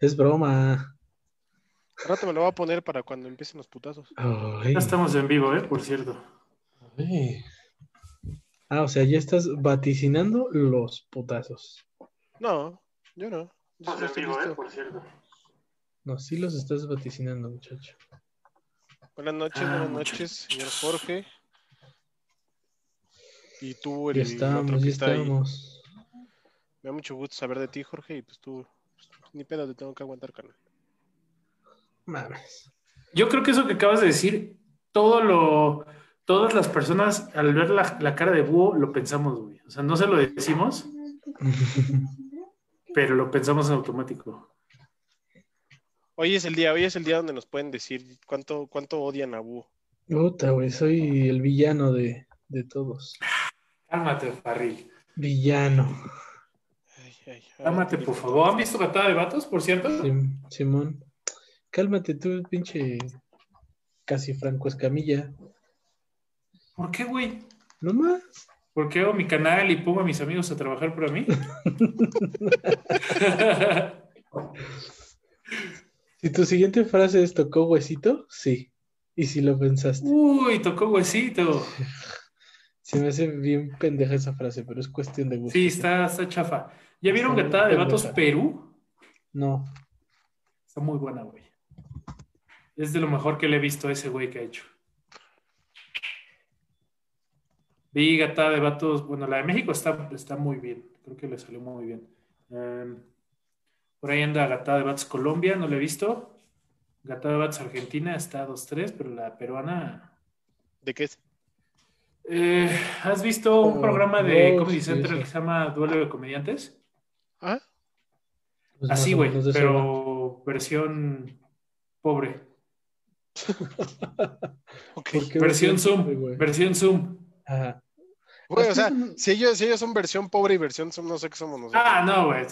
Es broma. Rato me lo voy a poner para cuando empiecen los putazos. Ay. Ya estamos en vivo, ¿eh? Por cierto. Ay. Ah, o sea, ya estás vaticinando los putazos. No, yo no. Yo Estamos en vivo, ¿eh? Por cierto. No, sí los estás vaticinando, muchacho. Buenas noches, Ah, buenas noches, señor Jorge. Y tú, el Ya otro estamos, que ya está ahí. estamos. Me da mucho gusto saber de ti, Jorge, y pues tú, ni pedo, te tengo que aguantar, carnal. Mames. Yo creo que eso que acabas de decir, todo lo, todas las personas al ver la, la cara de búho lo pensamos, güey. O sea, no se lo decimos, pero lo pensamos en automático. Hoy es el día, hoy es el día donde nos pueden decir cuánto, cuánto odian a Búho. Puta, güey, soy el villano de, de todos. Cálmate, Farril. Villano. Ay, Cálmate, por favor. ¿Han visto Gatada de Vatos, por cierto? Sim- Simón. Cálmate tú, pinche casi Franco Escamilla. ¿Por qué, güey? No más. ¿Por qué hago mi canal y pongo a mis amigos a trabajar para mí? Si tu siguiente frase es tocó huesito, sí. Y si lo pensaste. Uy, tocó huesito. Se me hace bien pendeja esa frase, pero es cuestión de gusto. Sí, está, está chafa. ¿Ya vieron Gatada de Vatos. Perú? No. Está muy buena, güey. Es de lo mejor que le he visto a ese güey que ha hecho. Vi Gatada de Vatos. Bueno, la de México está, está muy bien. Creo que le salió muy bien. Em, por ahí anda Gatada de Vatos Colombia, no la he visto. Gatada de Vatos Argentina está 2-3, pero la peruana. ¿De qué es? Eh, ¿Has visto un Oh, programa de Comedy sí, Central sí. que se llama Duelo de Comediantes? Pues Así, güey, pero versión pobre. ok. ¿Por qué Versión Zoom, versión Zoom. Ajá. Güey, o sea, si ellos, si ellos son versión pobre y versión son, no sé qué somos nosotros. Ah, no, güey,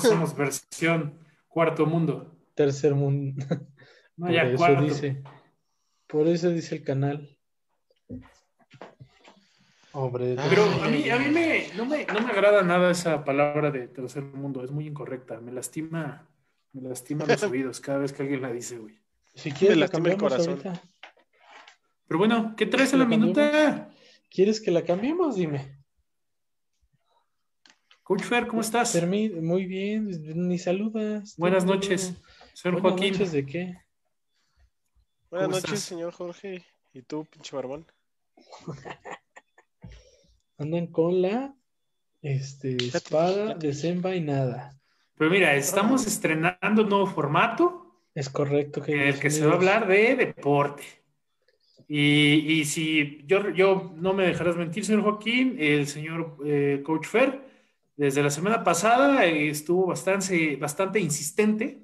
somos versión cuarto mundo. Tercer mundo. No, Por ya eso cuarto. dice. Por eso dice el canal. Hombre, Pero a mí, a mí me, no, me, no me agrada nada esa palabra de tercer mundo, es muy incorrecta, me lastima, me lastima los oídos cada vez que alguien la dice, güey. si quieres me la lastima el corazón. ahorita. Pero bueno, ¿qué traes en la minuta? ¿Quieres que la cambiemos? Dime. Coach Fer, ¿cómo estás? Muy bien, ni saludas. Buenas No, no, noches, no. señor Buenas Joaquín. noches de qué? Buenas ¿cómo noches, estás? señor Jorge. ¿Y tú, pinche barbón? Andan con la este, espada desenvainada. Pero mira, estamos estrenando un nuevo formato Es correcto que en el que se va a hablar de deporte. Y, y si yo, yo no me dejarás mentir, señor Joaquín, el señor eh, Coach Fer, desde la semana pasada eh, estuvo bastante, bastante insistente.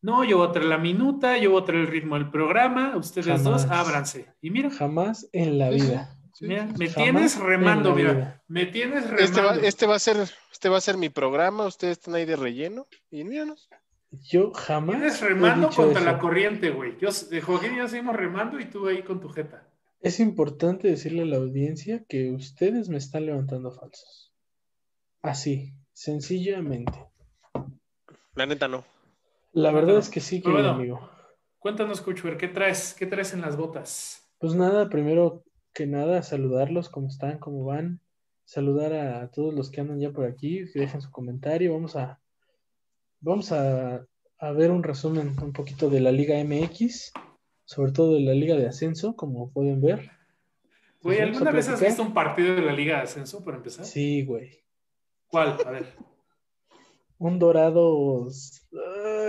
No, yo voy a traer la minuta, yo voy a traer el ritmo del programa, ustedes Jamás. dos, ábranse. Y mira, Jamás en la vida. Mira, me Jamás tienes en remando, mira, me tienes Este va, remando. este va a ser, este va a ser mi programa, ustedes están ahí de relleno, y míranos. Yo jamás. Tienes remando contra eso. la corriente, güey. Yo, de Joaquín y yo seguimos remando y tú ahí con tu jeta. Es importante decirle a la audiencia que ustedes me están levantando falsos. Así, sencillamente. La neta no. La verdad es que sí, querido bueno. amigo. Cuéntanos, Coach Fer, ¿qué traes? ¿Qué traes en las botas? Pues nada, primero que nada, saludarlos, cómo están, cómo van. Saludar a todos los que andan ya por aquí, que dejen su comentario. Vamos a, vamos a, a ver un resumen un poquito de la Liga MX, sobre todo de la Liga de Ascenso, como pueden ver. Güey, ¿alguna vez has visto un partido de la Liga de Ascenso, para empezar? Sí, güey. ¿Cuál? A ver. Un dorado.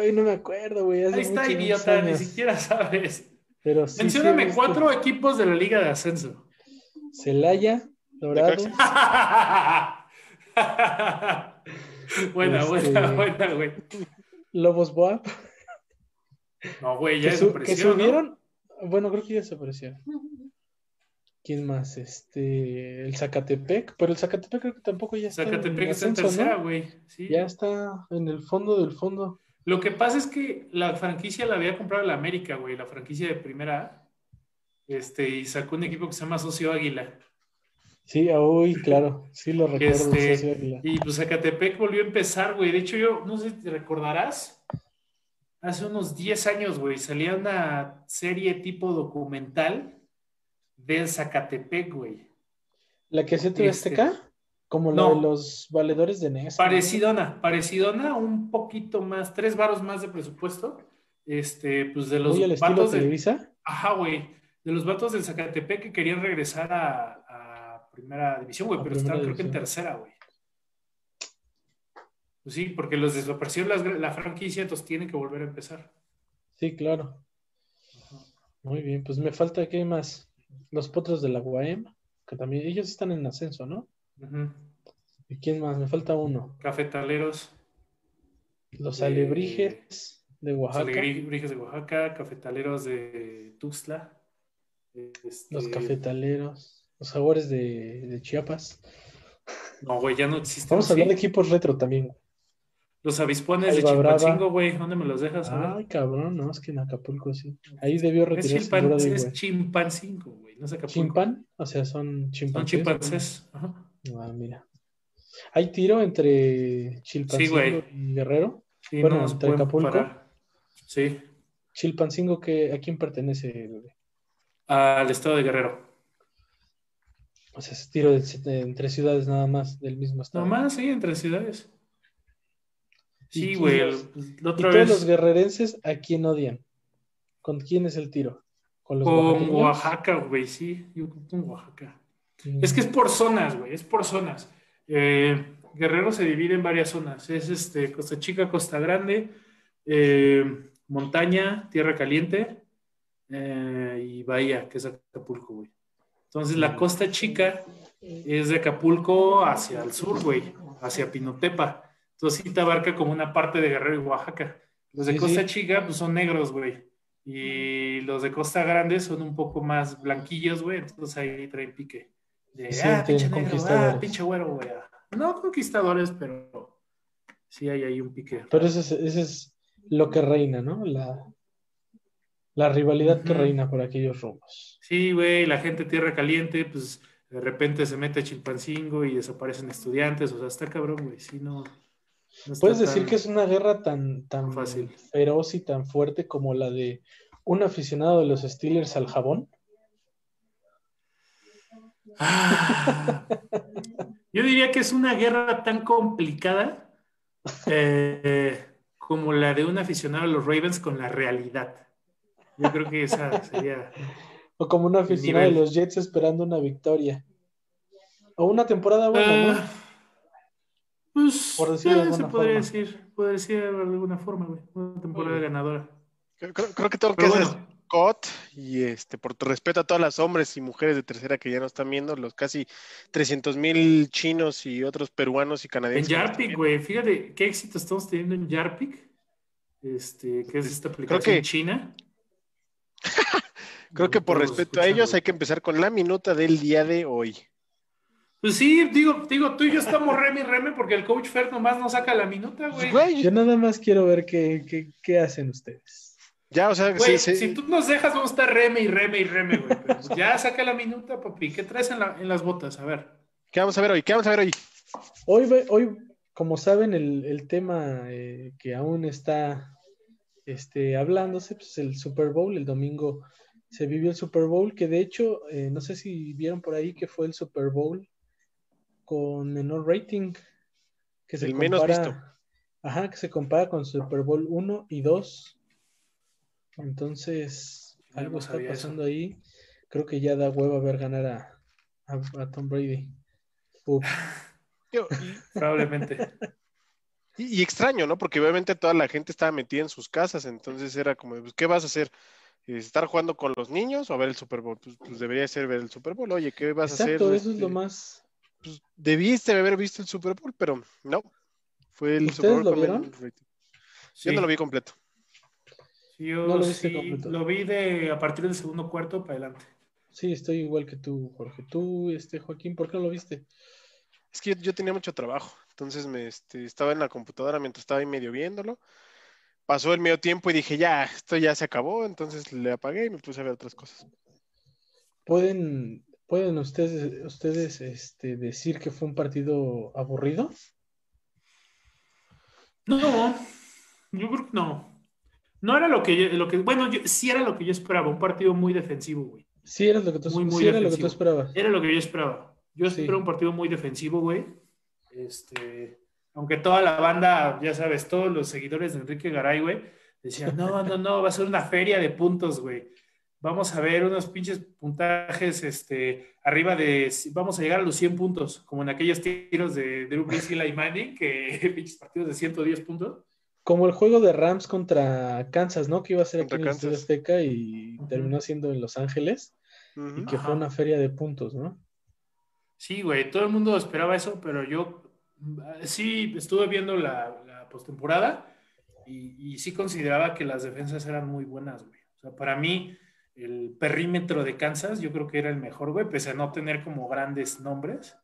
Ay, no me acuerdo, güey. Ahí está, idiota, ni siquiera sabes. Pero sí, Mencióname cuatro equipos de la Liga de Ascenso. Celaya, Dorados. buena, Este- buena, buena, güey. Lobos Boap. No, güey, ya Que, su- que desapareció, ¿no? subieron. Bueno, creo que ya desaparecieron. ¿Quién más? Este, el Zacatepec, pero el Zacatepec creo que tampoco ya está Zacatepec en está en tercera, güey. Sí. Ya está en el fondo del fondo. Lo que pasa es que la franquicia la había comprado la América, güey, la franquicia de primera A. Este, y sacó un equipo que se llama Socio Águila. Sí, uy, claro, sí lo recuerdo. Este, y pues Zacatepec volvió a empezar, güey. De hecho, yo no sé si te recordarás, hace unos 10 años, güey, salía una serie tipo documental del Zacatepec, güey. ¿La que hacía TV Este, Azteca? Como la no. de los valedores de NES. Parecidona, parecidona, un poquito más, tres varos más de presupuesto. Este, pues de los Muy al estilo de, Televisa. ajá, güey, de los vatos del Zacatepec que querían regresar a, a primera división, güey, pero estaban creo que en tercera, güey. Pues sí, porque los desaparecieron las- la franquicia, entonces tienen que volver a empezar. Sí, claro. Muy bien, pues me falta, ¿qué más? Los potros de la UAM, que también, ellos están en ascenso, ¿no? ¿Y quién más? Me falta uno. Cafetaleros, Los Eh, alebrijes de los Oaxaca. Alebrijes de Oaxaca, cafetaleros de Tuxtla. Este, Los cafetaleros. Los jaguares de, de Chiapas. No, güey, ya no existen. Vamos a hablar de equipos retro también. Los avispones de Alba Brava. Chilpancingo, güey, ¿dónde me los dejas? Ay, cabrón, no, es que en Acapulco sí. Ahí debió Es, retirarse el chimpan- es chimpancingo, güey, no sé qué. ¿Chimpan? O sea, son Son chimpancés. chimpancés. Ajá. Ah, mira. ¿Hay tiro entre Chilpancingo y Guerrero? Sí, Bueno, no entre Acapulco. parar. Sí, Chilpancingo, que, ¿a quién pertenece? bebé? Al estado de Guerrero. O sea, es tiro de- de- entre ciudades nada más del mismo estado. Nomás, sí, entre ciudades. Sí, güey, el- Y todos los guerrerenses, ¿a quién odian? ¿Con quién es el tiro? ¿Con los con? Oaxaca, güey, sí, yo con Oaxaca. Mm, Es que es por zonas, güey, es por zonas. Eh, Guerrero se divide en varias zonas. Es este, Costa Chica, Costa Grande, eh, montaña, tierra caliente eh, y bahía, que es Acapulco, güey. Entonces la Costa Chica es de Acapulco hacia el sur, güey, hacia Pinotepa. Entonces sí te abarca como una parte de Guerrero y Oaxaca. Los de Sí, Costa sí. Chica, pues son negros, güey. Y los de Costa Grande son un poco más blanquillos, güey. Entonces ahí traen pique. De, Sí, ah, pinche negro, ah, pinche güero, güey. ah. No conquistadores, pero sí hay ahí un pique. Pero eso es, eso es lo que reina, ¿no? La, la rivalidad que reina por aquellos rumbos. Sí, güey, la gente tierra caliente, pues de repente se mete a Chilpancingo y desaparecen estudiantes. O sea, está cabrón, güey. Sí, no. ¿Puedes decir que es una guerra tan, tan Fácil. feroz y tan fuerte como la de un aficionado de los Steelers al jabón? Ah. Yo diría que es una guerra tan complicada eh, como la de un aficionado a los Ravens con la realidad. Yo creo que esa sería. O como un aficionado de los Jets esperando una victoria. O una temporada buena, ¿no? Ah, pues Por decirlo de eh, se podría forma. decir, podría decir de alguna forma, güey. Una temporada ganadora. Creo, creo- creo que tengo que hacer bueno. Scott y este, por tu respeto a todas las hombres y mujeres de tercera que ya no están viendo, los casi 300 mil chinos y otros peruanos y En canadienses. nos están Yarpic, güey, fíjate qué éxito estamos teniendo en Yarpic, este, que es esta aplicación que- china. Creo que por respeto a ellos hay que empezar con la minuta del día de hoy. Pues sí, digo, digo, tú y yo estamos reme y reme porque el coach Fer nomás nos saca la minuta, güey. Güey, Yo nada más quiero ver qué, qué, qué hacen ustedes. ya, o sea, Güey, sí, sí. si tú nos dejas, vamos a estar reme y reme y reme, güey. Pero pues ya saca la minuta, papi. ¿Qué traes en, la- en las botas? A ver. ¿Qué vamos a ver hoy? ¿Qué vamos a ver hoy? Hoy, hoy como saben, el, el tema eh, que aún está este, hablándose, pues el Super Bowl, el domingo se vivió el Super Bowl, que de hecho, eh, no sé si vieron por ahí que fue el Super Bowl con menor rating, que se El menos visto. Ajá, que se compara con Super Bowl 1 y 2. Entonces, algo está pasando ahí. Creo que ya da hueva ver ganar a, a- a Tom Brady. Probablemente. Y, y extraño, ¿no? Porque obviamente toda la gente estaba metida en sus casas, entonces era como, pues, ¿qué vas a hacer? ¿Estar jugando con los niños o ver el Super Bowl? Pues, pues debería ser ver el Super Bowl. Oye, ¿qué vas a hacer? Exacto, eso es Este, lo más. pues, debiste haber visto el Super Bowl, pero no. Fue el ¿Ustedes Super Bowl lo vieron? rating. Sí. Yo no lo vi completo. Yo No lo viste sí, completo. lo vi de a partir del segundo cuarto para adelante. Sí, estoy igual que tú, Jorge. Tú, este, Joaquín, ¿por qué no lo viste? Es que yo, yo tenía mucho trabajo, entonces me este, estaba en la computadora mientras estaba ahí medio viéndolo. Pasó el medio tiempo y dije, ya, esto ya se acabó, entonces le apagué y me puse a ver otras cosas. Pueden, ¿Pueden ustedes, ustedes este, decir que fue un partido aburrido? No, yo creo que no. No era lo que yo, lo que, bueno, yo, sí era lo que yo esperaba, un partido muy defensivo, güey. Sí, era lo que tú, Muy, muy sí era lo que tú esperabas. Era lo que yo esperaba. Yo Sí. espero un partido muy defensivo, güey. Este, aunque toda la banda, ya sabes, todos los seguidores de Enrique Garay, güey, decían, no, no, no, va a ser una feria de puntos, güey. Vamos a ver unos pinches puntajes, este, arriba de, vamos a llegar a los 100 puntos, como en aquellos tiros de Drew Brees y Manning, que pinches partidos de 110 puntos. Como el juego de Rams contra Kansas, ¿no? Que iba a ser aquí Contra en el. Azteca y terminó siendo en Los Ángeles y que Ajá. fue una feria de puntos, ¿no? Sí, güey, todo el mundo esperaba eso, pero yo sí estuve viendo la, la postemporada y, y sí consideraba que las defensas eran muy buenas, güey. O sea, para mí, el perímetro de Kansas, yo creo que era el mejor, güey, pese a no tener como grandes nombres.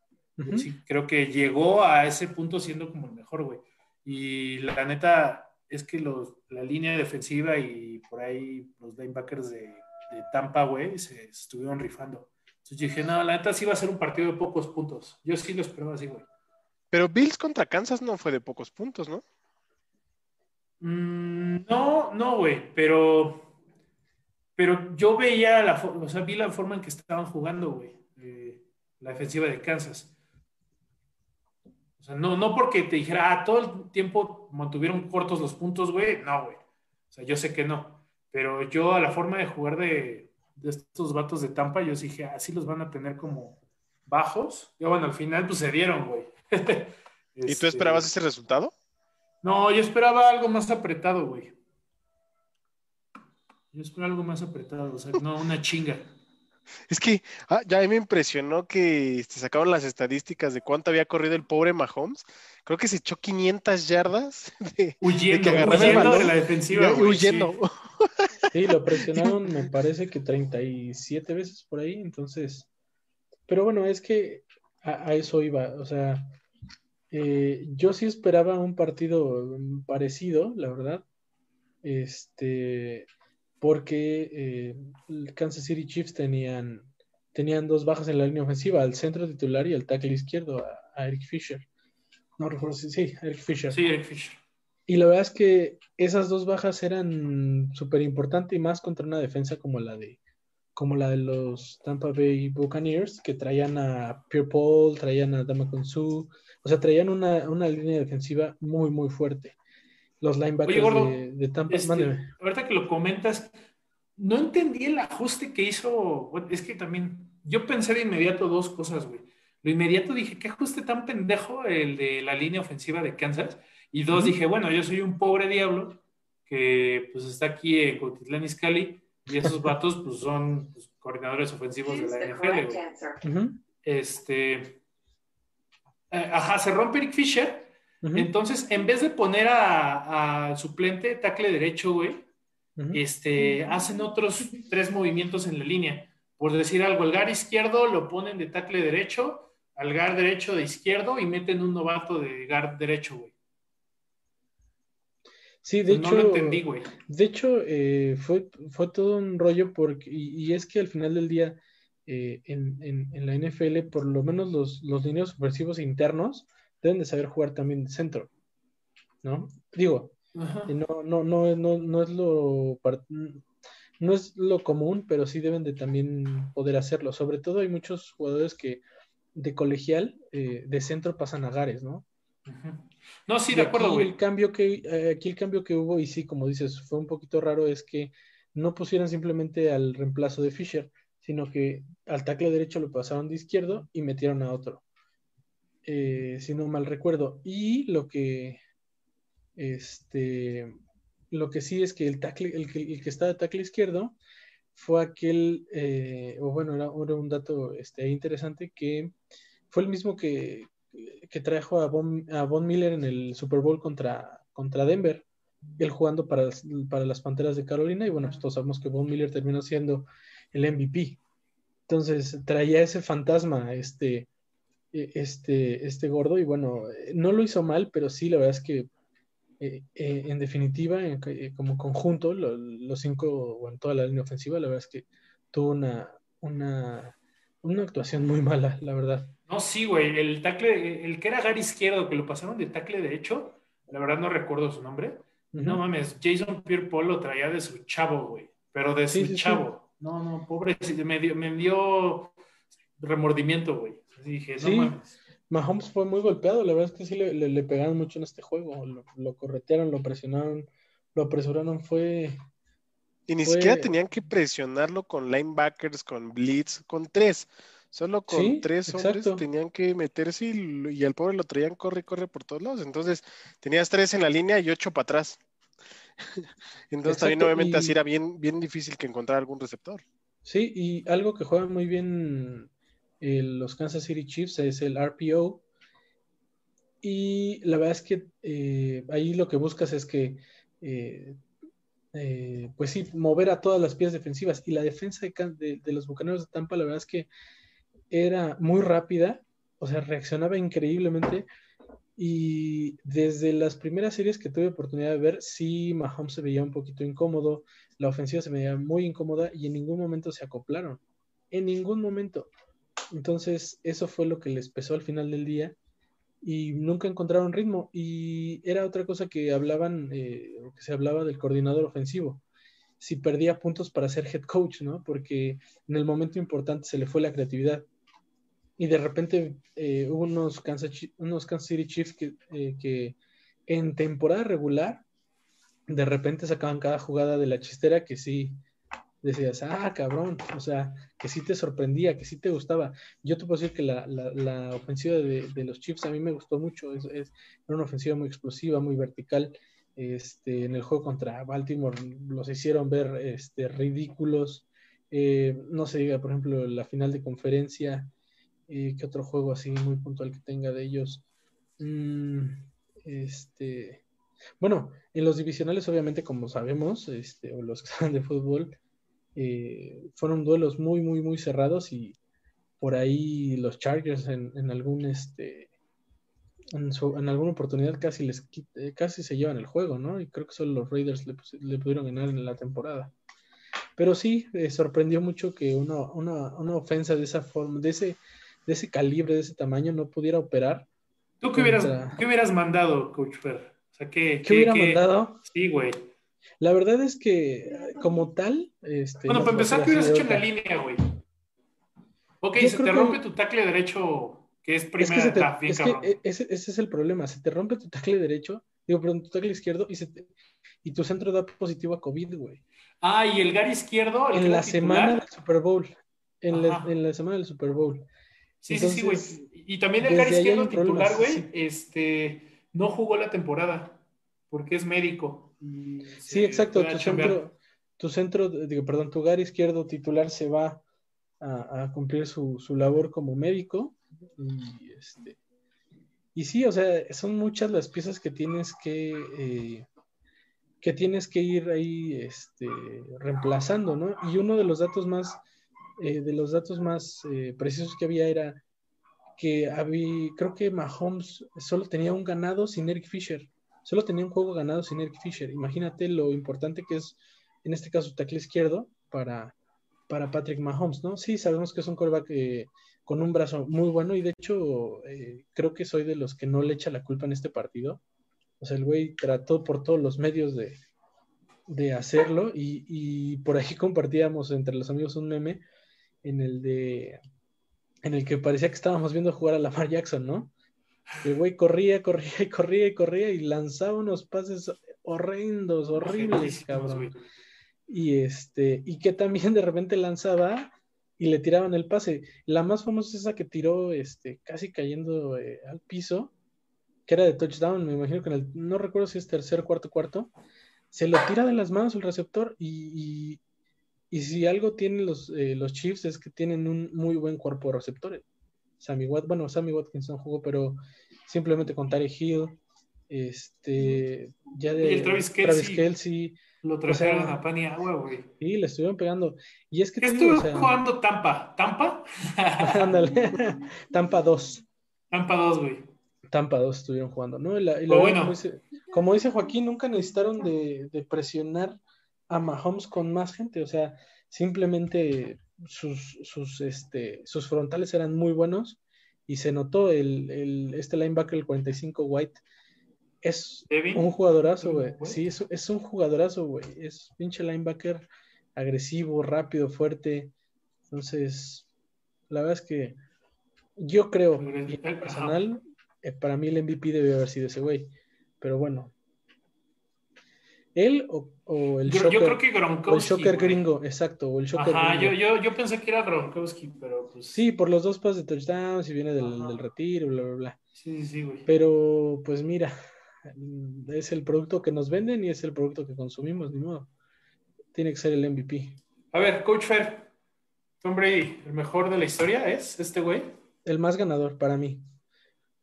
Sí, creo que llegó a ese punto siendo como el mejor, güey. Y la neta es que los, la línea defensiva y por ahí los linebackers de, de Tampa, güey, se estuvieron rifando. Entonces dije, no, la neta sí va a ser un partido de pocos puntos. Yo sí lo esperaba así, güey. Pero Bills contra Kansas no fue de pocos puntos, ¿no? Mm, no, no, güey, pero, pero yo veía la o sea, vi la forma en que estaban jugando, güey, eh, la defensiva de Kansas. O sea, no, no porque te dijera, ah, todo el tiempo mantuvieron cortos los puntos, güey, no, güey. O sea, yo sé que no, pero yo a la forma de jugar de, estos vatos de Tampa, yo dije, así los van a tener como bajos. Y bueno, al final, pues se dieron, güey. ¿Y tú Este, esperabas ese resultado? no, yo esperaba algo más apretado, güey. Yo esperaba algo más apretado, o sea, no una chinga. Es que ah, ya me impresionó que este, sacaron las estadísticas de cuánto había corrido el pobre Mahomes. Creo que se echó 500 yardas de, Huyendo, que agarraba el huyendo balón de la defensiva, y güey, huyendo. sí. Sí, lo presionaron, me parece que 37 veces por ahí, entonces. Pero bueno, es que a, a eso iba, o sea, eh, yo sí esperaba un partido mm, parecido, la verdad, este, porque eh, el Kansas City Chiefs tenían, tenían dos bajas en la línea ofensiva, al centro titular y al tackle izquierdo, a, a Eric Fisher. No recuerdo si sí, Eric Fisher. Sí, Eric Fisher. Y la verdad es que esas dos bajas eran súper importantes y más contra una defensa como la de como la de los Tampa Bay Buccaneers, que traían a Pierre Paul, traían a Su, o sea, traían una, una línea defensiva muy, muy fuerte. Los linebackers Oye, gordo, de, de Tampa, Este, ahorita que lo comentas, no entendí el ajuste que hizo. es que también, yo pensé de inmediato dos cosas, güey. Lo inmediato dije, ¿qué ajuste tan pendejo el de la línea ofensiva de Kansas? Y dos, Ujú. dije, bueno, yo soy un pobre diablo que pues está aquí en Cotitlán Izcalli y esos vatos pues son pues, coordinadores ofensivos de la NFL. Ujú, Este, eh, ajá, se rompe Eric Fisher entonces, en vez de poner a- al suplente tackle derecho, güey, este, hacen otros tres movimientos en la línea. Por decir algo, el guard izquierdo lo ponen de tackle derecho, al guard derecho de izquierdo y meten un novato de guard derecho, güey. Sí, de no hecho, lo entendí, güey. De hecho, eh, fue, fue todo un rollo porque, y, y es que al final del día, eh, en, en- en la NFL, por lo menos los, los lineos ofensivos internos deben de saber jugar también de centro, ¿no? Digo, Ajá. eh, no, no, no, no, no es lo no es lo común, pero sí deben de también poder hacerlo. Sobre todo hay muchos jugadores que de colegial, eh, de centro pasan a Gares, ¿no? Ujú. No, sí, de acuerdo, aquí güey. El cambio que, eh, aquí el cambio que hubo, y sí, como dices, fue un poquito raro, es que no pusieran simplemente al reemplazo de Fisher, sino que al tackle derecho lo pasaron de izquierdo y metieron a otro. Eh, si no mal recuerdo. Y lo que este lo que sí es que el tackle, el que, el que está de tackle izquierdo fue aquel, eh, o bueno, era, era un dato este, interesante que fue el mismo que, que trajo a Von, a Miller en el Super Bowl contra, contra Denver, él jugando para, para las Panteras de Carolina, y bueno, pues todos sabemos que Von Miller terminó siendo el MVP. Entonces traía ese fantasma, este, eh, este, este gordo, y bueno, no lo hizo mal, pero sí, la verdad es que eh, eh, en definitiva, eh, como conjunto, lo- los cinco, o en toda la línea ofensiva, la verdad es que tuvo una, una una actuación muy mala, la verdad. No, sí, güey. El tackle, el que era Gary Izquierdo, que lo pasaron de tackle derecho, la verdad no recuerdo su nombre. No mames, Jason Pierre Paul lo traía de su chavo, güey. Pero de su chavo. No, no, pobre, me dio, me dio remordimiento, güey. Dije, no mames. Mahomes fue muy golpeado, la verdad es que sí le, le, pegaron mucho en este juego. Lo, lo, corretearon, lo presionaron, lo apresuraron, fue. Y ni siquiera tenían que presionarlo con linebackers, con blitz, con tres. Solo con tres hombres tenían que meterse y, al pobre lo traían corre y corre por todos lados. Entonces tenías tres en la línea y ocho para atrás. Entonces también obviamente así era bien, bien difícil que encontrar algún receptor. Sí, y algo que juega muy bien eh, los Kansas City Chiefs es el RPO. Y la verdad es que eh, ahí lo que buscas es que, eh, pues sí, mover a todas las piezas defensivas. Y la defensa de, de los Bucaneros de Tampa, la verdad es que era muy rápida, o sea, reaccionaba increíblemente. Y desde las primeras series que tuve oportunidad de ver, sí, Mahomes se veía un poquito incómodo, la ofensiva se veía muy incómoda y en ningún momento se acoplaron. En ningún momento. Entonces, eso fue lo que les pesó al final del día y nunca encontraron ritmo. Y era otra cosa que hablaban, eh, que se hablaba del coordinador ofensivo. Si perdía puntos para ser head coach, ¿no? Porque en el momento importante se le fue la creatividad y de repente eh, hubo unos Kansas, unos City Chiefs que, eh, que, en temporada regular de repente sacaban cada jugada de la chistera que sí decías, ah, cabrón, o sea, que sí te sorprendía, que sí te gustaba. Yo te puedo decir que la, la, ofensiva de, de, los Chiefs a mí me gustó mucho, es, es, era una ofensiva muy explosiva, muy vertical. Este, en el juego contra Baltimore los hicieron ver este, ridículos. Eh, no se diga, por ejemplo, la final de conferencia, ¿Y qué otro juego así muy puntual que tenga de ellos? Mm, este. Bueno, en los divisionales, obviamente, como sabemos, este, o los que saben de fútbol, eh, fueron duelos muy, muy, muy cerrados y por ahí los Chargers en, algún este en, alguna oportunidad casi les eh, casi se llevan el juego, ¿no? Y creo que solo los Raiders le, pudieron ganar en la temporada. Pero sí, eh, sorprendió mucho que una, una, una, ofensa de esa forma, de ese, de ese calibre, de ese tamaño, no pudiera operar. ¿Tú qué, hubieras, ¿qué hubieras mandado, Coach Fer? O sea, ¿qué, ¿Qué, hubiera mandado? Sí, güey. La verdad es que, como tal. Este, bueno, para empezar, ¿qué hubieras hecho en la línea, güey? Ok, se te rompe tu tackle derecho, que es primera es que, es que ese, ese, es el problema. Se te rompe tu tackle derecho, digo, perdón, tu tackle izquierdo y, se y tu centro da positivo a COVID, güey. Ah, y el Gary izquierdo. en la semana del Super Bowl. En la, en la, semana del Super Bowl. Sí, sí, sí, güey. Y también el Gary izquierdo titular, güey, este, no jugó la temporada porque es médico. sí, exacto. Tu centro, tu centro, digo, perdón, tu Gary izquierdo titular se va a, cumplir su, labor como médico. Y, este, y sí, o sea, son muchas las piezas que tienes que, eh, que tienes que ir ahí este, reemplazando, ¿no? Y uno de los datos más eh, de los datos más eh, precisos que había era que había, creo que Mahomes solo tenía un ganado sin Eric Fisher. Solo tenía un juego ganado sin Eric Fisher. Imagínate lo importante que es, en este caso, tackle izquierdo para, para Patrick Mahomes, ¿no? Sí, sabemos que es un quarterback eh, con un brazo muy bueno y de hecho creo que soy de los que no le echa la culpa en este partido. O sea, el güey trató por todos los medios de, de hacerlo y, y, por ahí compartíamos entre los amigos un meme en el de en el que parecía que estábamos viendo jugar a Lamar Jackson, ¿no? El güey corría, corría y corría y corría y lanzaba unos pases horrendos, horribles, cabrón. Y este, y que también de repente lanzaba y le tiraban el pase. La más famosa es esa que tiró este, casi cayendo eh, al piso, que era de touchdown, me imagino que en el, no recuerdo si es tercer, cuarto, cuarto, se lo tira de las manos el receptor y, y si algo tienen los, eh, los Chiefs es que tienen un muy buen cuerpo de receptores. Sammy Watt, bueno, Sammy Watkinson jugó, pero simplemente con Tarek Hill, este, ya de el Travis Kelsey, lo trajeron a pan y agua, güey. Sí, le estuvieron pegando. Y es que estuvo jugando Tampa, ¿Tampa? Ándale, Tampa 2. Tampa 2, güey. Tampa 2 estuvieron jugando, ¿no? Y la, y bueno. como, dice, como, dice, Joaquín, nunca necesitaron de, de presionar a Mahomes con más gente, o sea, simplemente sus, sus, este, sus frontales eran muy buenos y se notó el, el este linebacker, el 45 White, es un jugadorazo, güey. Sí, es, es, un jugadorazo, güey. Es pinche linebacker agresivo, rápido, fuerte. Entonces, la verdad es que yo creo, en personal, eh, para mí el MVP debe haber sido ese güey. Pero bueno. Él o, o el yo, yo, creo que Gronkowski. O el shocker gringo, exacto. O el shocker Ajá, Yo, yo, yo, pensé que era Gronkowski, pero pues. Sí, por los dos pases de touchdown, si viene del, del, retiro, bla, bla, bla. Sí, sí, güey. Pero, pues mira, es el producto que nos venden y es el producto que consumimos, ni modo. Tiene que ser el MVP. A ver, Coach Fair, Tom Brady, ¿el mejor de la historia es este güey? El más ganador para mí.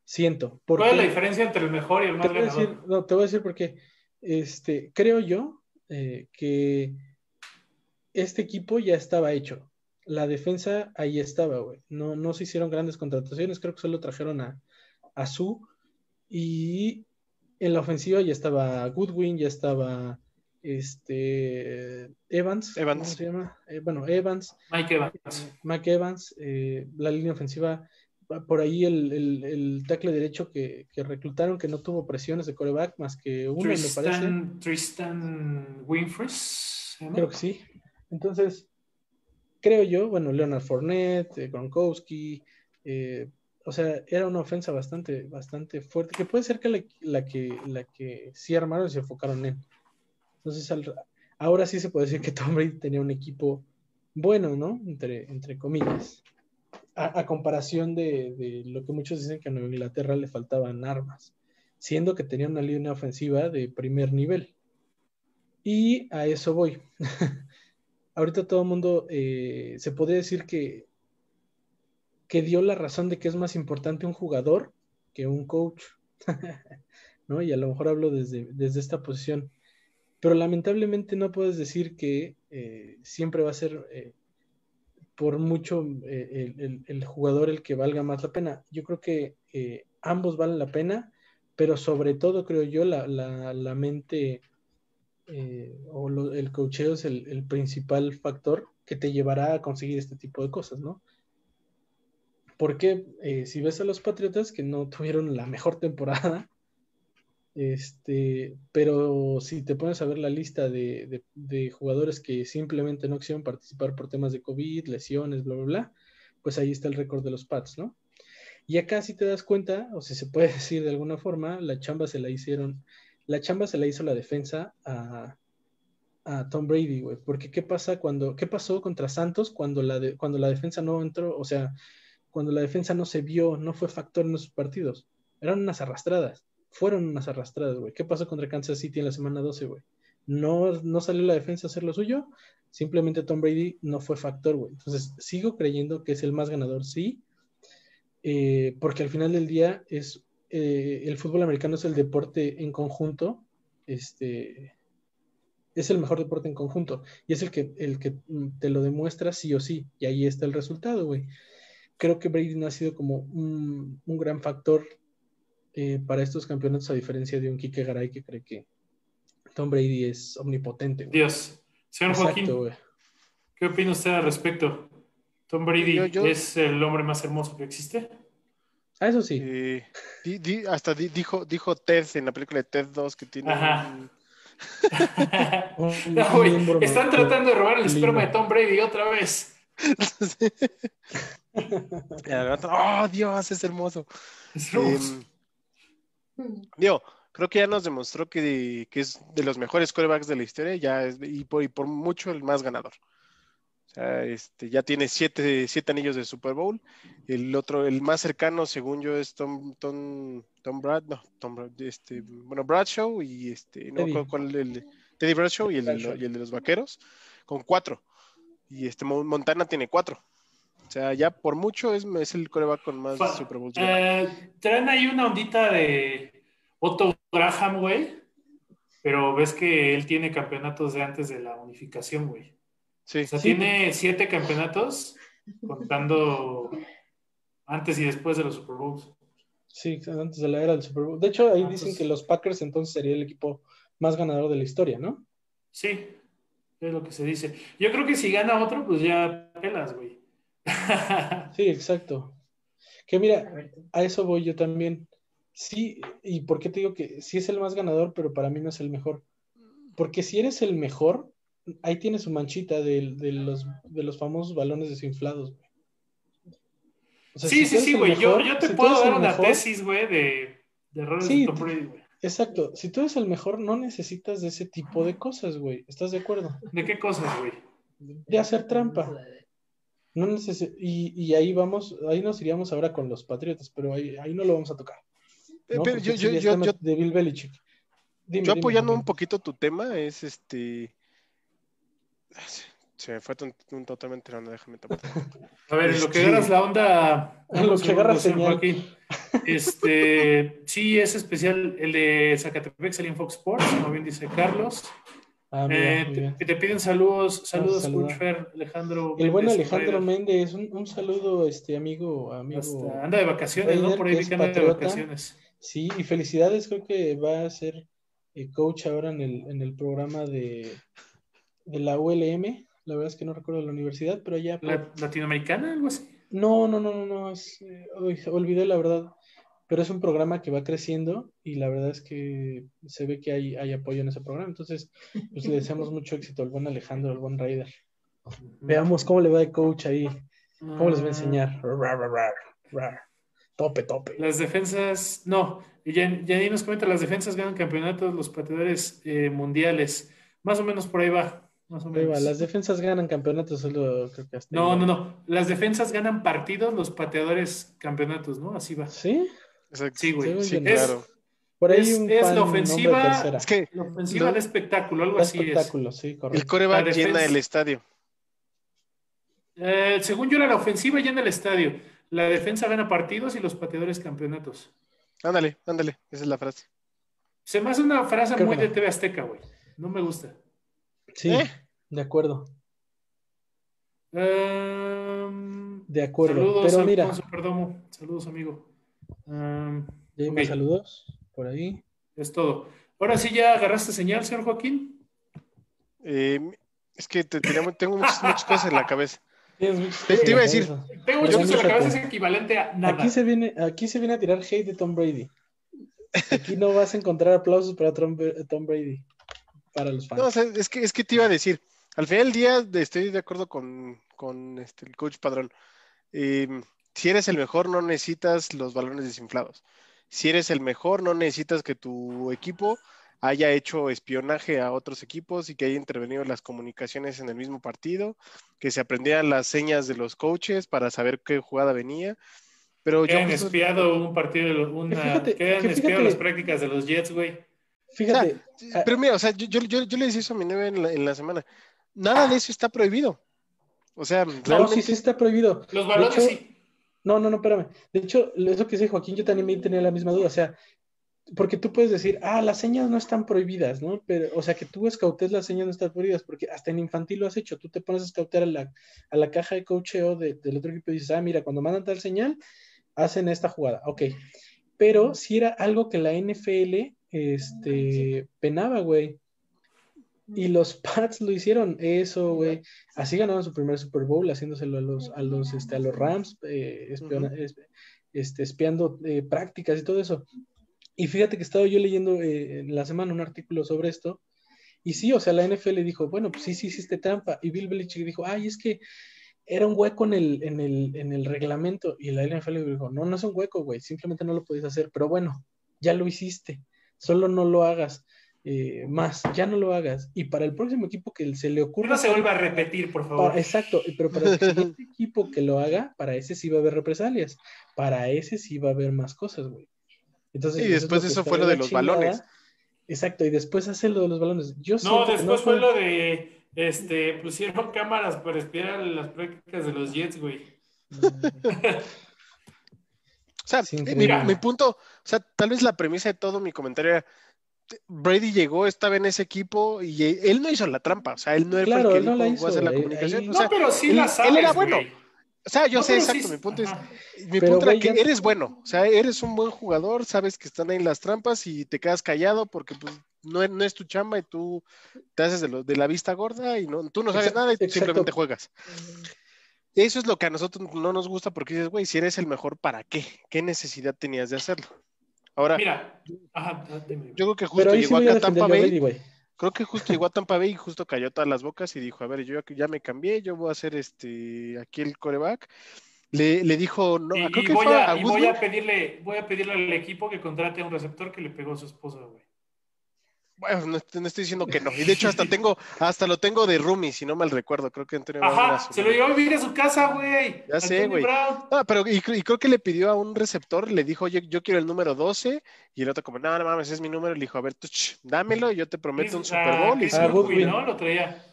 Siento. ¿Cuál es la diferencia entre el mejor y el más ganador? no, te voy a decir por qué. Este, creo yo eh, que este equipo ya estaba hecho. La defensa ahí estaba, güey. No, no se hicieron grandes contrataciones, creo que solo trajeron a, a Su. Y en la ofensiva ya estaba Goodwin, ya estaba este Evans, Evans. ¿cómo se llama? Eh, bueno, Evans. Mike Evans. Eh, Mike Evans, eh, la línea ofensiva, por ahí el, el, el tackle derecho que, que, reclutaron que no tuvo presiones de coreback más que uno, Tristan, me parece. Tristan Winfrey. Creo que sí. Entonces, creo yo, bueno, Leonard Fournette, Gronkowski, eh, o sea, era una ofensa bastante, bastante fuerte, que puede ser que la, la que la que sí armaron y se enfocaron en. Entonces, ahora sí se puede decir que Tom Brady tenía un equipo bueno, ¿no? Entre, entre comillas. A, comparación de, lo que muchos dicen que a Nueva Inglaterra le faltaban armas, siendo que tenía una línea ofensiva de primer nivel. Y a eso voy. Ahorita todo el mundo eh, se podría decir que que dio la razón de que es más importante un jugador que un coach. ¿No? Y a lo mejor hablo desde, desde esta posición. Pero lamentablemente no puedes decir que eh, siempre va a ser eh, por mucho eh, el, el, jugador el que valga más la pena. Yo creo que ambos valen la pena, pero sobre todo creo yo la, la, la mente o lo, el coacheo es el, el principal factor que te llevará a conseguir este tipo de cosas, ¿no? Porque eh, si ves a los Patriotas que no tuvieron la mejor temporada, este, pero si te pones a ver la lista de, jugadores que simplemente no quisieron participar por temas de COVID, lesiones, bla, bla, bla, pues ahí está el récord de los Pats, ¿no? Y acá si te das cuenta, o si se puede decir de alguna forma, la chamba se la hicieron, la chamba se la hizo la defensa a, Tom Brady, güey, porque ¿qué pasa cuando, qué pasó contra Santos cuando la, cuando la defensa no entró, o sea, cuando la defensa no se vio, no fue factor en esos partidos. Eran unas arrastradas. Fueron unas arrastradas, güey. ¿Qué pasó contra Kansas City en la semana 12, güey? No, no salió la defensa a hacer lo suyo. Simplemente Tom Brady no fue factor, güey. Entonces, sigo creyendo que es el más ganador, sí. Eh, porque al final del día es eh, el fútbol americano es el deporte en conjunto. Este es el mejor deporte en conjunto. Y es el que, el que te lo demuestra sí o sí. Y ahí está el resultado, güey creo que Brady no ha sido como un, un gran factor eh, para estos campeonatos, a diferencia de un Kike Garay que cree que Tom Brady es omnipotente. Dios. Señor Joaquín, ¿qué opina usted al respecto? ¿Tom Brady es el hombre más hermoso que existe? Ah, eso sí. Eh, di, di, hasta di, dijo, dijo Ted en la película de Ted 2 que tiene Un... no, están tratando de robar el esperma de Tom Brady otra vez. oh, Dios, es hermoso. Em, digo, creo que ya nos demostró que, es de los mejores corebacks de la historia ya y, por, mucho el más ganador. O sea, este, ya tiene siete, anillos de Super Bowl. El otro, el más cercano, según yo, es Tom, Tom, Tom Brad, no, Tom Brad, este, bueno, Bradshaw y este, no, Teddy. el, Teddy Bradshaw y el, y el de los vaqueros, con cuatro. Y este Montana tiene cuatro. O sea, ya por mucho es, es el coreback con más Super Bowl. Eh, traen ahí una ondita de Otto Graham, güey. Pero ves que él tiene campeonatos de antes de la unificación, güey. Sí. O sea, tiene siete campeonatos contando antes y después de los Super Bowls. Sí, antes de la era del Super Bowl. De hecho, ahí ah, dicen pues que los Packers entonces sería el equipo más ganador de la historia, ¿no? Sí. Es lo que se dice. Yo creo que si gana otro, pues ya pelas, güey. sí, exacto. Que mira, a eso voy yo también. Sí, y por qué te digo que sí es el más ganador, pero para mí no es el mejor. Porque si eres el mejor, ahí tienes su manchita de, los, de los famosos balones desinflados, güey. sí, sí, sí, güey. Yo, te puedo dar una tesis, güey, de, de errores de Tom Brady, güey. Exacto. Si tú eres el mejor, no necesitas de ese tipo de cosas, güey. ¿Estás de acuerdo? ¿De qué cosas, güey? De hacer trampa. No neces y, y, ahí vamos, ahí nos iríamos ahora con los Patriotas, pero ahí, ahí no lo vamos a tocar. ¿no? Pero yo, yo, yo, yo, de Bill Belichick. yo apoyando un poquito tu tema, es este. Se me fue un, totalmente la onda, déjame tapar. A ver, en lo que agarras la onda. En lo que agarras señal. Este, sí, es especial el de Zacatepec, salió en Fox Sports, como bien dice Carlos. Ah, eh, te, piden saludos, saludos, Alejandro. El buen Alejandro Méndez, un, un, saludo, este amigo, amigo. anda de vacaciones, ¿no? Por ahí que anda de vacaciones. Sí, y felicidades, creo que va a ser eh, coach ahora en el, en el programa de, de la ULM. La verdad es que no recuerdo la universidad, pero ya. ¿Latinoamericana, algo así? No, no, no, no, no. Es, eh, olvidé la verdad pero es un programa que va creciendo y la verdad es que se ve que hay, hay apoyo en ese programa. Entonces, pues le deseamos mucho éxito al buen Alejandro, al buen Raider. Veamos cómo le va de coach ahí, cómo les va a enseñar. Tope, tope. Las defensas, no, ni nos comenta, las defensas ganan campeonatos, los pateadores eh, mundiales. Más o menos por ahí va. Más o menos. Las defensas ganan campeonatos, solo creo que hasta No, no, no. Las defensas ganan partidos, los pateadores campeonatos, ¿no? Así va. ¿Sí? Sí, güey. Sí, claro. Por ahí es, es la ofensiva, es que la ofensiva de espectáculo, algo así espectáculo, Sí, correcto. El coreback llena el estadio. Eh, según yo era la ofensiva llena el estadio. La defensa gana partidos y los pateadores campeonatos. Ándale, ándale, esa es la frase. Se me hace una frase muy de TV Azteca, güey. No me gusta. Sí, ¿Eh? de acuerdo. Em, de acuerdo. Pero mira. Saludos, amigo. Um, saludos por ahí. Es todo. Ahora sí, ¿ya agarraste señal, señor Joaquín? Eh, es que tengo muchas, cosas en la cabeza. Te, iba a decir. Tengo muchas cosas en la cabeza, es equivalente a nada. Aquí se, viene, aquí se viene a tirar hate de Tom Brady. Aquí no vas a encontrar aplausos para Tom, Brady. Para los fans. No, es, que, es que te iba a decir. Al final del día estoy de acuerdo con, con este, el coach Padrón. Eh, si eres el mejor, no necesitas los balones desinflados. Si eres el mejor, no necesitas que tu equipo haya hecho espionaje a otros equipos y que haya intervenido las comunicaciones en el mismo partido, que se aprendieran las señas de los coaches para saber qué jugada venía. Pero que han espiado un partido, una, que han espiado las prácticas de los Jets, güey. Fíjate. Ah, pero mira, o sea, yo, yo, le decía eso a mi neve en la, semana. Nada de eso está prohibido. O sea, realmente... sí, sí está prohibido. Los balones sí. No, no, no, espérame. De hecho, eso que dice Joaquín, yo también me tenía la misma duda. O sea, porque tú puedes decir, ah, las señas no están prohibidas, ¿no? Pero, o sea, que tú escautes las señas no están prohibidas, porque hasta en infantil lo has hecho. Tú te pones a escautear a la, a la caja de cocheo del otro equipo y dices, ah, mira, cuando mandan tal señal, hacen esta jugada. Ok. Pero si era algo que la NFL este, penaba, güey. Y los Pats lo hicieron, eso, güey. Así ganaron su primer Super Bowl, haciéndoselo a los, a los, este, a los Rams, eh, este, espiando eh, prácticas y todo eso. Y fíjate que estaba yo leyendo eh, en la semana un artículo sobre esto. Y sí, o sea, la NFL dijo, bueno, pues sí, sí hiciste trampa. Y Bill Belichick dijo, ay, es que era un hueco en el, en el, en el reglamento. Y la NFL dijo, no, no es un hueco, güey, simplemente no lo podías hacer. Pero bueno, ya lo hiciste, solo no lo hagas. Eh, más, ya no lo hagas. Y para el próximo equipo que se le ocurra. No se vuelva a repetir, por favor. exacto, pero para el siguiente equipo que lo haga, para ese sí va a haber represalias. Para ese sí va a haber más cosas, güey. Entonces, y después eso fue lo de los balones. Exacto, y después hace lo de los balones. Yo no, después fue... lo de este, pusieron cámaras para espiar las prácticas de los Jets, güey. o sea, mi, mi, punto, o sea, tal vez la premisa de todo mi comentario era, Brady llegó, estaba en ese equipo y él no hizo la trampa, o sea, él no era el que no dijo, hacer la comunicación. no, pero sí la sabes, Él era bueno. O sea, yo sé exacto, mi punto es, mi punto era que eres bueno, o sea, eres un buen jugador, sabes que están ahí las trampas y te quedas callado porque pues no, no es tu chamba y tú te haces de, de la vista gorda y no, tú no sabes nada y simplemente juegas. Eso es lo que a nosotros no nos gusta porque dices, güey, si eres el mejor, ¿para qué? ¿Qué necesidad tenías de hacerlo? Ahora, Mira, yo creo que justo llegó acá a Tampa Bay. creo que justo llegó a Tampa Bay y justo cayó todas las bocas y dijo, a ver, yo ya me cambié, yo voy a hacer este aquí el coreback. Le, le dijo, no, creo que voy, fue a, y voy a pedirle, voy a pedirle al equipo que contrate a un receptor que le pegó a su esposa, güey. Bueno, no, estoy diciendo que no. Y de hecho hasta tengo, hasta lo tengo de roomie, si no mal recuerdo. Creo que Antonio Ajá, se lo llevó a vivir a su casa, güey. Ya sé, güey. No, pero y, creo que le pidió a un receptor, le dijo, oye, yo quiero el número 12, y el otro como, no, no mames, es mi número. Le dijo, a ver, tú, dámelo, y yo te prometo un Super Bowl. y ah, ¿no? Lo traía.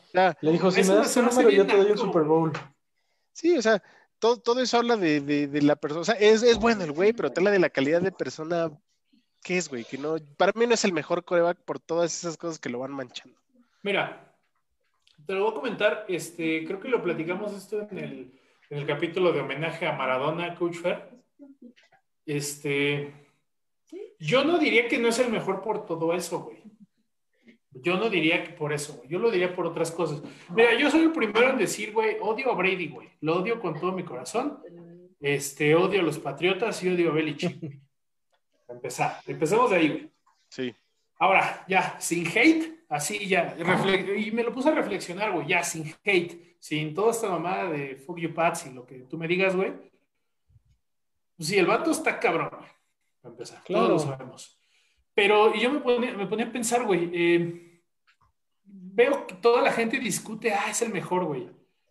le dijo, si me das ese número, yo te doy un Super Bowl. Sí, o sea, todo, todo eso habla de, de, de la persona. O sea, es, es bueno el güey, pero te habla de la calidad de persona ¿qué es, güey? Que no, para mí no es el mejor coreback por todas esas cosas que lo van manchando. Mira, te lo voy a comentar, este, creo que lo platicamos esto en el, en el capítulo de homenaje a Maradona, Coach Fair. Este, yo no diría que no es el mejor por todo eso, güey. Yo no diría que por eso, güey. Yo lo diría por otras cosas. Mira, yo soy el primero en decir, güey, odio a Brady, güey. Lo odio con todo mi corazón. Este, odio a los Patriotas y odio a Belichick empezar. Empecemos de ahí, güey. Sí. Ahora, ya, sin hate, así ya. Y me lo puse a reflexionar, güey, ya, sin hate, sin toda esta mamada de fuck you pats y lo que tú me digas, güey. Pues sí, el vato está cabrón, güey, para empezar. Claro. Todos lo sabemos. Pero yo me ponía, me ponía a pensar, güey, eh, veo que toda la gente discute, ah, es el mejor, güey.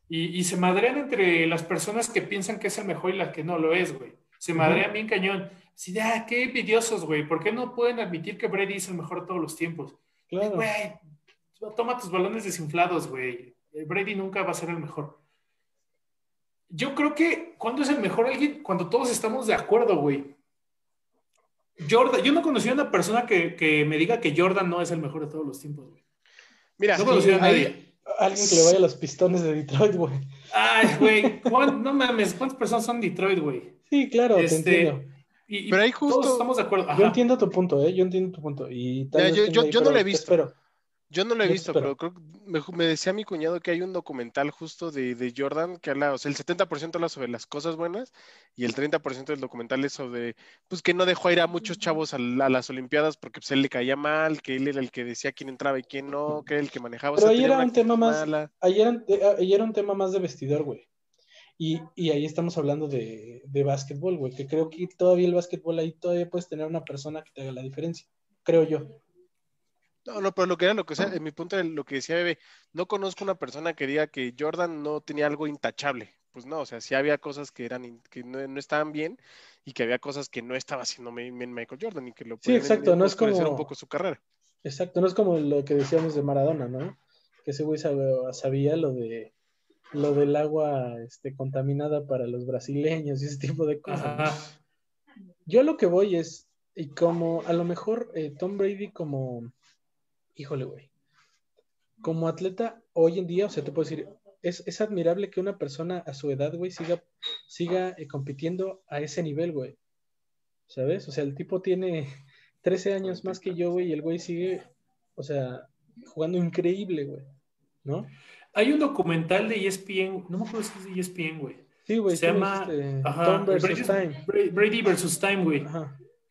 Y, y, se madrean entre las personas que piensan que es el mejor y las que no lo es, güey. Se madrean bien cañón. Sí, de, ah, qué envidiosos, güey. ¿Por qué no pueden admitir que Brady es el mejor de todos los tiempos? Claro. Güey, toma tus balones desinflados, güey. Brady nunca va a ser el mejor. Yo creo que cuando es el mejor alguien, cuando todos estamos de acuerdo, güey. Jordan, yo no conocí a una persona que, me diga que Jordan no es el mejor de todos los tiempos, güey. Mira, no conocí a nadie. Alguien que le vaya a los pistones de Detroit, güey. Ay, güey, no mames, ¿cuántas personas son Detroit, güey? Sí, claro, te este, entiendo. Pero ahí justo. Todos estamos de acuerdo. Yo entiendo tu punto, ¿eh? Yo entiendo tu punto. Y yo, yo, no lo he visto. Pero, yo no lo he visto, pero creo me, decía mi cuñado que hay un documental justo de, de Jordan que habla, o sea, el 70% habla sobre las cosas buenas y el 30% del documental es sobre, pues que no dejó ir a muchos chavos a, las Olimpiadas porque pues, él le caía mal, que él era el que decía quién entraba y quién no, que era el que manejaba. Pero ahí era un tema más, ahí era, ahí era un tema más de vestidor, güey. Y, y, ahí estamos hablando de, de básquetbol, güey, que creo que todavía el básquetbol ahí todavía puedes tener una persona que te haga la diferencia, creo yo. No, no, pero lo que era lo que sea, en mi punto de lo que decía Bebe, no conozco una persona que diga que Jordan no tenía algo intachable. Pues no, o sea, sí había cosas que eran que no, estaban bien y que había cosas que no estaba haciendo bien Michael Jordan y que lo Sí, exacto, no es como un poco su carrera. Exacto, no es como lo que decíamos de Maradona, ¿no? Que ese güey sabía lo de lo del agua este, contaminada para los brasileños y ese tipo de cosas. Yo lo que voy es, y como a lo mejor eh, Tom Brady como, híjole, güey, como atleta hoy en día, o sea, te puedo decir, es, es admirable que una persona a su edad, güey, siga, siga eh, compitiendo a ese nivel, güey. ¿Sabes? O sea, el tipo tiene 13 años más que yo, güey, y el güey sigue, o sea, jugando increíble, güey. ¿No? Hay un documental de ESPN, no me acuerdo si es de ESPN, güey. Sí, güey. Se llama Tom versus Time. Brady versus Time, güey.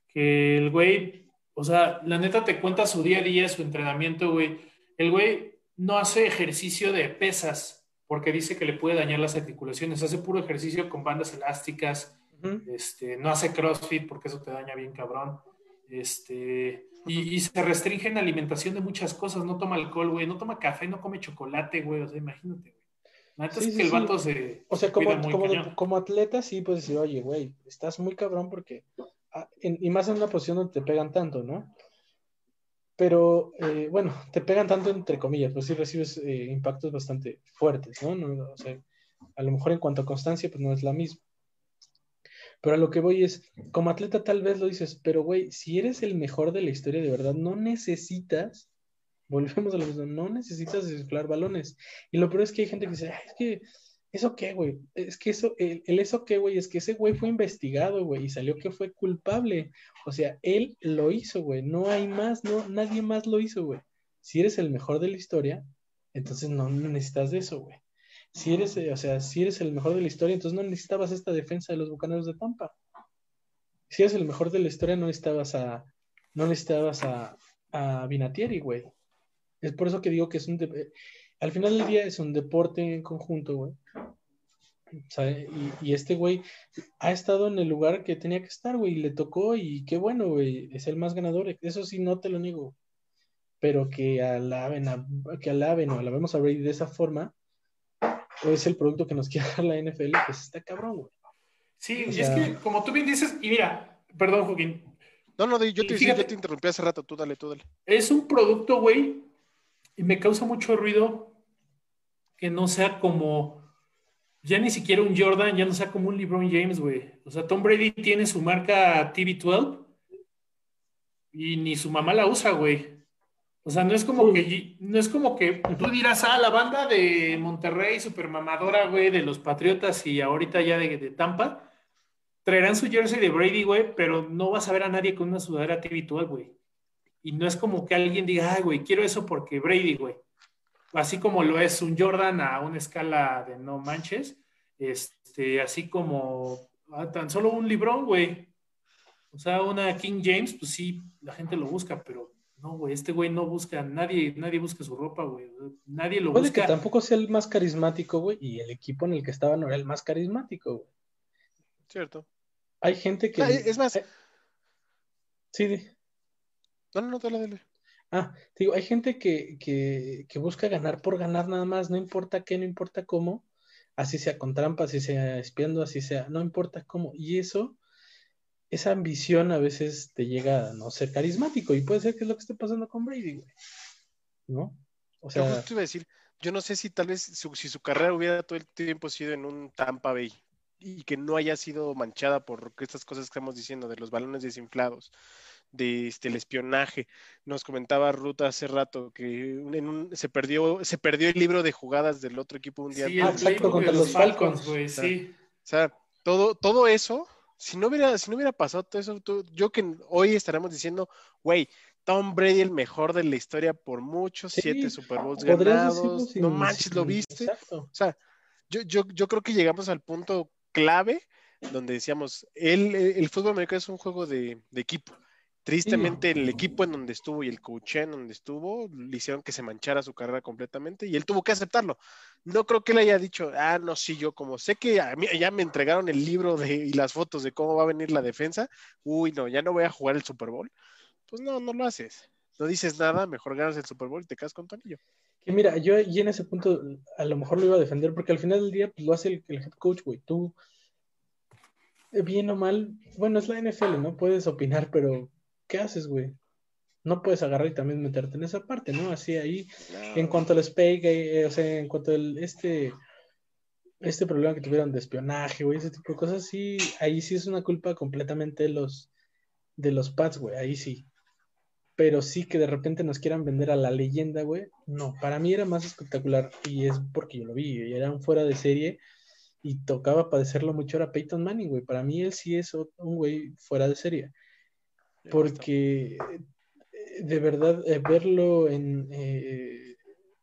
Que el güey, o sea, la neta te cuenta su día a día, su entrenamiento, güey. El güey no hace ejercicio de pesas porque dice que le puede dañar las articulaciones. Hace puro ejercicio con bandas elásticas. este, no hace CrossFit porque eso te daña bien cabrón. Este, y, se restringe en alimentación de muchas cosas. No toma alcohol, güey. No toma café, no come chocolate, güey. O sea, imagínate, güey. La es que el vato se. O sea, como, como, atleta, sí puedes decir, oye, güey, estás muy cabrón porque. Ah, y más en una posición donde te pegan tanto, ¿no? Pero, eh, bueno, te pegan tanto entre comillas, pues sí recibes eh, impactos bastante fuertes, ¿no? ¿no? O sea, a lo mejor en cuanto a constancia, pues no es la misma. Pero a lo que voy es, como atleta tal vez lo dices, pero güey, si eres el mejor de la historia de verdad, no necesitas, volvemos a lo mismo, no necesitas desflar balones. Y lo peor es que hay gente que dice, es que ¿Eso qué, güey? Es que eso, el, eso qué, güey, es que ese güey fue investigado, güey, y salió que fue culpable. O sea, él lo hizo, güey. No hay más, no, nadie más lo hizo, güey. Si eres el mejor de la historia, entonces no, necesitas de eso, güey. Si eres, o sea, si eres el mejor de la historia, entonces no necesitabas esta defensa de los bucaneros de Tampa. Si eres el mejor de la historia, no necesitabas a, no necesitabas a, a Vinatieri, güey. Es por eso que digo que es un, al final del día es un deporte en conjunto, güey. Y, este güey ha estado en el lugar que tenía que estar, güey, y le tocó y qué bueno, güey, es el más ganador. Eso sí, no te lo niego. Pero que alaben, a, que alaben o alabemos a Brady de esa forma, es el producto que nos quiere dar la NFL, pues está cabrón, güey. Sí, y es que como tú bien dices, y mira, perdón, Joaquín. No, no, yo te, yo te interrumpí hace rato, tú dale, tú dale. Es un producto, güey, y me causa mucho ruido que no sea como, ya ni siquiera un Jordan, ya no sea como un LeBron James, güey. O sea, Tom Brady tiene su marca TV12 y ni su mamá la usa, güey. O sea, no es como que no es como que tú dirás, ah, la banda de Monterrey, super mamadora, güey, de los Patriotas y ahorita ya de, de Tampa, traerán su jersey de Brady, güey, pero no vas a ver a nadie con una sudadera TV12, güey. Y no es como que alguien diga, ay, güey, quiero eso porque Brady, güey así como lo es un Jordan a una escala de no manches, este, así como tan solo un librón, güey. O sea, una King James, pues sí, la gente lo busca, pero no, güey, este güey no busca, nadie, nadie busca su ropa, güey. Nadie lo Puede que tampoco sea el más carismático, güey, y el equipo en el que estaba no era el más carismático, güey. Cierto. Hay gente que. Ah, es más. Eh, sí, No, no, no, dale, dale. Ah, digo, hay gente que, que, busca ganar por ganar nada más, no importa qué, no importa cómo, así sea con trampa, así sea espiando, así sea, no importa cómo. Y eso, esa ambición a veces te llega a no ser carismático y puede ser que es lo que esté pasando con Brady, güey. ¿No? O sea, yo iba a decir, yo no sé si tal vez si su carrera hubiera todo el tiempo sido en un Tampa Bay y que no haya sido manchada por estas cosas que estamos diciendo de los balones desinflados de este, el espionaje. Nos comentaba Ruta hace rato que se, perdió, se perdió el libro de jugadas del otro equipo un día. Sí, exacto, contra los Falcons, güey, sí. O sea, todo, todo eso, si no hubiera, si no hubiera pasado todo eso, yo que hoy estaremos diciendo, güey, Tom Brady el mejor de la historia por muchos, siete Super Bowls ganados, no manches, ¿lo viste? O sea, yo, yo, yo creo que llegamos al punto clave donde decíamos, el, el fútbol americano es un juego de, de equipo. Tristemente, el equipo en donde estuvo y el coach en donde estuvo le hicieron que se manchara su carrera completamente y él tuvo que aceptarlo. No creo que él haya dicho, ah, no, sí, yo como sé que a mí ya me entregaron el libro de, y las fotos de cómo va a venir la defensa, uy, no, ya no voy a jugar el Super Bowl. Pues no, no lo haces. No dices nada, mejor ganas el Super Bowl y te quedas con tu anillo. Que mira, yo y en ese punto a lo mejor lo iba a defender porque al final del día pues, lo hace el, el head coach, güey. Tú, eh, bien o mal, bueno, es la NFL, ¿no? Puedes opinar, pero ¿qué haces, güey? No puedes agarrar y también meterte en esa parte, ¿no? Así ahí, en cuanto al SPAY, eh, o sea, en cuanto al este, este problema que tuvieron de espionaje, güey, ese tipo de cosas, sí, ahí sí es una culpa completamente de los, de los Pats, güey, ahí sí. Pero sí que de repente nos quieran vender a la leyenda, güey, no, para mí era más espectacular y es porque yo lo vi, y era un fuera de serie y tocaba padecerlo mucho era Peyton Manning, güey. Para mí él sí es un güey fuera de serie porque eh, de verdad eh, verlo en eh,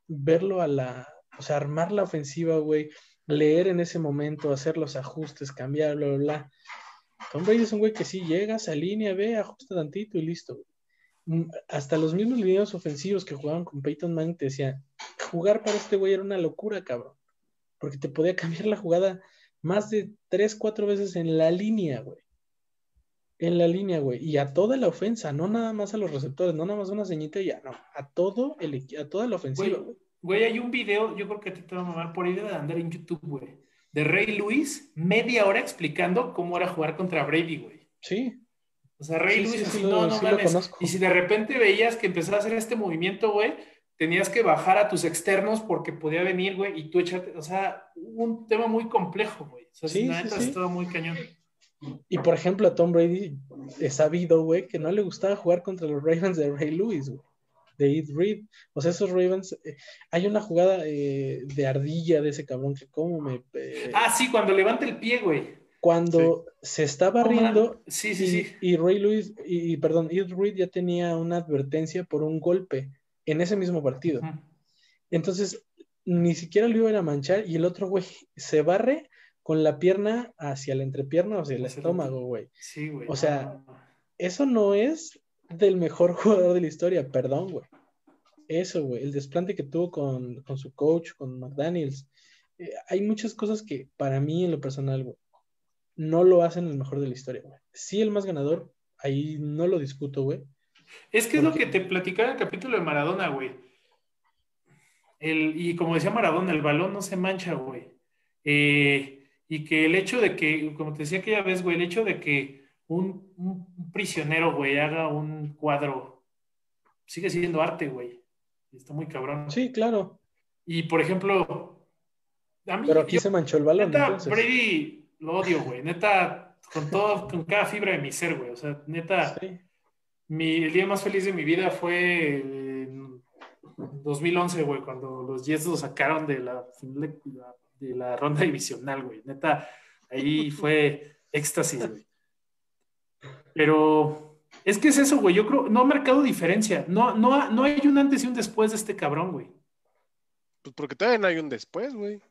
verlo a la, o sea, armar la ofensiva, güey, leer en ese momento, hacer los ajustes, cambiar, bla, bla, bla. Tom Brady es un güey que sí llega, se alinea, ve, ajusta tantito y listo. Mm, hasta los mismos lineos ofensivos que jugaban con Peyton Manning te decían, jugar para este güey era una locura, cabrón. Porque te podía cambiar la jugada más de tres, cuatro veces en la línea, güey en la línea, güey, y a toda la ofensa, no nada más a los receptores, no nada más una ceñita y ya, no, a todo el a toda la ofensiva, güey. Güey, hay un video, yo creo que te, te va a mamar por idea de andar en YouTube, güey, de Ray Lewis, media hora explicando cómo era jugar contra Brady, güey. Sí. O sea, Ray Lewis así, no, no mames. Y si de repente veías que empezaba a hacer este movimiento, güey, tenías que bajar a tus externos porque podía venir, güey, y tú echarte, o sea, un tema muy complejo, güey. O sea, sí, la neta estaba muy cañón. Y por ejemplo, a Tom Brady es sabido, güey, que no le gustaba jugar contra los Ravens de Ray Lewis, güey. de Ed Reed. O sea, esos Ravens, eh, hay una jugada eh, de ardilla de ese cabrón que como me... Eh, ah, sí, cuando levanta el pie, güey. Cuando se estaba riendo sí, sí, sí. y Ray Lewis, y, perdón, Ed Reed ya tenía una advertencia por un golpe en ese mismo partido. Entonces, ni siquiera lo iban a manchar y el otro güey se barre con la pierna hacia la entrepierna o hacia el estómago, güey. Sí, güey. O sea, eso no es del mejor jugador de la historia, perdón, güey. Eso, güey, el desplante que tuvo con, su coach, con McDaniels. Eh, hay muchas cosas que para mí en lo personal, güey, no lo hacen el mejor de la historia, güey. Sí, el más ganador, ahí no lo discuto, güey. Es que es lo que te platicaba en el capítulo de Maradona, güey. y como decía Maradona, el balón no se mancha, güey. Eh, y que el hecho de que, como te decía aquella vez, güey, el hecho de que un, un prisionero, güey, haga un cuadro, sigue siendo arte, güey. Está muy cabrón. Sí, claro. Y por ejemplo, a mí, Pero aquí se manchó el balón. Neta, Brady lo odio, güey. Neta, con todo, con cada fibra de mi ser, güey. O sea, neta, mi, el día más feliz de mi vida fue en 2011, güey, cuando los Jets lo sacaron de la, de la ronda divisional, güey. Neta, ahí fue éxtasis, güey. Pero es que es eso, güey. Yo creo, no ha marcado diferencia. No, no, no hay un antes y un después de este cabrón, güey. Pues porque todavía no hay un después, güey.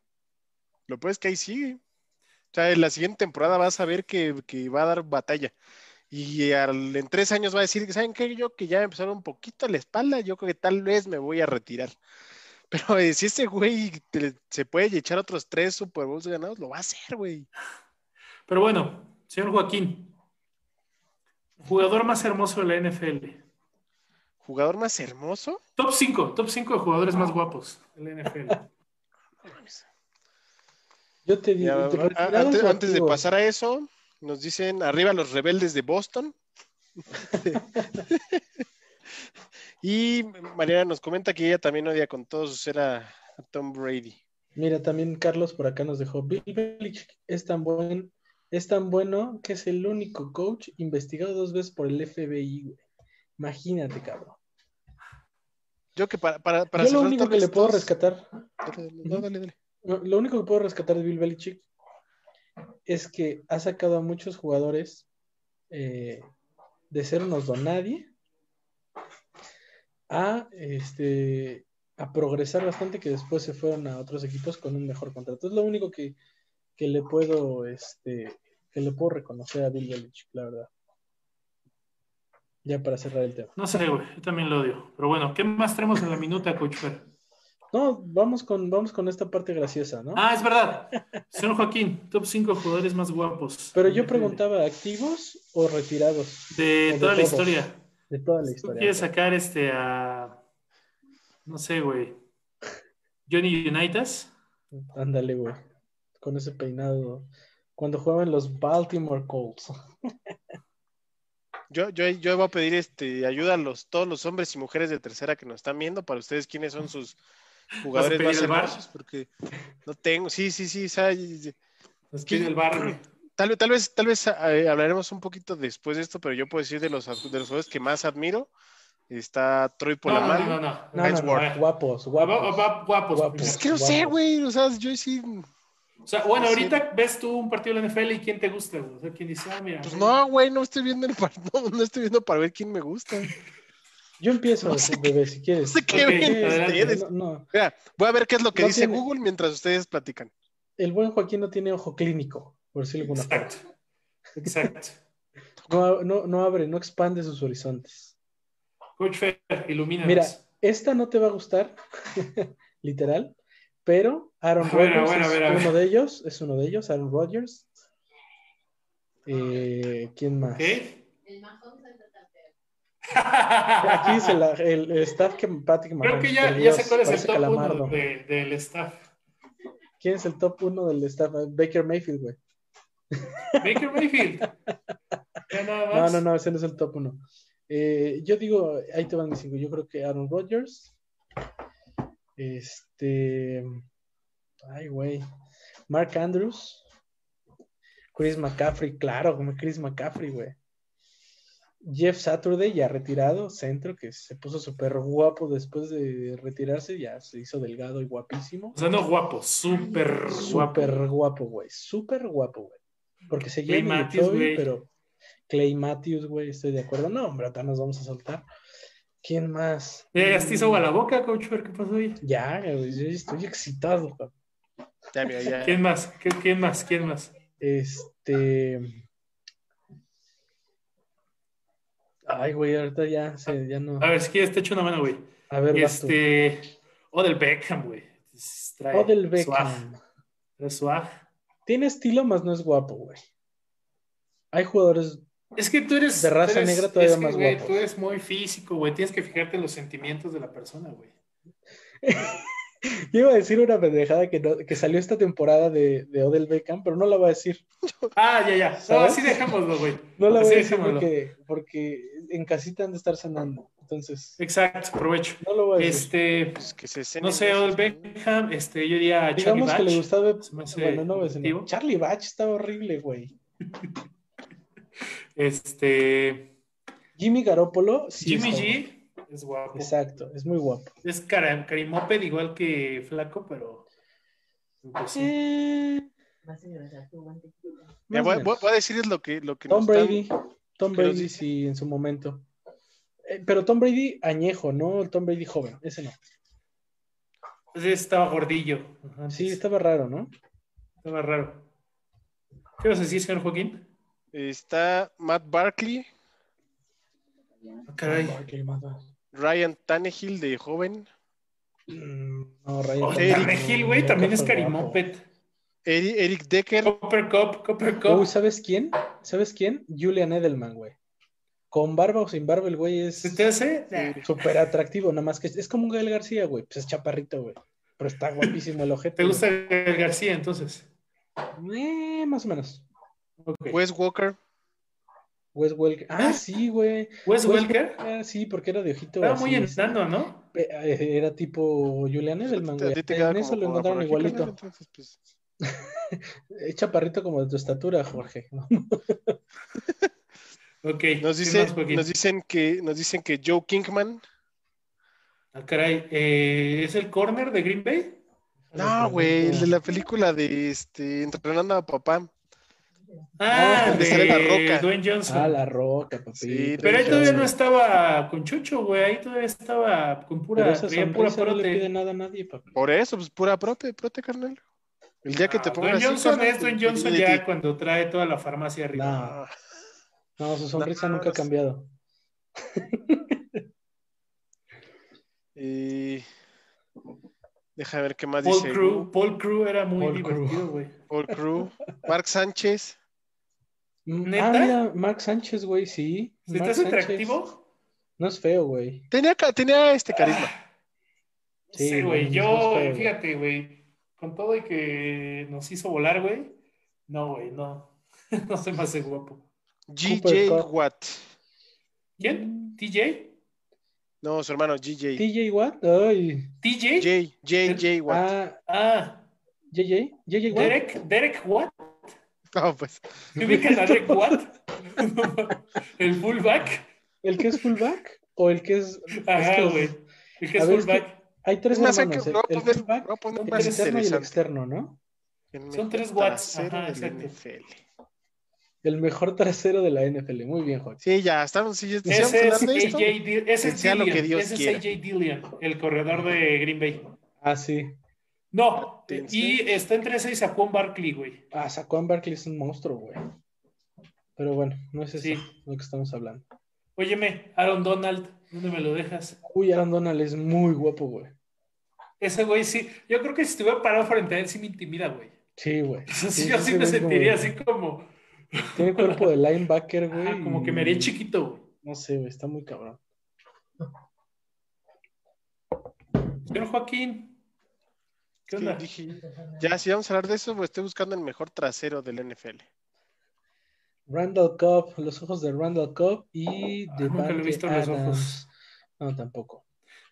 Lo puedes que ahí sigue. O sea, en la siguiente temporada vas a ver que, va a dar batalla. Y en tres años va a decir, ¿saben qué? Yo que ya me empezaron un poquito la espalda, yo creo que tal vez me voy a retirar. Pero eh, si ese güey se puede echar otros tres Super Bowls ganados, lo va a hacer, güey. Pero bueno, señor Joaquín, Jugador más hermoso de la NFL. ¿Jugador más hermoso? Top 5, top 5 de jugadores más guapos de la NFL. Yo te digo, antes, de pasar a eso, nos dicen arriba los rebeldes de Boston. y Mariana nos comenta que ella también odia con todos era a Tom Brady. Mira, también Carlos por acá nos dejó. Bill Belichick es tan buen es tan bueno que es el único coach investigado dos veces por el FBI, güey. Imagínate, cabrón. Yo que para, para, para Yo lo único que le puedo rescatar. No, dale, dale. Lo único que puedo rescatar de Bill Belichick es que ha sacado a muchos jugadores eh, de ser unos donadie a este a progresar bastante que después se fueron a otros equipos con un mejor contrato. Es lo único que, que le puedo, este, que le puedo reconocer a Bill Belichick, la verdad. Ya para cerrar el tema. No sé, güey, yo también lo odio. Pero bueno, ¿qué más tenemos en la minuta, Coach Fer? No, vamos con, vamos con esta parte graciosa, ¿no? Ah, es verdad. Señor Joaquín, top 5 jugadores más guapos. Pero yo preguntaba, ¿activos o retirados? De toda la historia. De toda la historia. ¿Quieres sacar este a. No sé, güey. Johnny Unitas? Ándale, güey con ese peinado cuando jugaban los Baltimore Colts. Yo, yo, yo voy a pedir este, ayuda a los, todos los hombres y mujeres de tercera que nos están viendo para ustedes quiénes son sus jugadores más hermosos, porque no tengo, sí, sí, sí, ¿sabes? el bar, Tal, tal vez, tal vez eh, hablaremos un poquito después de esto, pero yo puedo decir de los, de los jugadores que más admiro. Está Troy Polamalu. No, no, no, no, guapos, guapos. Guapos. Es que no sé, güey. O sea, yo sí o sea, bueno, ahorita ves tú un partido de la NFL y quién te gusta, O sea, quién dice, ah, mira. Pues no, güey, no estoy viendo el partido, no, estoy viendo para ver quién me gusta. Yo empiezo, bebé, si quieres. No sé qué ustedes. No, Mira, voy a ver qué es lo que dice Google mientras ustedes platican. El buen Joaquín no tiene ojo clínico, por decirlo alguna Exacto. Exacto. No, no, no abre, no expande sus horizontes. Coach Fer, ilumina. Mira, esta no te va a gustar, literal, pero Aaron Rodgers es uno de ellos, es uno de ellos, Aaron Rodgers. Eh, ¿Quién más? ¿Qué? Aquí dice el, el, staff que Patrick Creo que ya, ya sé cuál es el top uno del staff. ¿Quién es el top uno del staff? Baker Mayfield, güey. Baker Mayfield. No, no, no, ese no es el top uno. Eh, yo digo, ahí te van mis cinco. Yo creo que Aaron Rodgers, este. Ay, güey. Mark Andrews. Chris McCaffrey, claro, como Chris McCaffrey, güey. Jeff Saturday, ya retirado, centro, que se puso súper guapo después de retirarse, ya se hizo delgado y guapísimo. O sea, no guapo, súper guapo. Súper guapo, güey. Súper guapo, güey. Porque seguía en Toby, pero Clay Matthews, güey, estoy de acuerdo. No, hombre, acá nos vamos a soltar. ¿Quién más? ¿Ya te hizo a la boca, coach? ¿Qué pasó ahí? Ya, güey, yo estoy excitado. Ya, mira, ya. ¿Quién más? ¿Quién más? ¿Quién más? Este. Ay, güey, ahorita ya, ya no. A ver, si quieres te echo una mano, güey. A ver, este. Odell Beckham, güey. Odell Beckham. Swag. Tiene estilo, más no es guapo, güey. Hay jugadores es que tú eres de raza negra todavía más guapo. Tú eres muy físico, güey. Tienes que fijarte en los sentimientos de la persona, güey. Yo iba a decir una pendejada que, que salió esta temporada de, de, Odell Beckham, pero no la voy a decir. Ah, ya, ya. No, así dejémoslo, güey. No la voy a decir porque, porque, en casita han de estar cenando. Entonces. Exacto, aprovecho. No lo voy a decir. Este, pues que se no sé, Odell Beckham, este, yo diría Charlie Batch. que le gustaba. Bueno, no voy a decir. Charlie Batch estaba horrible, güey. Este. Jimmy Garoppolo. Jimmy G es guapo. Exacto, es muy guapo. Es carimoped igual que Flaco, pero. Pues eh, voy, a decirles lo que, lo que Tom Brady. Tom Brady, sí, en su momento. Eh, pero Tom Brady añejo, no Tom Brady joven, ese no. Ese estaba gordillo. sí, estaba raro, ¿no? Estaba raro. ¿Qué vas a decir, señor Joaquín? Está Matt Barkley. Ah, Ryan Tannehill de joven. Mm, no, Ryan oh, Tannehill, güey, también es Carimopet. Eric, Decker. Copper Cup, Copper Cup. ¿sabes quién? ¿Sabes quién? Julian Edelman, güey. Con barba o sin barba, el güey es. ¿Se te hace? Súper atractivo, nada más que es como un Gael García, güey. Pues es chaparrito, güey. Pero está guapísimo el ojete. ¿Te gusta Gael García entonces? Eh, más o menos. Wes Walker. Wes Walker. Ah, sí, güey. Wes, Walker. sí, porque era de ojito. Estaba muy entrando, ¿no? Eh, era tipo Julian Edelman, güey. En eso lo encontraron igualito. Pues. es chaparrito como de tu estatura, Jorge. ok. Nos, nos, dicen que, nos dicen que Joe Kingman. Ah, caray. Eh, ¿Es el corner de Green Bay? No, güey, el de la película de este Entrenando a Papá. Ah, de la roca. Dwayne Johnson. Ah, la roca, papi. Sí, pero ahí todavía no estaba con Chucho, güey. Ahí todavía estaba con pura, pura prote. No le pide nada a nadie, papi. Por eso, pues pura prote, prote, carnal. El día que te ah, pongas. Dwayne Johnson es Dwayne Johnson ya cuando trae toda la farmacia arriba. No, su sonrisa nunca ha cambiado. y. Deja ver qué más Paul dice. Crew, Paul Crew era muy divertido, güey. Paul Crew. Mark Sánchez. ¿Neta? Ah, mira, Mark Sánchez, güey, sí. ¿Se te hace atractivo? No es feo, güey. Tenía, tenía este carisma. sí, güey. yo, fíjate, güey. Con todo y que nos hizo volar, güey. No, güey, no. no se me hace guapo. GJ Watt. ¿Quién? ¿TJ? No, su hermano GJ. TJ Watt. Ay. TJ. J, JJ Watt. Ah, ah. JJ. JJ Watt. Derek, Derek Watt. No, pues. ¿Me ubican a Derek Watt? ¿El fullback? ¿El que es fullback? ¿O el que es. Ajá, güey. El que es fullback. hay tres hermanos. El, el fullback, el interno y el externo, ¿no? Son tres watts. Ajá, exacto. El mejor trasero de la NFL. Muy bien, Juan. Sí, ya estamos. Sí, ese es, AJ, ese es lo que Dios ese es AJ Dillon, el corredor de Green Bay. Ah, sí. No, y está entre ese y Saquon Barkley, güey. Ah, Saquon Barkley es un monstruo, güey. Pero bueno, no es eso lo que estamos hablando. Óyeme, Aaron Donald, ¿dónde me lo dejas? Uy, Aaron Donald es muy guapo, güey. Ese güey sí. Yo creo que si estuviera parado frente a él sí me intimida, güey. Sí, güey. Sí, yo sí me sentiría así como tiene cuerpo de linebacker, güey. como que me haría chiquito, güey. No sé, güey, está muy cabrón. Señor Joaquín. ¿Qué onda? ya, si vamos a hablar de eso, pues estoy buscando el mejor trasero del NFL. Randall Cobb, los ojos de Randall Cobb y ah, Nunca lo he visto los ojos. No, tampoco.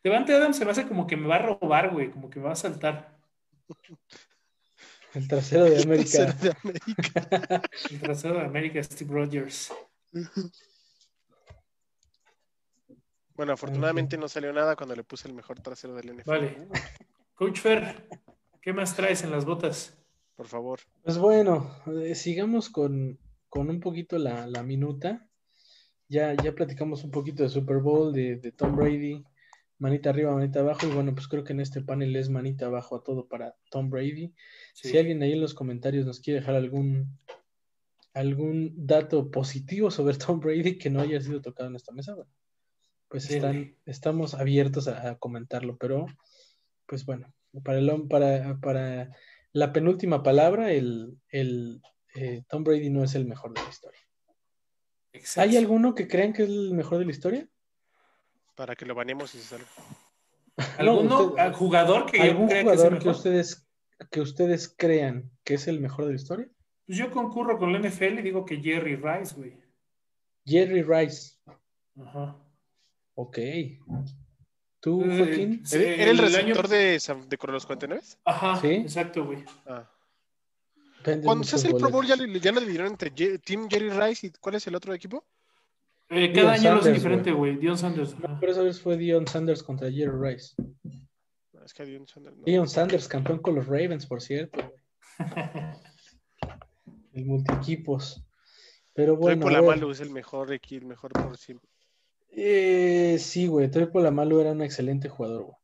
Devante Adams se me hace como que me va a robar, güey, como que me va a saltar. El trasero de América. El trasero de América. el trasero de América, Steve Rogers. Bueno, afortunadamente no salió nada cuando le puse el mejor trasero del NFL. Vale. Coach Fer, ¿qué más traes en las botas? Por favor. Pues bueno, eh, sigamos con, un poquito la, minuta. Ya, ya platicamos un poquito de Super Bowl, de, de Tom Brady, manita arriba, manita abajo. Y bueno, pues creo que en este panel es manita abajo a todo para Tom Brady. Si alguien ahí en los comentarios nos quiere dejar algún, algún dato positivo sobre Tom Brady que no haya sido tocado en esta mesa, bueno, pues están, estamos abiertos a, comentarlo, pero pues bueno, para, el, para, para la penúltima palabra, el, el eh, Tom Brady no es el mejor de la historia. ¿Hay alguno que crean que es el mejor de la historia? Para que lo banemos y se salga. ¿Alguno jugador que algún jugador que, ustedes que ustedes crean que es el mejor de la historia? Pues yo concurro con la NFL y digo que Jerry Rice, güey. Jerry Rice. Ajá. Ok. ¿Tú, eh, Joaquín? ¿Era el receptor de, de los 49? Ajá, ¿Sí? exacto, güey. Ah. Cuando se hace el Pro Bowl, ¿ya, ya lo dividieron entre Team Jerry Rice y cuál es el otro equipo? Eh, cada año lo hace diferente, güey. Dion Sanders. No, pero esa vez fue Dion Sanders contra Jerry Rice. es que Dion Sanders. Dion Sanders, campeón con los Ravens, por cierto. el multi-equipos. Pero bueno. la Malu es el mejor, el mejor por siempre. Eh, sí, güey. Trepo Lamalu era un excelente jugador, güey.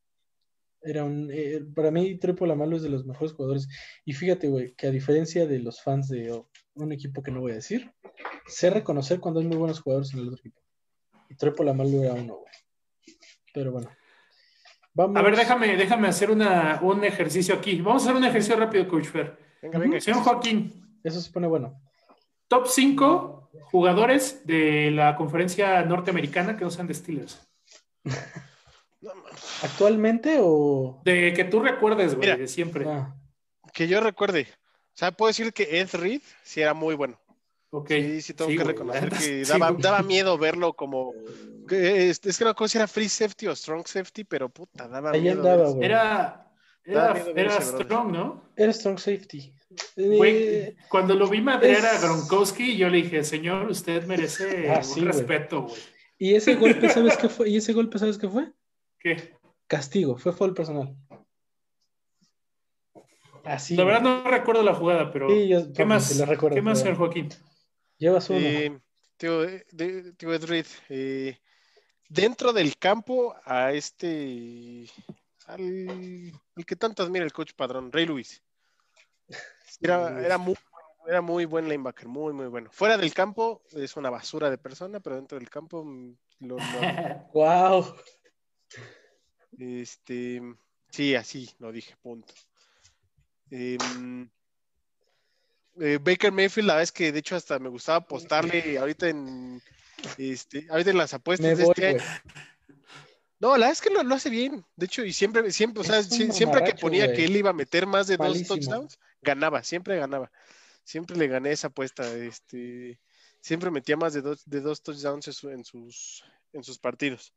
Era un, eh, para mí, Trepo Lamalu es de los mejores jugadores. Y fíjate, güey, que a diferencia de los fans de un equipo que no voy a decir, sé reconocer cuando hay muy buenos jugadores en el otro equipo. Y Trepo Lamalu era uno, güey. Pero bueno. Vamos. A ver, déjame, déjame hacer una, un ejercicio aquí. Vamos a hacer un ejercicio rápido, Coach Fer. Venga, venga. Señor Joaquín. Eso se pone bueno. Top 5 jugadores de la conferencia norteamericana que no sean de Steelers. ¿Actualmente o...? De que tú recuerdes, güey, de siempre. Ah. Que yo recuerde. O sea, puedo decir que Ed Reed sí era muy bueno. Okay. Sí, sí, tengo que reconocer que daba, miedo verlo como. es, que no sé si era free safety o strong safety, pero puta, daba Ahí miedo. Andaba, era, era, era strong, ¿no? Era strong safety. Eh, cuando lo vi madrear a Gronkowski, yo le dije, señor, usted merece ah, un respeto, güey. ¿Y ese golpe, sabes qué fue? ¿Y ese golpe, sabes qué fue? ¿Qué? Castigo, fue foul personal. Así. La verdad no recuerdo la jugada, pero ¿qué, más, ¿qué más, señor Joaquín? Llevas uno. Eh, tío, tío Edrid, eh, dentro del campo a este, al, al que tanto admira el coach padrón, Rey Luis. Era, era, muy, era muy buen linebacker, muy, muy bueno. Fuera del campo es una basura de persona, pero dentro del campo mm, lo, wow. Este, sí, así lo dije, punto. Em, eh, Baker Mayfield, la vez que de hecho hasta me gustaba apostarle ahorita en este, ahorita en las apuestas de este No, la verdad es que lo, hace bien. De hecho, y siempre, siempre, o sea, siempre que ponía que él iba a meter más de dos touchdowns, ganaba, siempre ganaba. Siempre le gané esa apuesta. Este, siempre metía más de dos, de dos touchdowns en, sus, en sus partidos.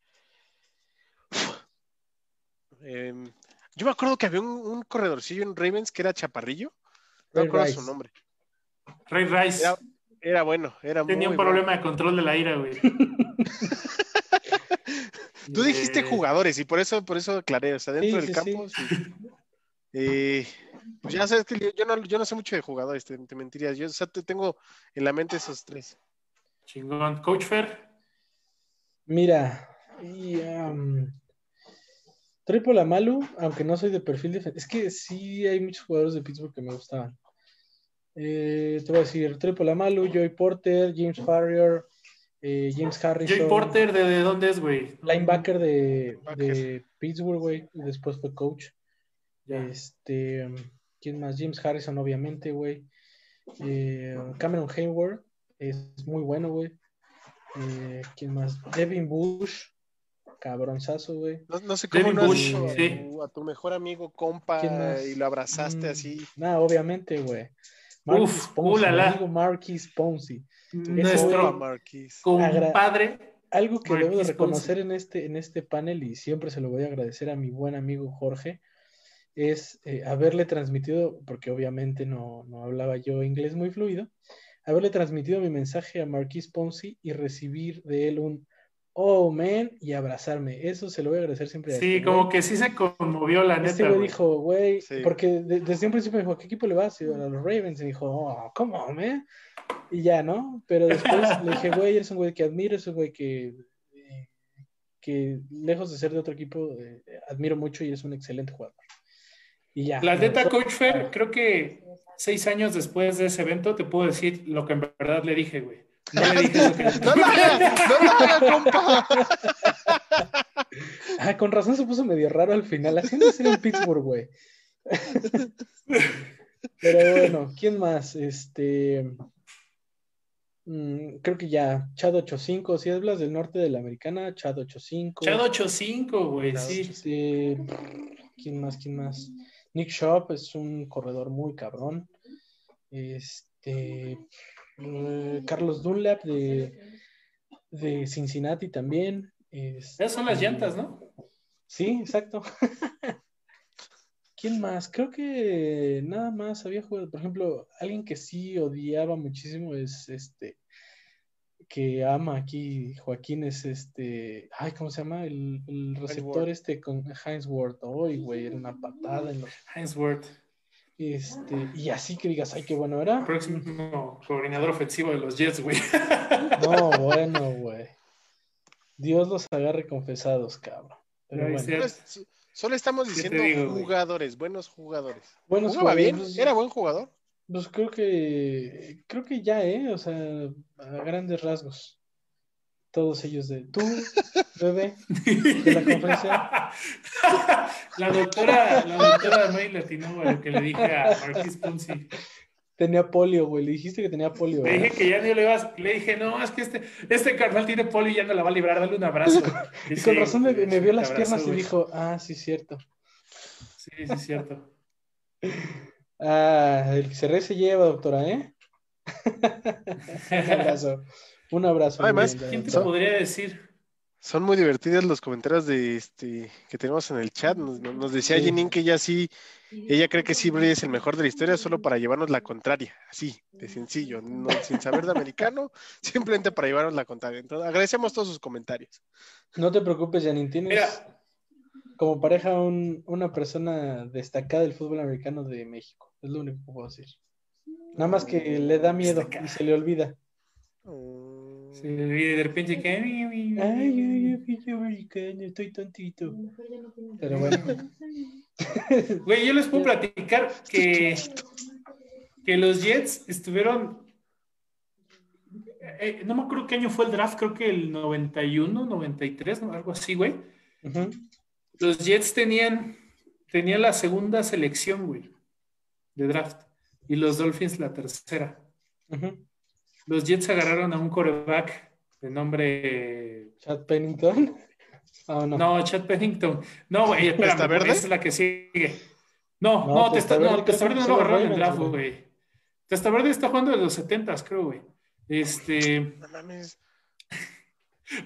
Em, yo me acuerdo que había un, corredorcillo en Ravens que era Chaparrillo. No me acuerdo su nombre. Ray Rice. Era, bueno, era Tenía un problema de control de la ira, güey. Tú dijiste jugadores y por eso, por eso aclaré, o sea, dentro del campo. Eh, pues ya sabes que yo no, yo no sé mucho de jugadores, te, mentirías. Yo o te tengo en la mente esos tres. Chingón. Coach Fer. Mira, y, um, Triple Amalu, aunque no soy de perfil de... Es que sí hay muchos jugadores de Pittsburgh que me gustaban. Eh, te voy a decir Triple Amalu, Joy Porter, James Farrier, eh, James Harrison. Joy Porter, ¿de, dónde es, güey? Linebacker de, de Pittsburgh, güey. Y después fue coach. Este, ¿quién más? James Harrison, obviamente, güey. Eh, Cameron Hayward es muy bueno, güey. Eh, ¿Quién más? Devin Bush, cabronzazo, güey. No, sé cómo no Bush, a, tu, mejor amigo, compa, y lo abrazaste mm, así. No, obviamente, güey. Uf, Ponzi, amigo Marquis Ponzi. Nuestro Marquis. compadre. Algo que debo de reconocer en este, en este panel, y siempre se lo voy a agradecer a mi buen amigo Jorge, es eh, haberle transmitido, porque obviamente no, hablaba yo inglés muy fluido, haberle transmitido mi mensaje a Marquis Ponzi y recibir de él un oh, man, y abrazarme. Eso se lo voy a agradecer siempre. A sí, este como que sí se conmovió la este neta. Este güey dijo, güey, porque desde un principio me dijo, ¿a qué equipo le vas? Y a los Ravens. Y dijo, oh, ¿cómo, man? Y ya, ¿no? Pero después le dije, güey, eres un güey que admiro, es un güey que, que lejos de ser de otro equipo, eh, admiro mucho y es un excelente jugador. Y ya. La neta, Coach Fair, creo que seis años después de ese evento te puedo decir lo que en verdad le dije, güey. No le dije lo que No lo haga, no compa. Ah, con razón se puso medio raro al final. Así no ser en Pittsburgh, güey. Pero bueno, ¿quién más? Este. Mm, creo que ya, Chad 85, si hablas del norte de la americana, Chad 85. Chad 85, güey, sí. ¿Quién más? ¿Quién más? Nick Shop es un corredor muy cabrón. Este, eh, Carlos Dunlap de, de Cincinnati también. Esas son las llantas, ¿no? Sí, exacto. ¿Quién más? Creo que nada más había jugado. Por ejemplo, alguien que sí odiaba muchísimo es este que ama aquí Joaquín es este, ay, ¿cómo se llama? El, receptor este con Heinz Ward. Hoy, güey, era una patada en los. Heinz Ward. Este, y así que digas, ay, qué bueno era. Próximo coordinador ofensivo de los Jets, güey. No, bueno, güey. Dios los agarre confesados, cabrón. Solo estamos diciendo jugadores, buenos jugadores. Buenos ¿Jugaba bien? ¿Era buen jugador? Pues creo que, creo que ya, ¿eh? O sea, a grandes rasgos. Todos ellos de tú, bebé, de la conferencia. La doctora, la doctora May Latino, lo que le dije a Marquis Punzi. Tenía polio, güey. Le dijiste que tenía polio. Le dije que ya no le ibas. Le dije, no, es que este, este carnal tiene polio y ya no la va a librar. Dale un abrazo. y con razón me, vio las piernas y dijo, ah, sí, cierto. Sí, sí, cierto. Ah, el que se se lleva, doctora, ¿eh? Un abrazo. Un abrazo. Además, ¿quién te podría decir? Son muy divertidos los comentarios de este que tenemos en el chat. Nos, decía sí. que ella sí, ella cree que sí Brady es el mejor de la historia solo para llevarnos la contraria, así, de sencillo, no, sin saber de americano, simplemente para llevarnos la contraria. Entonces, agradecemos todos sus comentarios. No te preocupes, Janine, tienes como pareja una persona destacada del fútbol americano de México. Es lo único que puedo decir. Nada más que le da miedo y se le olvida. Se le olvida y de repente que. Ay, yo, americano, estoy tontito. Pero bueno. Güey, yo les puedo platicar que, que los Jets estuvieron. Eh, no me acuerdo qué año fue el draft, creo que el 91, 93, ¿no? algo así, güey. Los Jets tenían, tenían la segunda selección, güey, de draft. Y los Dolphins la tercera. Los Jets agarraron a un coreback de nombre. Chad Pennington. Oh, no. no, Chad Pennington. No, güey, espérame, verde? esa es la que sigue. No, no, no Testaverde no, no lo agarraron en el draft, güey. Testaverde está jugando de los 70 creo, güey. Este.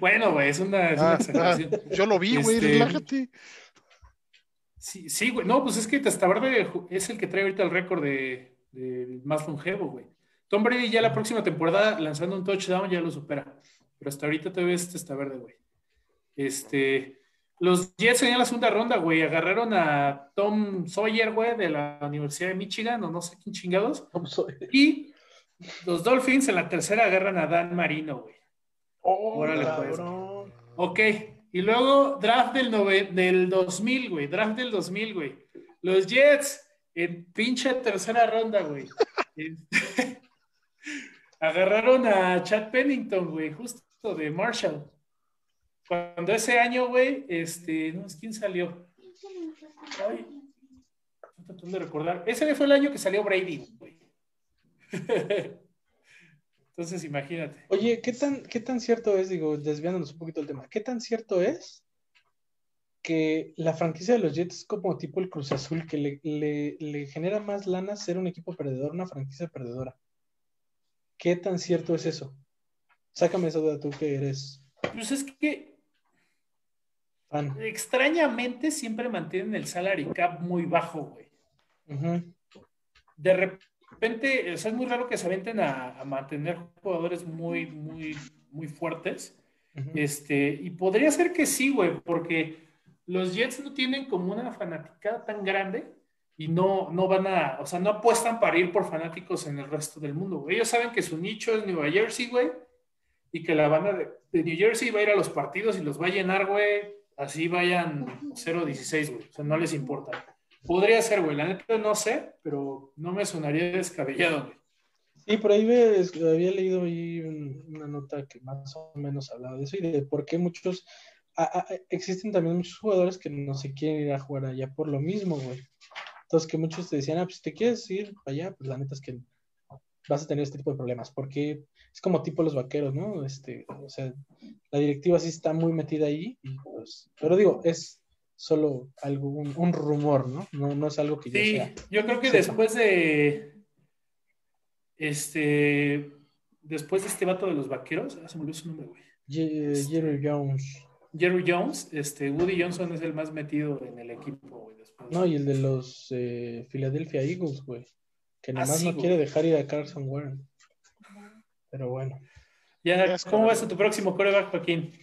Bueno, güey, es una, es una ah, exageración. Ah, yo lo vi, güey, este... relájate. Sí, sí, güey. No, pues es que Testaverde es el que trae ahorita el récord de, de, más longevo, güey. Tom Brady ya la próxima temporada lanzando un touchdown ya lo supera. Pero hasta ahorita todavía es Testaverde, güey. Este, los Jets en la segunda ronda, güey, agarraron a Tom Sawyer, güey, de la Universidad de Michigan, o no sé quién chingados. Y los Dolphins en la tercera agarran a Dan Marino, güey. Oh, Órale, pues. Ok, y luego draft del, del 2000, güey, draft del 2000, güey. Los Jets en pinche tercera ronda, güey. Agarraron a Chad Pennington, güey, justo de Marshall. Cuando ese año, güey, este, no sé quién salió. Ay, estoy tratando de recordar. Ese fue el año que salió Brady, güey. Entonces, imagínate. Oye, ¿qué tan, ¿qué tan cierto es, digo, desviándonos un poquito del tema, qué tan cierto es que la franquicia de los Jets es como tipo el Cruz Azul, que le, le genera más lana ser un equipo perdedor, una franquicia perdedora? ¿Qué tan cierto es eso? Sácame esa duda tú que eres. Pues es que Extrañamente siempre mantienen el salary cap muy bajo, güey. De repente, es muy raro que se aventen a, mantener jugadores muy, muy, muy fuertes. Este, y podría ser que sí, güey, porque los Jets no tienen como una fanaticada tan grande y no, no van a, o sea, no apuestan para ir por fanáticos en el resto del mundo. Ellos saben que su nicho es Nueva Jersey, güey, y que la banda de, New Jersey va a ir a los partidos y los va a llenar, güey, así vayan 0-16, güey. O sea, no les importa. Podría ser, güey, la neta no sé, pero no me sonaría descabellado, güey. Sí, por ahí había leído ahí una nota que más o menos hablaba de eso y de por qué muchos, existen también muchos jugadores que no se quieren ir a jugar allá por lo mismo, güey. Entonces que muchos te decían, ah, pues te quieres ir allá, pues la neta es que vas a tener este tipo de problemas, porque es como tipo los vaqueros, ¿no? Este, o sea, la directiva sí está muy metida ahí, pues, pero digo, es solo algo, un, rumor, ¿no? ¿no? ¿no? es algo que yo Sí, yo creo que después de este después de este vato de los vaqueros, ah, se me olvidó su nombre, güey. Jerry Jones. Jerry Jones, este, Woody Johnson es el más metido en el equipo, güey. No, y el de los eh, Philadelphia Eagles, güey. Que nada más no quiere dejar ir a Carson Warren. Pero bueno. Ya, ¿cómo va a ser tu próximo coreback, Joaquín?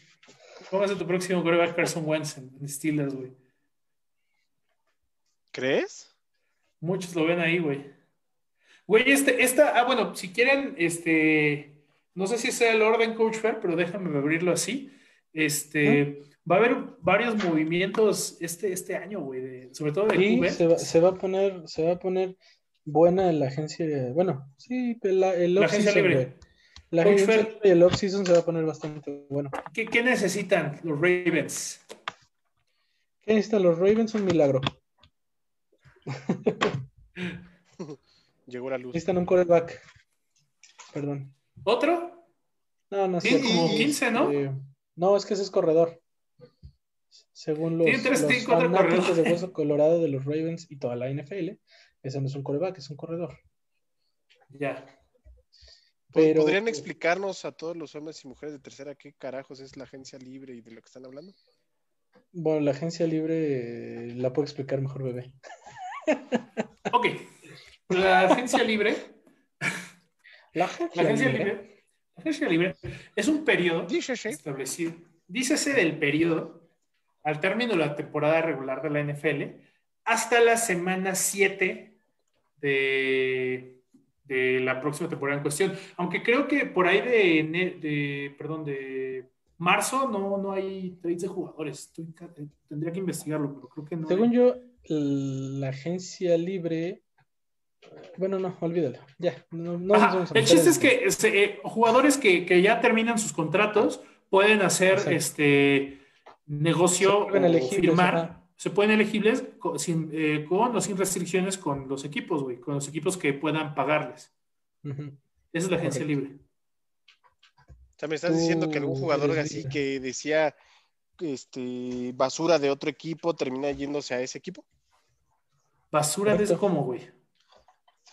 ¿Cómo va a ser tu próximo coreback Carson Wentz en Steelers, güey? ¿Crees? Muchos lo ven ahí, güey. Güey, este, esta, ah, bueno, si quieren, este, no sé si sea el orden, Coach Fair, pero déjame abrirlo así. Este, va a haber varios movimientos este, este año, güey, sobre todo de sí, se va, se va, a poner, se va a poner buena la agencia, bueno, sí, la, el la agencia libre. La agencia y el off-season se va a poner bastante bueno. ¿Qué, ¿Qué, necesitan los Ravens? ¿Qué necesitan los Ravens? Un milagro. Llegó la luz. Necesitan un coreback. Perdón. ¿Otro? No, no sé. como 15, ¿no? Eh, no, es que ese es corredor. Según los, los fanáticos de Hueso Colorado de los Ravens y toda la NFL, ese no es un coreback, es un corredor. Ya. Pero, ¿Podrían explicarnos a todos los hombres y mujeres de tercera qué carajos es la agencia libre y de lo que están hablando? Bueno, la agencia libre la puedo explicar mejor, bebé. Ok. La agencia libre. La agencia, libre. Agencia libre es un periodo establecido. Dícese del periodo al término de la temporada regular de la NFL hasta la semana 7 de, la próxima temporada en cuestión. Aunque creo que por ahí de, perdón, de marzo no, no hay trades de jugadores. tendría que investigarlo, pero creo que no. Según yo, la agencia libre. Bueno, no, olvídalo. Ya. el chiste es que eh, jugadores que, ya terminan sus contratos pueden hacer este negocio o firmar se pueden elegibles con, sin, eh, con o sin restricciones con los equipos, güey, con los equipos que puedan pagarles. Esa es la agencia libre. O sea, me estás diciendo que algún jugador así que decía este, basura de otro equipo termina yéndose a ese equipo. ¿Basura de eso cómo, güey?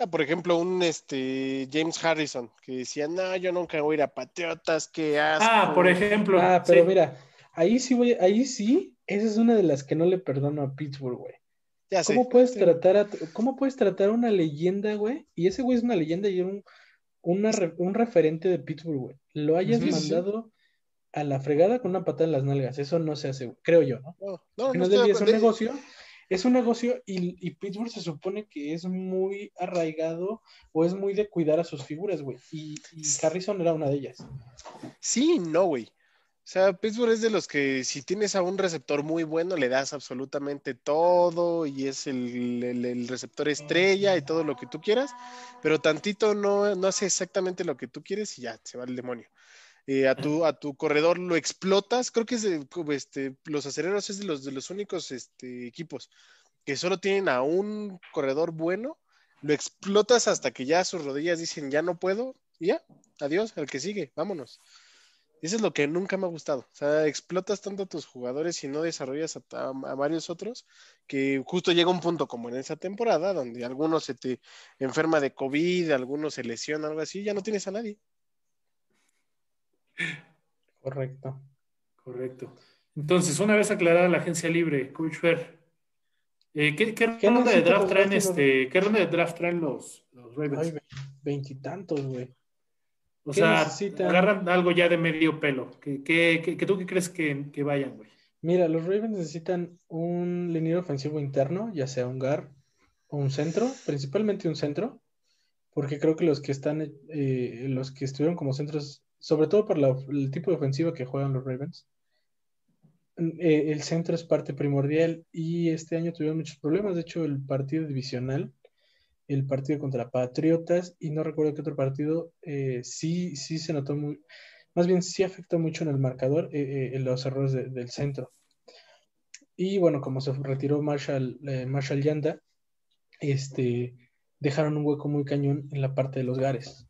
Por ejemplo, un este James Harrison que decía, no, yo nunca voy a ir a Patriotas, que asco. Ah, por ejemplo. Ah, pero mira, ahí sí voy, ahí sí esa es una de las que no le perdono a Pittsburgh, güey. Ya ¿Cómo puedes tratar a, cómo puedes tratar a una leyenda, güey? Y ese güey es una leyenda y un, un referente de Pittsburgh, güey. Lo hayas mandado a la fregada con una patada en las nalgas. Eso no se hace, creo yo, ¿no? No, no, no, es un negocio. Es un negocio y, Pittsburgh se supone que es muy arraigado o es muy de cuidar a sus figuras, güey. Y, y Harrison era una de ellas. Sí, no, güey. O sea, Pittsburgh es de los que si tienes a un receptor muy bueno, le das absolutamente todo y es el, receptor estrella y todo lo que tú quieras, pero tantito no, no, hace exactamente lo que tú quieres y ya se va el demonio. Eh, a, tu, a tu corredor lo explotas, creo que es este, los acereros es de los, de los únicos este, equipos que solo tienen a un corredor bueno, lo explotas hasta que ya sus rodillas dicen ya no puedo y ya, adiós, al que sigue, vámonos. Eso es lo que nunca me ha gustado. O sea, explotas tanto a tus jugadores y no desarrollas a, varios otros, que justo llega un punto como en esa temporada, donde algunos se te enferma de COVID, algunos se lesiona, algo así, ya no tienes a nadie. Correcto. Correcto. Entonces, una vez aclarada la agencia libre, Coach eh, ¿qué, ronda de draft traen este, ¿qué ronda de draft traen los, los Ravens? Veintitantos, güey. O sea, agarran algo ya de medio pelo. ¿Qué, qué, tú qué crees que, que vayan, güey? Mira, los Ravens necesitan un liniero ofensivo interno, ya sea un guard o un centro, principalmente un centro, porque creo que los que están, eh, los que estuvieron como centros, sobre todo por el tipo de ofensiva que juegan los Ravens, eh, el centro es parte primordial y este año tuvieron muchos problemas. De hecho, el partido divisional, el partido contra Patriotas y no recuerdo qué otro partido, eh, sí, sí se notó muy, más bien sí afectó mucho en el marcador en los errores del centro. Y bueno, como se retiró Marshall, Marshall Yanda, este, dejaron un hueco muy cañón en la parte de los Gares.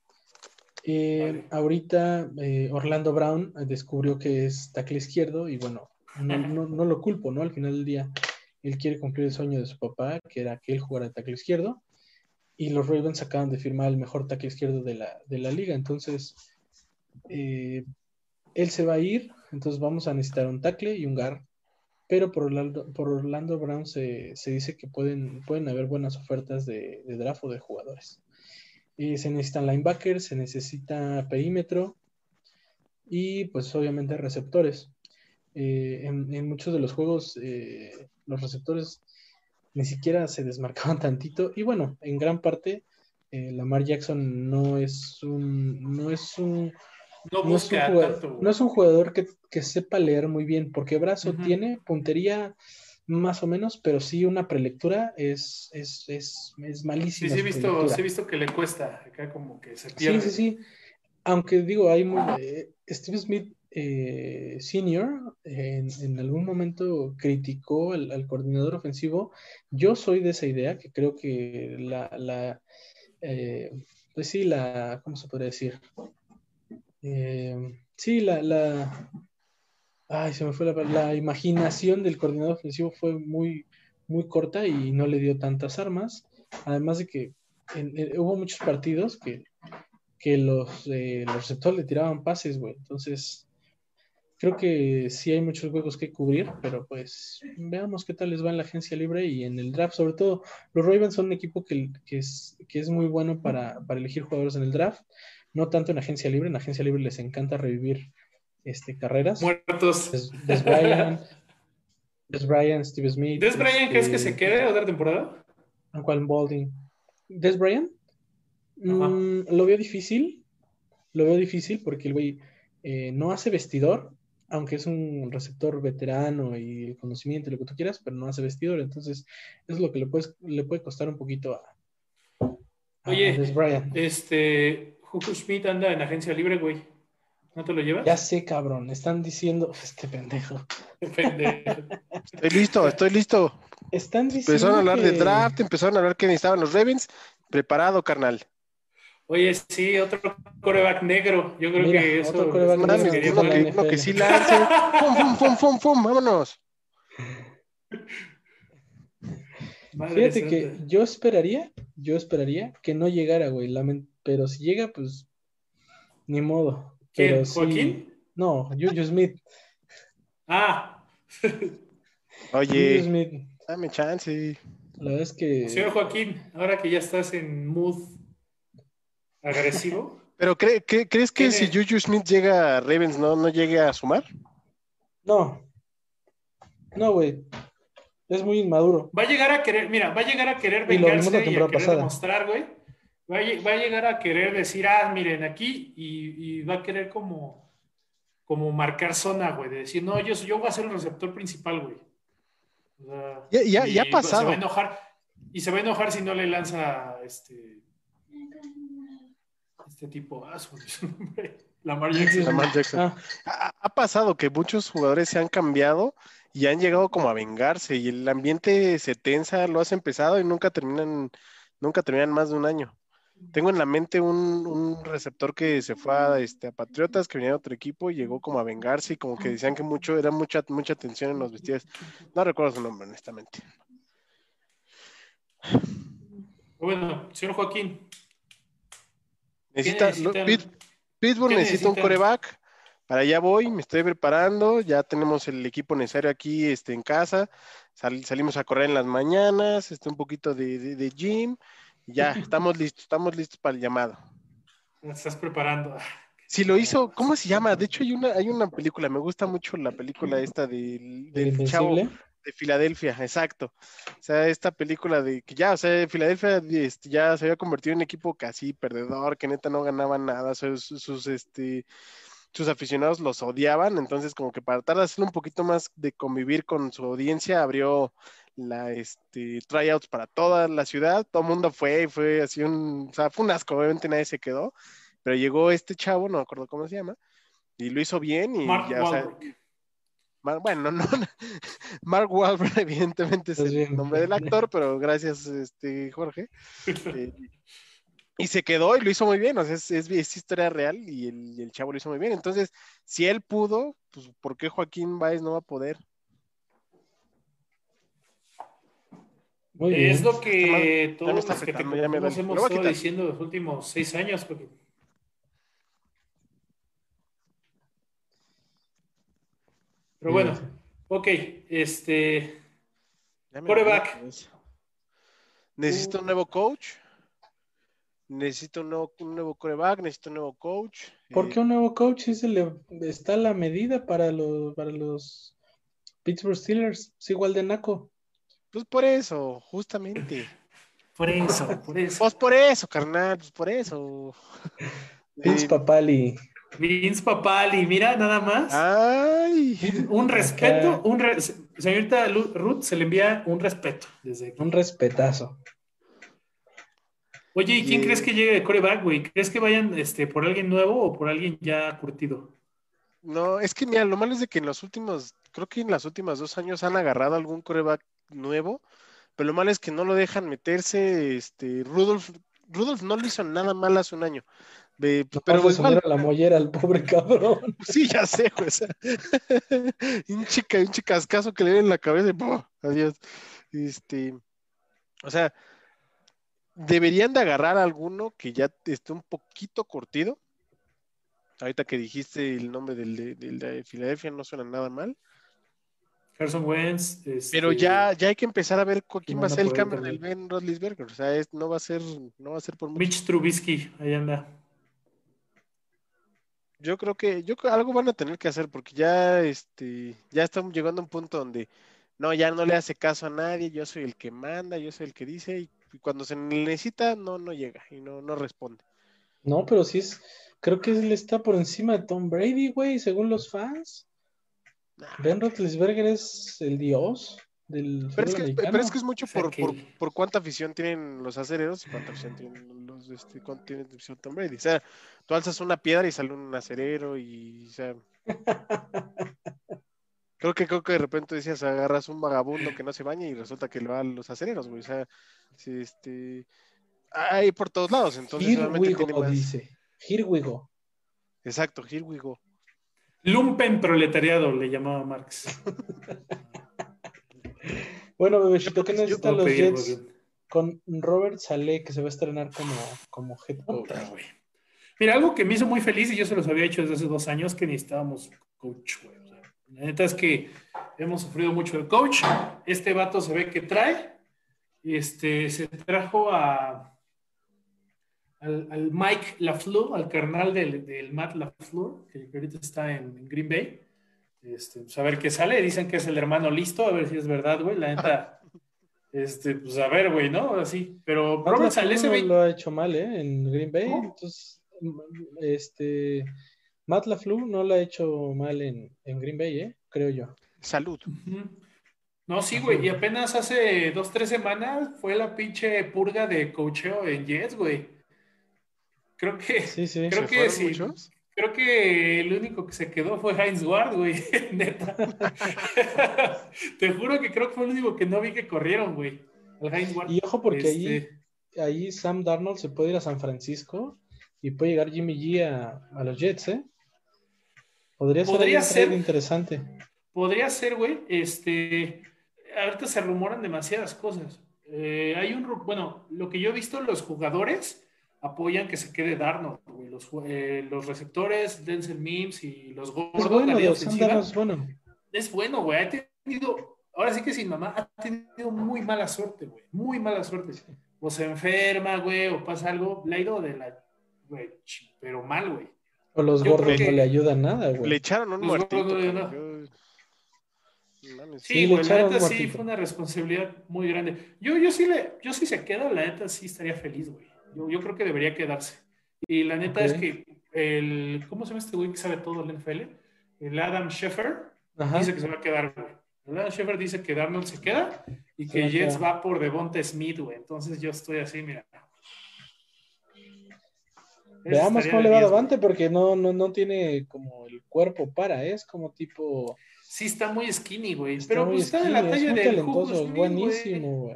Eh, ahorita eh, Orlando Brown descubrió que es tackle izquierdo y bueno, no, lo culpo, ¿no? Al final del día, él quiere cumplir el sueño de su papá, que era que él jugara de tackle izquierdo, y los Ravens acaban de firmar el mejor tackle izquierdo de la, liga, entonces eh, él se va a ir, entonces vamos a necesitar un tackle y un guard pero por Orlando, por Orlando Brown se, dice que pueden, pueden haber buenas ofertas de, draft o de jugadores. Eh, se necesitan linebackers, se necesita perímetro y pues obviamente receptores. Eh, en, muchos de los juegos eh, los receptores ni siquiera se desmarcaban tantito. Y bueno, en gran parte Lamar Jackson no es un, no es un no, es un jugador, que, sepa leer muy bien, porque brazo tiene, puntería más o menos, pero sí una prelectura es, es, es, es malísima. Sí, sí he, visto, sí he visto que le cuesta, acá como que se pierde. Sí, sí, sí. Aunque digo, hay muy, eh, Steve Smith eh, Senior en, algún momento criticó al, coordinador ofensivo. Yo soy de esa idea, que creo que la, la eh, pues sí, la, ¿cómo se podría decir? Eh, sí, la, la, ay, se me fue la, la, imaginación del coordinador ofensivo fue muy, muy corta y no le dio tantas armas. Además de que hubo muchos partidos que, que los, eh, los receptores le tiraban pases, güey. Entonces, creo que sí hay muchos juegos que cubrir, pero pues veamos qué tal les va en la agencia libre y en el draft. Sobre todo, los Ravens son un equipo que, que, es, que es muy bueno para, para elegir jugadores en el draft no tanto en agencia libre, en agencia libre les encanta revivir este, carreras. Muertos. Des, Bryant, Des Bryant, Steve Smith. ¿Des Bryant crees que se este, quede otra temporada? ¿Cuál Balding? ¿Des Bryant? Mm, lo veo difícil, lo veo difícil porque el güey eh, no hace vestidor, aunque es un receptor veterano y el conocimiento y lo que tú quieras, pero no hace vestidor, entonces es lo que le, le puede costar un poquito a, Oye, Des Bryant. este, Juju Schmidt anda en agencia libre, güey. ¿No te lo llevas? Ya sé, cabrón. Están diciendo, este pendejo. Estoy listo, estoy listo. Están diciendo. Empezaron a hablar de draft, empezaron a hablar que necesitaban los Ravens. Preparado, carnal. Oye, sí, otro coreback negro. Yo creo que eso. Otro coreback negro. Uno, que, uno que sí lance. ¡Fum, fum, fum, fum, fum! ¡Vámonos! Fíjate que yo esperaría, yo esperaría que no llegara, güey. Pero si llega, pues ni modo. ¿Quién? ¿Joaquín? No, Juju Smith. Ah. Oye, Smith. dame chance. La verdad es que. Señor Joaquín, ahora que ya estás en mood agresivo. ¿Pero crees que si Juju Smith llega a Ravens no, no llegue a sumar? No. No, güey. Es muy inmaduro. Va a llegar a querer, mira, va a llegar a querer vengarse y, a querer demostrar, güey. Va a, llegar a querer decir, ah, miren, aquí, y, va a querer como, como marcar zona, güey, de decir, no, yo, yo voy a ser el receptor principal, güey. ya, ya, ha pasado. Se va a enojar, y se va a enojar si no le lanza este, este tipo, ah, su nombre. Lamar Jackson. Lamar Jackson. Ah. ha, pasado que muchos jugadores se han cambiado y han llegado como a vengarse y el ambiente se tensa, lo has empezado y nunca terminan, nunca terminan más de un año. Tengo en la mente un, receptor que se fue a, este, a Patriotas, que venía de otro equipo y llegó como a vengarse y como que decían que mucho, era mucha, mucha tensión en los vestidos. No recuerdo su nombre, honestamente. Bueno, señor Joaquín. Necesita, Pittsburgh necesita un coreback para allá voy, me estoy preparando, ya tenemos el equipo necesario aquí este, en casa, salimos a correr en las mañanas, este, un poquito de, gym, ya estamos listos, estamos listos para el llamado. Me estás preparando. Si lo hizo, ¿cómo se llama? De hecho, hay una, hay una película, me gusta mucho la película esta del, del chavo de Filadelfia, exacto. O sea, esta película de que ya, o sea, Filadelfia este, ya se había convertido en un equipo casi perdedor, que neta no ganaba nada, sus, sus, este, sus aficionados los odiaban, entonces como que para tratar de hacerlo un poquito más de convivir con su audiencia, abrió la este tryouts para toda la ciudad, todo el mundo fue y fue así un, o sea, fue un asco, obviamente nadie se quedó, pero llegó este chavo, no me acuerdo cómo se llama, y lo hizo bien y ya, o sea, bueno, no, Mark Wahlberg evidentemente es el nombre del actor, pero gracias, este, Jorge. Eh, y se quedó y lo hizo muy bien, o sea, es, es, historia real y el, chavo lo hizo muy bien. Entonces, si él pudo, pues ¿por qué Joaquín Baez no va a poder? Es lo que todos los que te hemos estado diciendo los últimos seis años. Porque... Pero bueno, ok, este. Coreback. Necesito un nuevo coach. Necesito un nuevo, un nuevo coreback, necesito un nuevo coach. ¿Por qué un nuevo coach? Es está la medida para los, para los Pittsburgh Steelers. Es igual de naco. Pues por eso, justamente. Por eso, por eso. Pues por eso, carnal, pues por eso. Vince Papali. Vince Papali, mira, nada más. Ay. Un respeto, un señorita Ruth se le envía un respeto desde Un respetazo. Oye, ¿y quién crees que llegue de coreback, güey? ¿Crees que vayan este, por alguien nuevo o por alguien ya curtido? No, es que mira, lo malo es de que en los últimos, creo que en las últimas dos años han agarrado algún coreback nuevo, pero lo malo es que no lo dejan meterse, este, Rudolf, Rudolf no le hizo nada mal hace un año. pero igual, la mollera al pobre cabrón. Sí, ya sé, güey. un chica, un chicascazo que le en la cabeza y adiós. Este, o sea, deberían de agarrar alguno que ya esté un poquito curtido. Ahorita que dijiste el nombre del de, del de Filadelfia no suena nada mal. Carson Wentz. Pero este, ya, ya hay que empezar a ver quién va a ser el cambio del Ben Roethlisberger. O sea, no va a ser, no va a ser por mucho. Mitch Trubisky, ahí anda. Yo creo que, yo algo van a tener que hacer porque ya, este, ya estamos llegando a un punto donde no, ya no le hace caso a nadie. Yo soy el que manda, yo soy el que dice y, cuando se necesita no, no llega y no, no responde. No, pero sí es, creo que él está por encima de Tom Brady, güey, según los fans. Ben Roethlisberger es el dios del pero es, que, pero es que es mucho por, por, cuánta afición tienen los acereros y cuánta afición tienen los este, tienen Tom Brady. O sea, tú alzas una piedra y sale un acerero y o sea, creo que creo que de repente decías agarras un vagabundo que no se baña y resulta que lo va a los acereros, güey. O sea, este hay por todos lados, entonces Here realmente tiene más... dice. Here we go. Exacto, here we go. Lumpen proletariado, le llamaba Marx. bueno, bebecito, ¿qué necesitan los Jets con Robert Saleh, que se va a estrenar como, como head coach? Mira, algo que me hizo muy feliz, y yo se los había hecho desde hace dos años, que necesitábamos coach, güey. la neta es que hemos sufrido mucho el coach. Este vato se ve que trae. Este, se trajo a al, Mike LaFleur, al carnal del, Matt LaFleur, que ahorita está en, Green Bay. Este, pues a ver qué sale. Dicen que es el hermano listo, a ver si es verdad, güey. La neta, este, pues a ver, güey, ¿no? Así. Pero Robert Saleh se ve. lo ha hecho mal, ¿eh? En Green Bay. Entonces, este. Matt LaFleur no lo ha hecho mal en, Green Bay, ¿eh? Creo yo. Salud. No, sí, güey. Y apenas hace dos, tres semanas fue la pinche purga de cocheo en Jets, güey. Creo que. Sí, sí. Creo que sí. Creo que el único que se quedó fue Heinz Ward, güey. Neta. Te juro que creo que fue el único que no vi que corrieron, güey. El Heinz Ward. Y ojo, porque ahí, este ahí Sam Darnold se puede ir a San Francisco y puede llegar Jimmy G a, los Jets, ¿eh? Podría, podría ser, interesante. Podría ser, güey. Este. Ahorita se rumoran demasiadas cosas. Eh, hay un. Bueno, lo que yo he visto, los jugadores apoyan que se quede Darnold, Los, eh, los receptores, Denzel Mims y los gordos, es bueno, la ofensiva, es bueno. Es bueno, güey. Ha tenido, ahora sí que sin mamá, ha tenido muy mala suerte, güey. Muy mala suerte. O se enferma, güey, o pasa algo. Le ha ido de la, güey, pero mal, güey. O los gordos no le ayudan nada, güey. Le echaron un muertito. Sí, güey, la neta sí fue una responsabilidad muy grande. Yo, yo sí le, yo sí se queda, la neta sí estaría feliz, güey. Yo, yo creo que debería quedarse. Y la neta es que el, ¿cómo se llama este güey que sabe todo el NFL? El Adam Sheffer dice que se va a quedar, güey. El Adam Sheffer dice que Darnold se queda y que Jets va por Devonta Smith, güey. Entonces yo estoy así, mira. Veamos cómo le va Devante porque no, no, no tiene como el cuerpo para, es como tipo Sí, está muy skinny, güey. Pero pues está en la talla de talentoso, buenísimo, güey.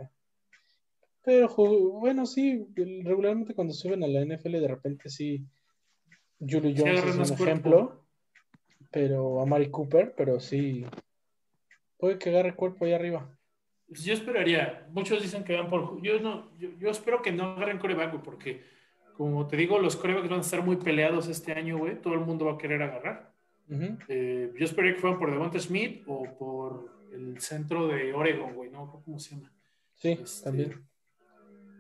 Pero bueno, sí, regularmente cuando suben a la NFL de repente sí. Julio Jones es un ejemplo. Pero a Mari Cooper, pero sí. Puede que agarre cuerpo ahí arriba. Pues yo esperaría. Muchos dicen que van por. Yo no, yo, espero que no agarren coreback, porque como te digo, los corebacks van a estar muy peleados este año, güey. Todo el mundo va a querer agarrar. Eh, yo esperé que fueran por Devonta Smith o por el centro de Oregon, güey, ¿no? ¿Cómo se llama? Sí, este, también.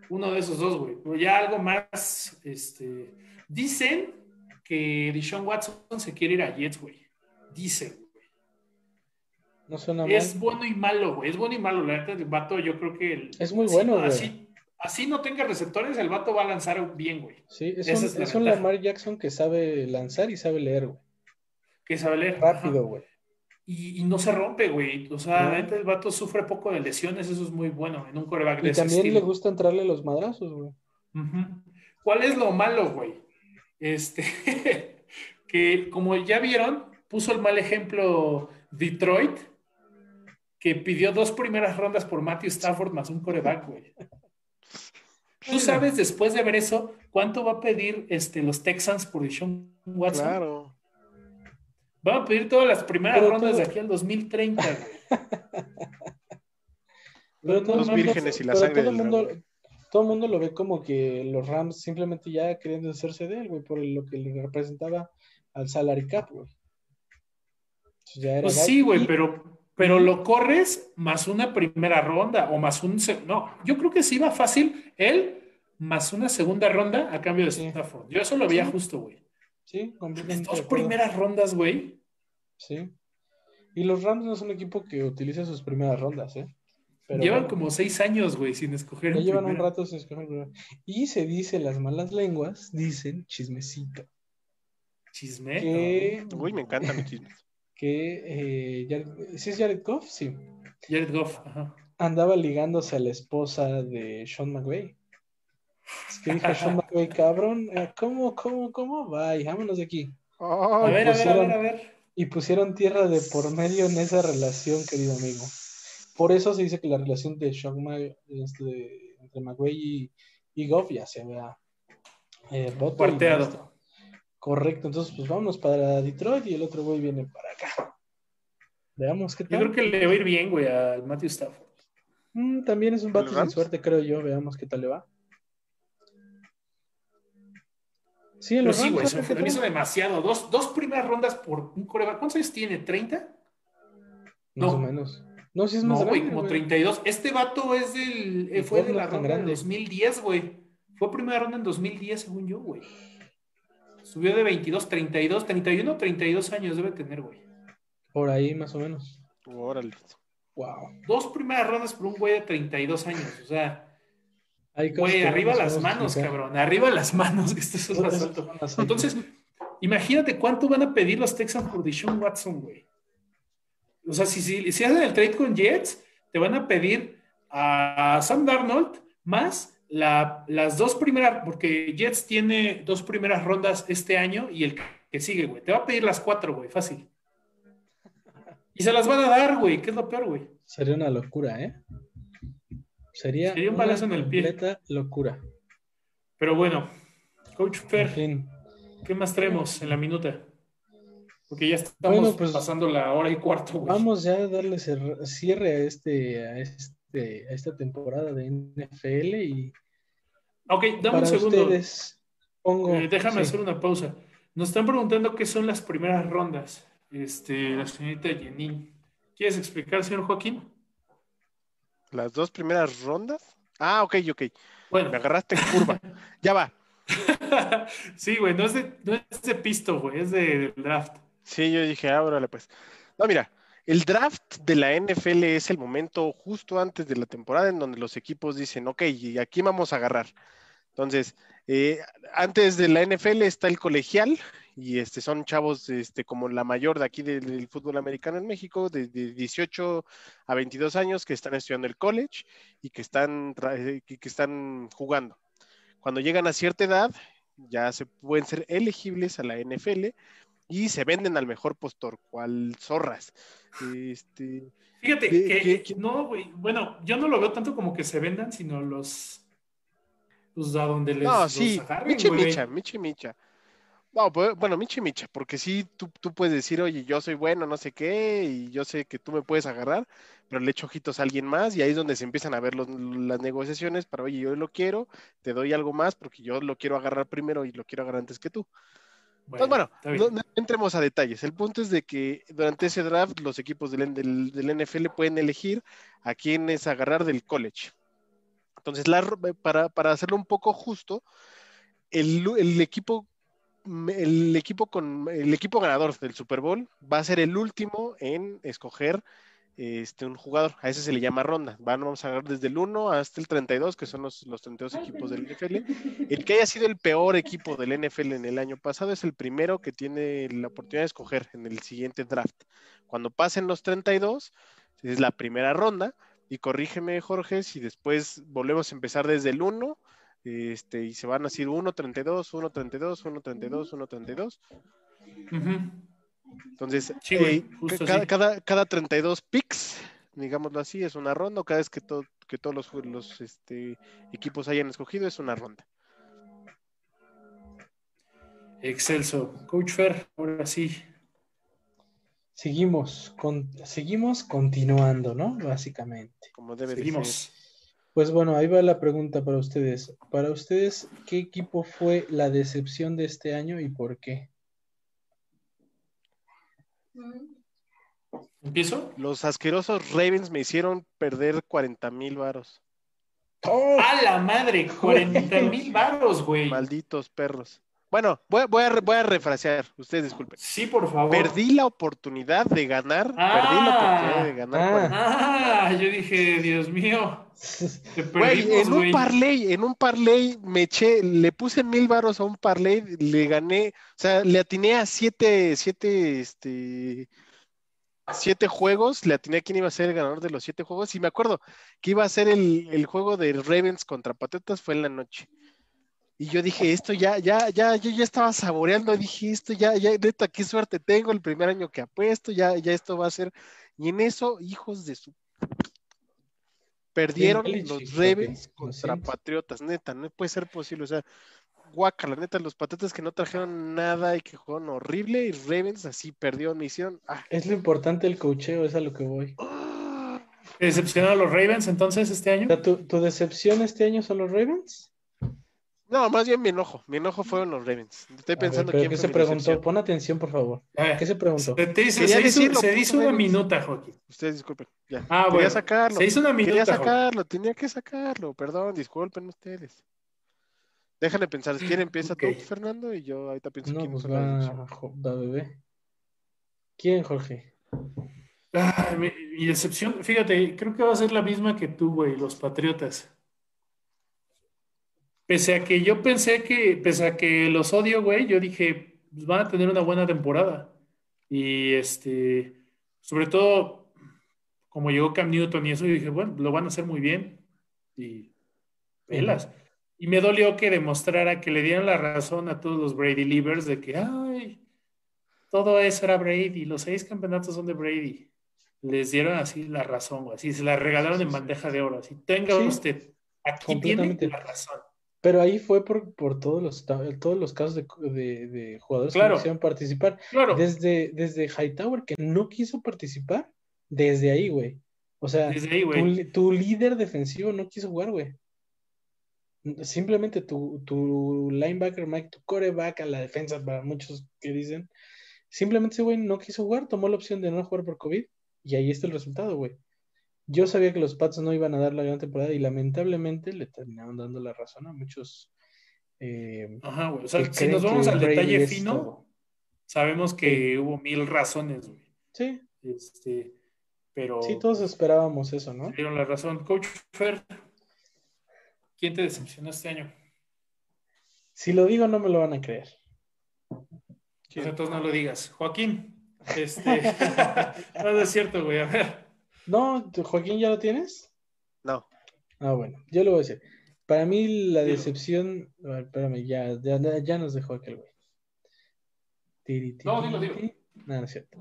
Uno de esos dos, güey. Pero ya algo más, este... Dicen que Deshaun Watson se quiere ir a Jets, güey. Dicen, güey. No suena mal. Es bueno y malo, güey. Es bueno y malo. La neta del vato, yo creo que... es muy bueno, güey. Así, así, no tenga receptores, el vato va a lanzar bien, güey. Sí, es un, es un Lamar Jackson que sabe lanzar y sabe leer, güey que sabe leer. Rápido, güey. Y, no se rompe, güey. O sea, el vato sufre poco de lesiones, eso es muy bueno en un coreback de Y también le gusta entrarle los madrazos, güey. ¿Cuál es lo malo, güey? Este, que como ya vieron, puso el mal ejemplo Detroit, que pidió dos primeras rondas por Matthew Stafford más un coreback, güey. ¿Tú sabes después de ver eso cuánto va a pedir este, los Texans por Sean Watson? Claro. Van a pedir todas las primeras rondas de aquí al 2030, pero los vírgenes y la sangre todo el mundo, todo el mundo lo ve como que los Rams simplemente ya querían deshacerse de él, güey, por lo que le representaba al salary cap, güey. Pues sí, güey, pero, pero lo corres más una primera ronda o más un... No, yo creo que sí va fácil él más una segunda ronda a cambio de Stafford. Yo eso lo veía justo, güey. Sí, completamente. Dos primeras rondas, güey. Sí. Y los Rams no es un equipo que utiliza sus primeras rondas, ¿eh? llevan como seis años, güey, sin escoger. Ya llevan un rato sin escoger. Y se dice, las malas lenguas dicen chismecito. Chisme. Uy, me encanta mi chisme. Que, eh, ¿sí es Jared Goff? Sí. Jared Goff, ajá. Andaba ligándose a la esposa de Sean McVay. Es que dijo Sean McVay, cabrón, eh, ¿cómo, cómo, cómo? Bye, vámonos de aquí. a, ver, a ver, a ver, a ver y pusieron tierra de por medio en esa relación, querido amigo. Por eso se dice que la relación de Sean este, entre McWay y, Goff ya se vea eh, Correcto, entonces pues vámonos para Detroit y el otro güey viene para acá. Veamos qué tal. Yo creo que le va a ir bien, güey, al Matthew Stafford. Mm, también es un vato sin suerte, creo yo. Veamos qué tal le va. Sí, Pero sí, güey, se me hizo demasiado. Dos, dos primeras rondas por un coreback. ¿Cuántos años tiene? ¿30? Más o menos. No, sí es más no, güey, como 32. Este vato es del, eh, fue de la ronda de 2010, güey. Fue primera ronda en 2010, según yo, güey. Subió de 22, 32, 31, 32 años debe tener, güey. Por ahí, más o menos. Órale. Wow. Dos primeras rondas por un güey de 32 años. O sea, Güey, arriba las manos, cabrón. Arriba las manos, que esto es asalto. Entonces, imagínate cuánto van a pedir los Texans por Deshaun Watson, güey. O sea, si, si, hacen el trade con Jets, te van a pedir a Sam Darnold más las dos primeras, porque Jets tiene dos primeras rondas este año y el que sigue, güey. Te va a pedir las cuatro, güey, fácil. Y se las van a dar, güey, ¿Qué es lo peor, güey. Sería una locura, ¿eh? Sería, un balazo en el pie. locura. Pero bueno, Coach Fer, ¿qué más traemos en la minuta? Porque ya estamos pues, pasando la hora y cuarto. Vamos ya a darle cierre a este, a este, a esta temporada de NFL y. Ok, dame un segundo. Eh, déjame hacer una pausa. Nos están preguntando qué son las primeras rondas. Este, la señorita Jenin. ¿Quieres explicar, señor Joaquín? Las dos primeras rondas. Ah, ok, ok. Bueno. Me agarraste en curva. ya va. sí, güey, no, es de, no es de pisto, güey, es de, draft. Sí, yo dije, ábrale pues. No, mira, el draft de la NFL es el momento justo antes de la temporada en donde los equipos dicen, ok, y aquí vamos a agarrar. Entonces, eh, antes de la NFL está el colegial y este son chavos este, como la mayor de aquí del, fútbol americano en México, de, 18 a 22 años que están estudiando el college y que están, eh, que están jugando. Cuando llegan a cierta edad, ya se pueden ser elegibles a la NFL y se venden al mejor postor, cual zorras. Este, Fíjate que, no, güey, bueno, yo no lo veo tanto como que se vendan, sino los, pues a donde les No, sí, micha, micha, micha, micha. No, pues, bueno, micha, micha, porque sí, tú, tú, puedes decir, oye, yo soy bueno, no sé qué, y yo sé que tú me puedes agarrar, pero le echo ojitos a alguien más, y ahí es donde se empiezan a ver las negociaciones para, oye, yo lo quiero, te doy algo más, porque yo lo quiero agarrar primero y lo quiero agarrar antes que tú. Pues bueno, no, entremos a detalles. El punto es de que durante ese draft los equipos del, NFL pueden elegir a quiénes agarrar del college. Entonces, para, hacerlo un poco justo, el, equipo el equipo con el equipo ganador del Super Bowl va a ser el último en escoger este, un jugador. A ese se le llama ronda. vamos a ver desde el 1 hasta el 32, que son los, los 32 equipos del NFL. El que haya sido el peor equipo del NFL en el año pasado es el primero que tiene la oportunidad de escoger en el siguiente draft. Cuando pasen los 32, es la primera ronda. Y corrígeme, Jorge, si después volvemos a empezar desde el 1 este, y se van a decir 1, 32, 1, 32, 1, 32, 1, 32. Entonces, eh, cada, cada, cada, 32 picks, digámoslo así, es una ronda, cada vez que, que todos los, los este, equipos hayan escogido es una ronda. Excelso. Coach Fer, ahora sí. Seguimos, con, seguimos continuando, ¿no? Básicamente. Como debe Seguimos. Pues bueno, ahí va la pregunta para ustedes. Para ustedes, ¿qué equipo fue la decepción de este año y por qué? ¿Empiezo? Los asquerosos Ravens me hicieron perder 40 mil varos. ¡Oh! ¡A la madre! 40 mil varos, güey. Malditos perros. Bueno, voy, voy, a, voy a refrasear, ustedes disculpen. Sí, por favor. Perdí la oportunidad de ganar. perdí la oportunidad de ganar. Ah, ah yo dije, Dios mío. Güey, en un parlay, en un parlay me eché, le puse mil varos a un parlay, le gané, o sea, le atiné a siete, siete, este, siete juegos, le atiné a quién iba a ser el ganador de los siete juegos, y me acuerdo que iba a ser el, el juego de Ravens contra Patriotas, fue en la noche. Y yo dije, esto ya, ya, ya, yo ya estaba saboreando, dije, esto ya, ya, neta, qué suerte tengo el primer año que apuesto, ya, ya esto va a ser. Y en eso, hijos de su. Perdieron los Ravens contra Patriotas, neta, no puede ser posible. O sea, guaca, la neta, los Patriotas que no trajeron nada y que jugaron horrible, y Ravens así perdió, misión. Ah. Es lo importante el cocheo, es a lo que voy. ¿Decepcionaron a los Ravens entonces este año? ¿Tu, ¿Tu decepción este año son los Ravens? No, más bien mi enojo. Mi enojo fueron los Ravens. Estoy pensando ver, ¿Qué se preguntó? Pon atención, por favor. ¿Qué se preguntó? Se, se, hizo, una minuta, Joaquín. Ustedes disculpen. Ya. Ah, quería bueno. sacarlo. Se hizo una minuta. Quería sacarlo, tenía que sacarlo. Perdón, disculpen ustedes. Déjale pensar. Quieren, empieza tú, Fernando, y yo ahorita pienso no, quién pues va, bebé. ¿Quién, Jorge? Ah, mi, mi decepción, fíjate, creo que va a ser la misma que tú, güey, los Patriotas. Pese a que yo pensé que, pese a que los odio, güey, yo dije, pues van a tener una buena temporada. Y este, sobre todo, como llegó Cam Newton y eso, yo dije, bueno, lo van a hacer muy bien. Y velas. Y me dolió que demostrara que le dieran la razón a todos los Brady Leavers de que, ay, todo eso era Brady, los seis campeonatos son de Brady. Les dieron así la razón, güey, así se la regalaron en bandeja de oro. Así, tenga usted, aquí tiene la razón. Pero ahí fue por, por todos, los, todos los casos de, de, jugadores que no quisieron participar. Claro. Desde, desde Hightower, que no quiso participar, desde ahí, güey. O sea, tu, líder defensivo no quiso jugar, güey. Simplemente tu, tu linebacker, Mike, tu coreback a la defensa, para muchos que dicen, simplemente ese güey no quiso jugar, tomó la opción de no jugar por COVID y ahí está el resultado, güey yo sabía que los Pats no iban a dar la gran temporada y lamentablemente le terminaron dando la razón a muchos Eh, Ajá, güey. O sea, si nos vamos al detalle fino, sabemos que hubo mil razones, güey. Sí. Este, pero. Sí, todos esperábamos eso, ¿no? Dieron la razón. Coach Fer, ¿quién te decepcionó este año? Si lo digo, no me lo van a creer. Entonces no lo digas. Joaquín. Este. no, es cierto, güey. A ver. No, Joaquín, ¿ya lo tienes? No. Ah, bueno, yo lo voy a decir. Para mí la decepción. A ver, espérame, ya, ya, ya nos dejó aquel güey. no, dilo, dilo. No, no es cierto.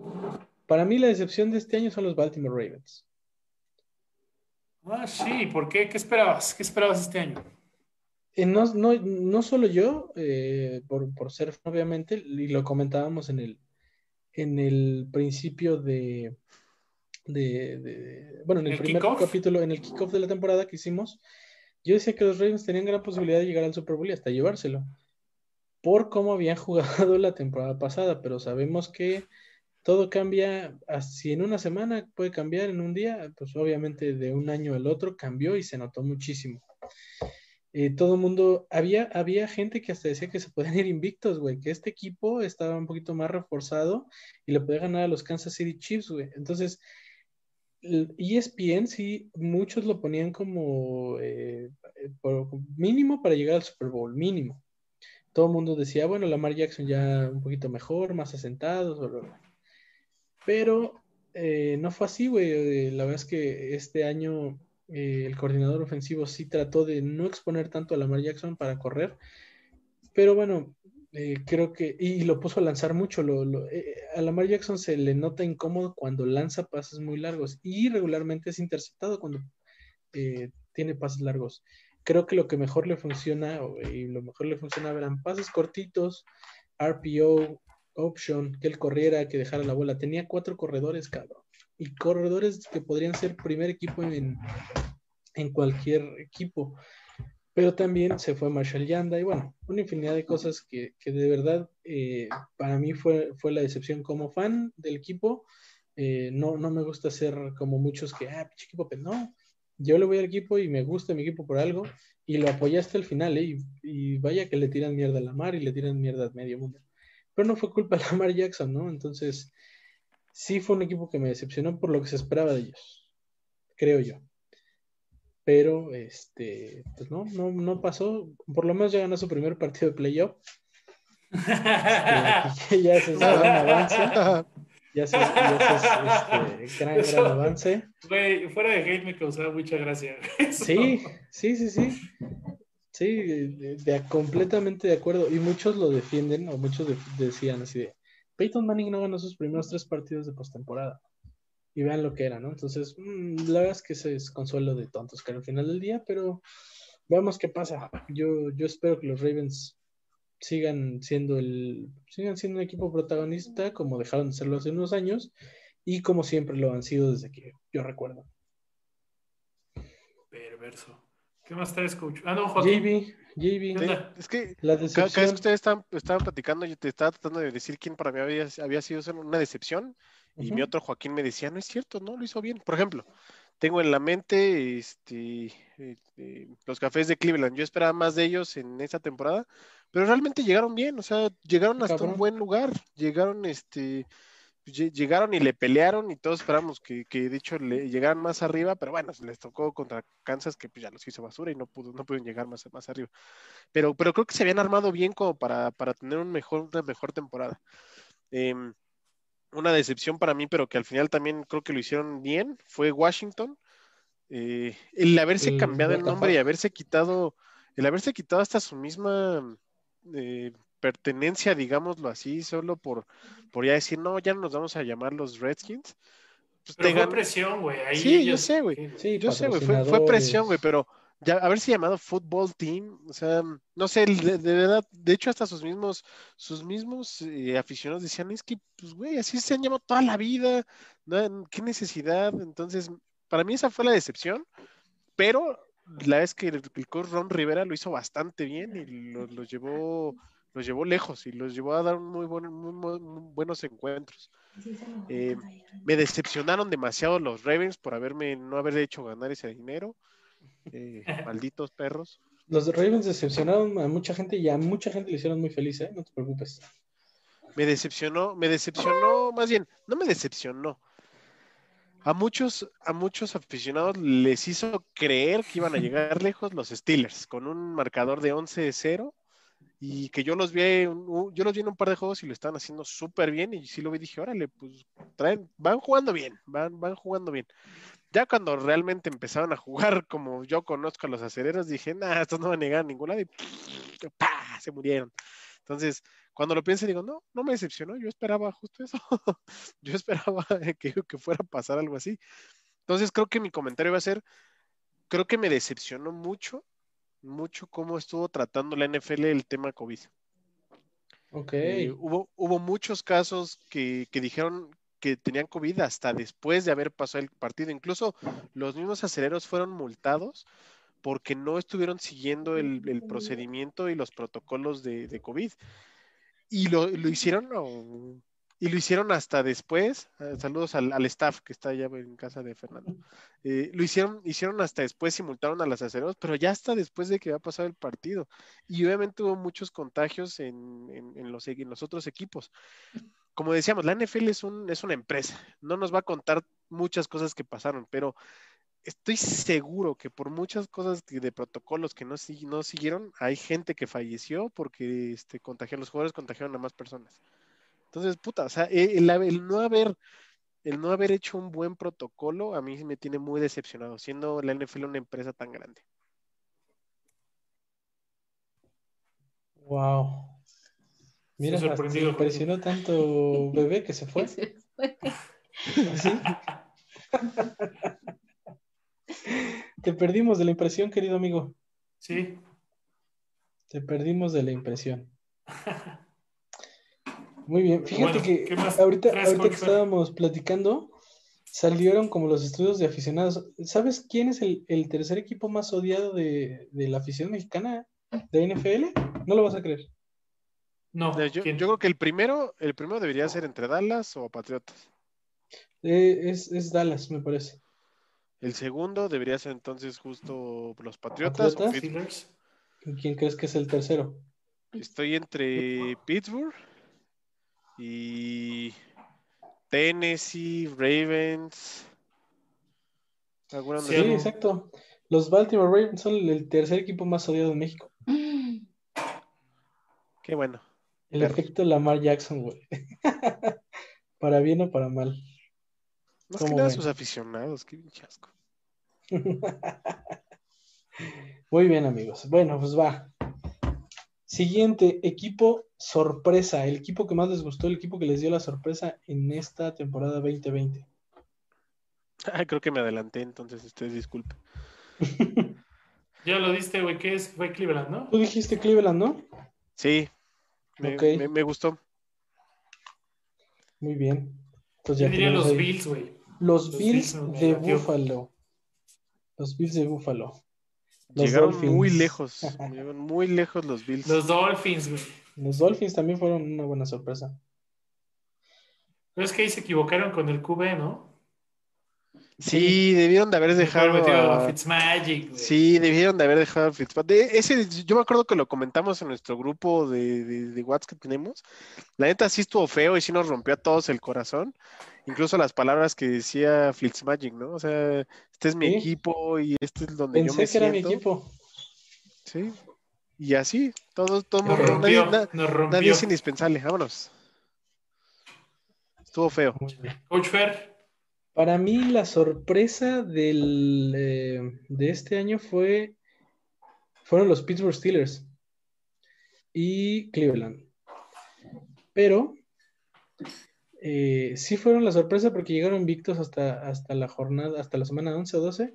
Para mí la decepción de este año son los Baltimore Ravens. Ah, sí, ¿por qué? ¿Qué esperabas? ¿Qué esperabas este año? Eh, no, no, no, solo yo, eh, por, por, ser obviamente, y lo comentábamos en el, en el principio de, de, bueno, en el, primer capítulo, en el kickoff de la temporada que hicimos, yo decía que los Ravens tenían gran posibilidad de llegar al Super Bowl y hasta llevárselo, por cómo habían jugado la temporada pasada, pero sabemos que todo cambia, si en una semana puede cambiar en un día, pues obviamente de un año al otro cambió y se notó muchísimo. Eh, todo el mundo, había, había gente que hasta decía que se pueden ir invictos, güey, que este equipo estaba un poquito más reforzado y le podía ganar a los Kansas City Chiefs, güey. Entonces, ESPN sí, muchos lo ponían como eh, mínimo para llegar al Super Bowl, mínimo. Todo el mundo decía, bueno, Lamar Jackson ya un poquito mejor, más asentado, pero eh, no fue así, güey. La verdad es que este año eh, el coordinador ofensivo sí trató de no exponer tanto a Lamar Jackson para correr, pero bueno, eh, creo que, y lo puso a lanzar mucho, lo, eh, a Lamar Jackson se le nota incómodo cuando lanza pases muy largos y regularmente es interceptado cuando tiene pases largos. Creo que lo que mejor le funciona, y lo mejor le funciona eran pases cortitos, RPO, option, que él corriera, que dejara la bola. Tenía cuatro corredores, cabrón y corredores que podrían ser primer equipo en, en cualquier equipo. Pero también se fue Marshall Yanda y bueno, una infinidad de cosas que, que de verdad eh, para mí fue, fue la decepción como fan del equipo. Eh, no, no me gusta ser como muchos que, ah, pinche equipo, pero no. Yo le voy al equipo y me gusta mi equipo por algo y lo apoyé hasta el final, ¿eh? y, y, vaya que le tiran mierda a la mar y le tiran mierda a medio mundo. Pero no fue culpa de Lamar Jackson, ¿no? Entonces, sí fue un equipo que me decepcionó por lo que se esperaba de ellos, creo yo. Pero, este, pues no, no, no pasó. Por lo menos ya ganó su primer partido de playoff. Este, ya se hizo un avance. Ya se, ya este, gran, gran avance. fuera de hate me causaba mucha gracia. Sí, sí, sí, sí. Sí, de, completamente de acuerdo. Y muchos lo defienden, o muchos decían así de, Peyton Manning no ganó sus primeros tres partidos de postemporada. Y vean lo que era, ¿no? Entonces, mm, la verdad es que ese es consuelo de tontos que al final del día, pero veamos qué pasa. Yo, yo espero que los Ravens sigan siendo el sigan siendo un equipo protagonista como dejaron de serlo hace unos años y como siempre lo han sido desde que yo recuerdo. Perverso. ¿Qué más traes, coach? Ah, no, Joaquín. JB. es que cada, vez que ustedes estaban, estaban, platicando, yo te estaba tratando de decir quién para mí había, había sido una decepción. Y mi otro Joaquín me decía, no es cierto, no lo hizo bien. Por ejemplo, tengo en la mente este, este, los cafés de Cleveland. Yo esperaba más de ellos en esa temporada, pero realmente llegaron bien, o sea, llegaron hasta un buen lugar. Llegaron, este, llegaron y le pelearon y todos esperamos que, que, de hecho le llegaran más arriba, pero bueno, les tocó contra Kansas que pues, ya los hizo basura y no pudo, no pudieron llegar más, más arriba. Pero, pero creo que se habían armado bien como para, para tener un mejor, una mejor temporada. Em, una decepción para mí, pero que al final también creo que lo hicieron bien, fue Washington. Eh, el haberse cambiado el nombre y haberse quitado, el haberse quitado hasta su misma eh, pertenencia, digámoslo así, solo por, por ya decir, no, ya no nos vamos a llamar los Redskins. Pues pero fue presión, güey. Sí, yo sé, güey. Sí, yo sé, güey. Fue, presión, güey, pero ya haberse llamado Football Team, o sea, no sé, de, verdad, de hecho hasta sus mismos, sus mismos eh, aficionados decían, es que, pues, güey, así se han llamado toda la vida, qué necesidad, entonces, para mí esa fue la decepción, pero la vez que el, el Ron Rivera lo hizo bastante bien y lo, lo llevó los llevó lejos y los llevó a dar muy, muy, buenos encuentros. Eh, me decepcionaron demasiado los Ravens por haberme no haber hecho ganar ese dinero. Eh, malditos perros. Los Ravens decepcionaron a mucha gente y a mucha gente le hicieron muy feliz, ¿eh? No te preocupes. Me decepcionó, me decepcionó, más bien, no me decepcionó. A muchos, a muchos aficionados les hizo creer que iban a llegar lejos los Steelers con un marcador de 11-0 y que yo los vi, yo los vi en un par de juegos y lo estaban haciendo súper bien y sí lo vi dije, órale, pues traen, van jugando bien, van, van jugando bien. Ya cuando realmente empezaron a jugar como yo conozco a los acereros, dije, nah, estos no van a llegar a ningún lado y se murieron. Entonces, cuando lo pienso, digo, no, no me decepcionó, yo esperaba justo eso. yo esperaba que, que fuera a pasar algo así. Entonces, creo que mi comentario va a ser, creo que me decepcionó mucho, mucho cómo estuvo tratando la NFL el tema COVID. Ok. Eh, hubo, hubo muchos casos que, que dijeron que tenían COVID hasta después de haber pasado el partido. Incluso los mismos aceleros fueron multados porque no estuvieron siguiendo el, procedimiento y los protocolos de, COVID. Y lo, hicieron y lo hicieron hasta después. Eh, saludos al, staff que está allá en casa de Fernando. Eh, lo hicieron, hicieron hasta después, simultaron a los aceleros, pero ya hasta después de que había pasado el partido. Y obviamente hubo muchos contagios en, los, otros equipos como decíamos, la NFL es, un, es una empresa, no nos va a contar muchas cosas que pasaron, pero estoy seguro que por muchas cosas de, protocolos que no, no siguieron, hay gente que falleció porque este, contagiaron, los jugadores contagiaron a más personas. Entonces, puta, o sea, el, no haber el no haber hecho un buen protocolo a mí me tiene muy decepcionado, siendo la NFL una empresa tan grande. Wow. Mira, se impresionó tanto bebé que se fue. Te perdimos de la impresión, querido amigo. Sí. Te perdimos de la impresión. Muy bien. Fíjate que ahorita, ahorita que estábamos platicando, salieron como los estudios de aficionados. ¿Sabes quién es el, tercer equipo más odiado de, de, la afición mexicana de NFL? No lo vas a creer. No. Yo, creo que el primero, el primero debería ser entre Dallas o Patriotas. Eh, es, Dallas, me parece. El segundo debería ser entonces justo los Patriotas. O ¿Quién crees que es el tercero? Estoy entre Pittsburgh y Tennessee, Ravens. Sí, exacto. Los Baltimore Ravens son el tercer equipo más odiado de México. Qué bueno. El efecto Lamar Jackson, güey. para bien o para mal. Más que nada sus aficionados, qué chasco. Muy bien, amigos. Bueno, pues va. Siguiente, equipo sorpresa. El equipo que más les gustó, el equipo que les dio la sorpresa en esta temporada 2020. Ah, creo que me adelanté, entonces ustedes disculpen. ya lo diste, güey, ¿qué es? Fue Cleveland, ¿no? Tú dijiste Cleveland, ¿no? Sí, me, gustó. Muy bien. Pues ya diría los Bills, güey. Los, Bills, de Buffalo. Los Bills de Buffalo. Llegaron muy lejos. Llegaron muy lejos los Bills. Los Dolphins, güey. Los Dolphins también fueron una buena sorpresa. Pero es que ahí se equivocaron con el QB, ¿no? Sí, debieron de haber dejado a Fitzmagic. Sí, debieron de haber dejado a Fitzmagic. Ese, yo me acuerdo que lo comentamos en nuestro grupo de, de, WhatsApp que tenemos. La neta sí estuvo feo y sí nos rompió a todos el corazón. Incluso las palabras que decía Fitzmagic, ¿no? O sea, este es mi equipo y este es donde yo me que era mi equipo. Sí. Y así, todos, todo nadie, nadie, es indispensable. Vámonos. Estuvo feo. Coach Fer. Para mí la sorpresa del, eh, de este año fue, fueron los Pittsburgh Steelers y Cleveland. Pero eh, sí fueron la sorpresa porque llegaron invictos hasta, hasta la jornada, hasta la semana 11 o 12.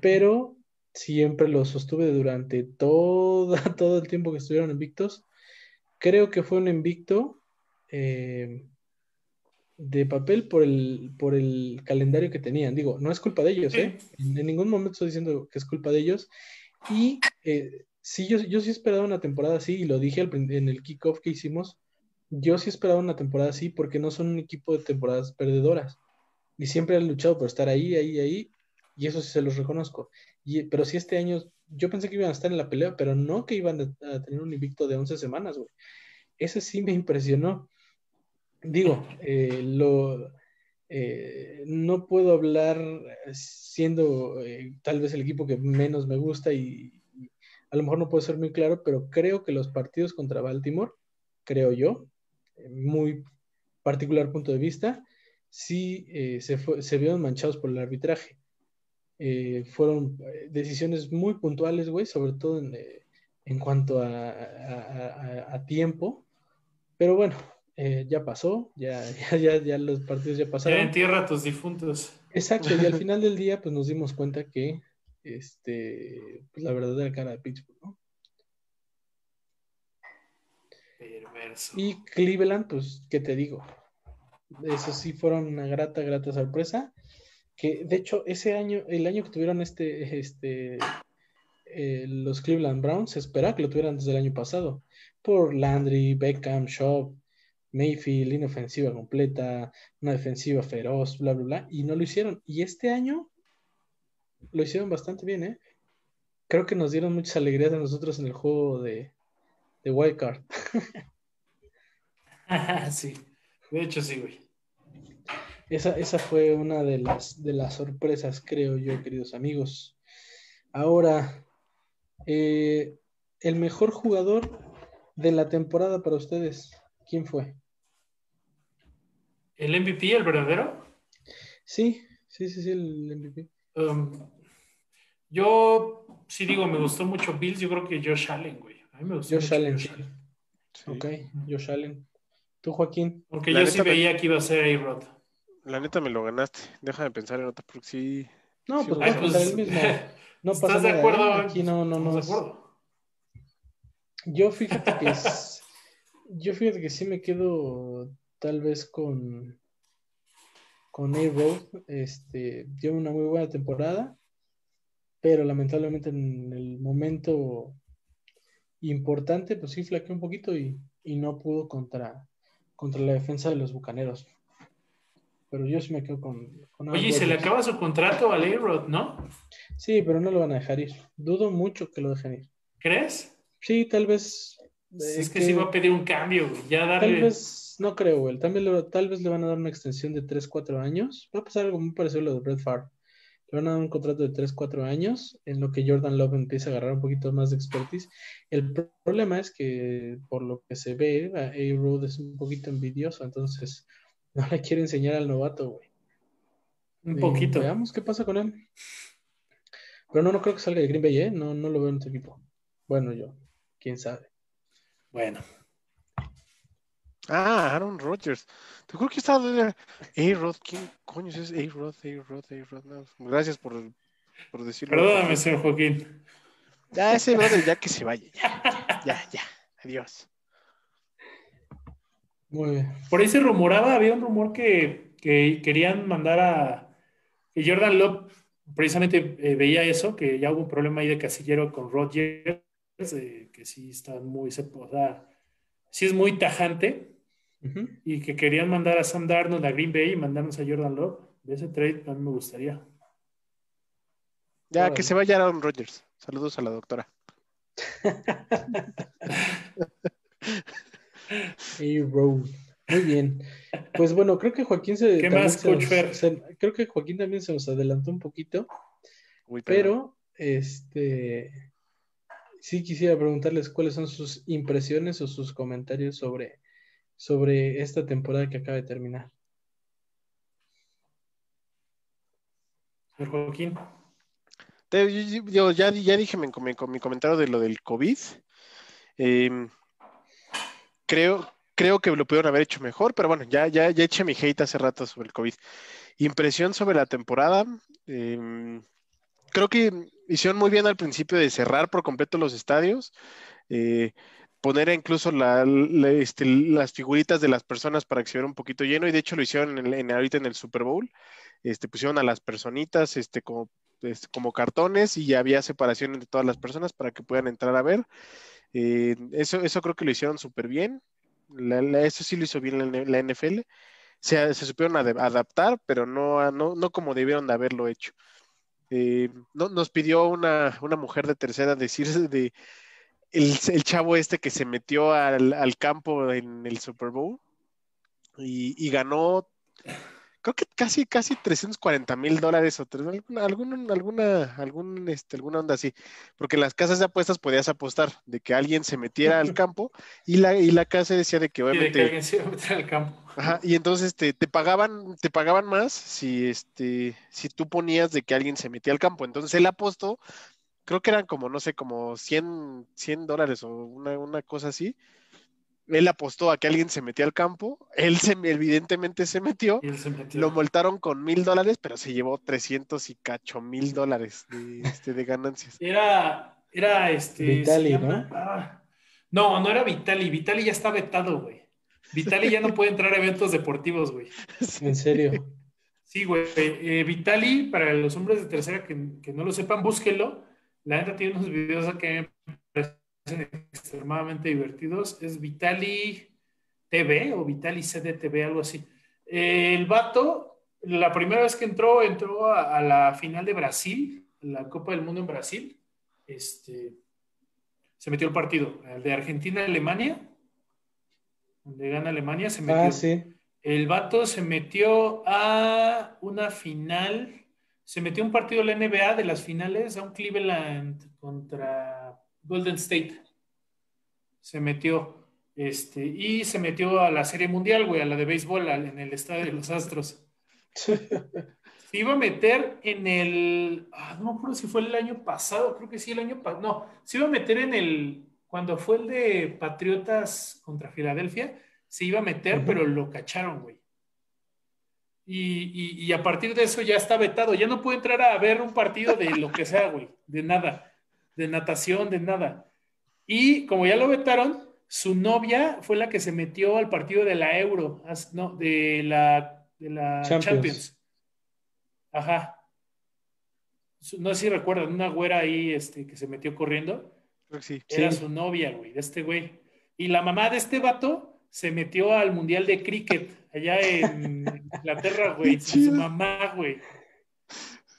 Pero siempre los sostuve durante todo, todo el tiempo que estuvieron invictos. Creo que fue un invicto eh, de papel por el, por el calendario que tenían. Digo, no es culpa de ellos, ¿eh? En, ningún momento estoy diciendo que es culpa de ellos. Y eh, sí, yo, yo sí esperaba una temporada así, y lo dije en el kickoff que hicimos. Yo sí esperaba una temporada así porque no son un equipo de temporadas perdedoras. Y siempre han luchado por estar ahí, ahí, ahí. Y eso sí se los reconozco. Y, pero si este año yo pensé que iban a estar en la pelea, pero no que iban a, tener un invicto de 11 semanas, güey. Ese sí me impresionó. Digo, eh, lo, eh, no puedo hablar siendo eh, tal vez el equipo que menos me gusta y, a lo mejor no puedo ser muy claro, pero creo que los partidos contra Baltimore, creo yo, muy particular punto de vista, sí se, se vieron manchados por el arbitraje. Eh, fueron eh, decisiones muy puntuales, güey, sobre todo en, eh, en cuanto a, tiempo. Pero bueno, ya pasó, ya, ya, ya, los partidos ya pasaron. Ya entierra a tus difuntos. Exacto, y al final del día, pues nos dimos cuenta que este, pues, la verdadera cara de Pittsburgh, ¿no? Perverso. Y Cleveland, pues, ¿qué te digo? Eso sí fueron una grata, grata sorpresa que de hecho ese año, el año que tuvieron este, este, eh, los Cleveland Browns, se esperaba que lo tuvieran desde el año pasado, por Landry, Beckham, Shaw, Mayfield, línea ofensiva completa, una defensiva feroz, bla, bla, bla, y no lo hicieron. Y este año lo hicieron bastante bien, ¿eh? Creo que nos dieron muchas alegrías a nosotros en el juego de, de Wildcard. sí, de hecho sí, güey. Esa, fue una de las, de las sorpresas, creo yo, queridos amigos. Ahora, eh, el mejor jugador de la temporada para ustedes, ¿quién fue? ¿El MVP, el verdadero? Sí, sí, sí, sí, el MVP. Um, yo sí digo, me gustó mucho Bills, yo creo que Josh Allen, güey. A mí me gustó Josh Allen. Sí. Ok, Josh Allen. ¿Tú, Joaquín? Porque yo sí veía que iba a ser A-Rod. La neta me lo ganaste. Déjame pensar en otra porque sí. No, pues, pues el mismo. No pasa ¿Estás de acuerdo? Aquí no, no, no. Yo fíjate que es... yo fíjate que sí me quedo tal vez con con A-Road. Este dio una muy buena temporada, pero lamentablemente en el momento importante, pues sí flaqueó un poquito y, y no pudo contra, contra la defensa de los bucaneros pero yo sí me quedo con. Oye, se le acaba su contrato a Leyrod, ¿no? Sí, pero no lo van a dejar ir. Dudo mucho que lo dejen ir. ¿Crees? Sí, tal vez. es que, sí va a pedir un cambio, Ya darle... Tal vez, no creo, güey. Tal vez, tal vez le van a dar una extensión de 3, 4 años. Va a pasar algo muy parecido a lo de Brett Favre. Le van a dar un contrato de 3, 4 años, en lo que Jordan Love empieza a agarrar un poquito más de expertise. El problema es que, por lo que se ve, A-Road es un poquito envidioso, entonces no le quiere enseñar al novato, güey. Un poquito. Veamos qué pasa con él. Pero no, no creo que salga de Green Bay, ¿eh? No, no lo veo en tu equipo. Bueno, yo. Quién sabe. Bueno. Ah, Aaron Rodgers. Te juro que estaba A-Rod. ¿Quién coño es A-Rod? A-Rod, A-Rod. gracias por, por decirlo. Perdóname, señor Joaquín. Ya, ese brother, ya que se vaya. Ya, ya, ya. Adiós. Por ahí se rumoraba, había un rumor que, querían mandar a Jordan Love, precisamente eh, veía eso, que ya hubo un problema ahí de casillero con Rodgers, eh, que sí está muy, se, o sí es muy tajante, y que querían mandar a Sam Darnold a Green Bay y mandarnos a Jordan Love. De ese trade a mí me gustaría. Ya, que se vaya Aaron Rodgers. Saludos a la doctora. Muy bien. Pues bueno, creo que Joaquín se. ¿Qué más, Coach creo que Joaquín también se nos adelantó un poquito. pero, este. Sí quisiera preguntarles cuáles son sus impresiones o sus comentarios sobre, sobre esta temporada que acaba de terminar. Joaquín. Yo, ya, ya dije mi, mi, comentario de lo del COVID. Eh, creo, creo que lo pudieron haber hecho mejor, pero bueno, ya, ya, ya eché mi hate hace rato sobre el COVID. Impresión sobre la temporada. Em, creo que hicieron muy bien al principio de cerrar por completo los estadios. Eh, poner incluso este, las figuritas de las personas para que se viera un poquito lleno y de hecho lo hicieron en, ahorita en el Super Bowl, este, pusieron a las personitas este, como, como cartones y ya había separación entre todas las personas para que puedan entrar a ver. Eh, eso, eso creo que lo hicieron súper bien. eso sí lo hizo bien la, NFL. Se, se supieron adaptar, pero no, no, no, como debieron de haberlo hecho. eh, no, nos pidió una, mujer de tercera decir de el, chavo este que se metió al, campo en el Super Bowl y, ganó, creo que casi, casi 340 mil dólares o alguna, alguna, algún, este, alguna onda así, porque en las casas de apuestas podías apostar de que alguien se metiera al campo y la, y la casa decía de que obviamente... que alguien se iba a meter al campo. Ajá, y entonces este, te pagaban, te pagaban más si este, si tú ponías de que alguien se metía al campo. Entonces él apostó, creo que eran como, no sé, como 100, 100 dólares o una, cosa así. Él apostó a que alguien se metía al campo, él se, evidentemente se metió, lo multaron con mil dólares, pero se llevó 300 y cacho mil dólares de, este, de ganancias. Era, era este... Vitali, ¿no? Ah, no, no era Vitali, Vitali ya está vetado, güey. Vitali ya no puede entrar a eventos deportivos, güey. ¿En serio? Sí, güey. Eh, Vitali, para los hombres de tercera que, no lo sepan, búsquelo. La neta tiene unos videos que me extremadamente divertidos. Es Vitali TV o Vitali CDTV, algo así. el vato, la primera vez que entró, entró a, la final de Brasil, la Copa del Mundo en Brasil. Este, se metió el partido, el de Argentina-Alemania donde gana Alemania, se metió. Ah, sí. El vato se metió a una final, se metió un partido de la NBA de las finales, a un Cleveland contra Golden State. Se metió. Este, y se metió a la Serie Mundial, güey, a la de béisbol, en el Estadio de los Astros. se iba a meter en el. Ah, no me acuerdo si fue el año pasado, creo que sí, el año pasado. No, se iba a meter en el cuando fue el de Patriotas contra Filadelfia, se iba a meter, pero lo cacharon, güey. Y, a partir de eso ya está vetado. Ya no puede entrar a ver un partido de lo que sea, güey. De nada. De natación, de nada. Y como ya lo vetaron, su novia fue la que se metió al partido de la Euro, no, de la, de la Champions. Ajá. No sé si recuerdan, una güera ahí este, que se metió corriendo. Era su novia, güey, de este güey. Y la mamá de este vato se metió al mundial de cricket allá en Inglaterra, güey, su mamá, güey.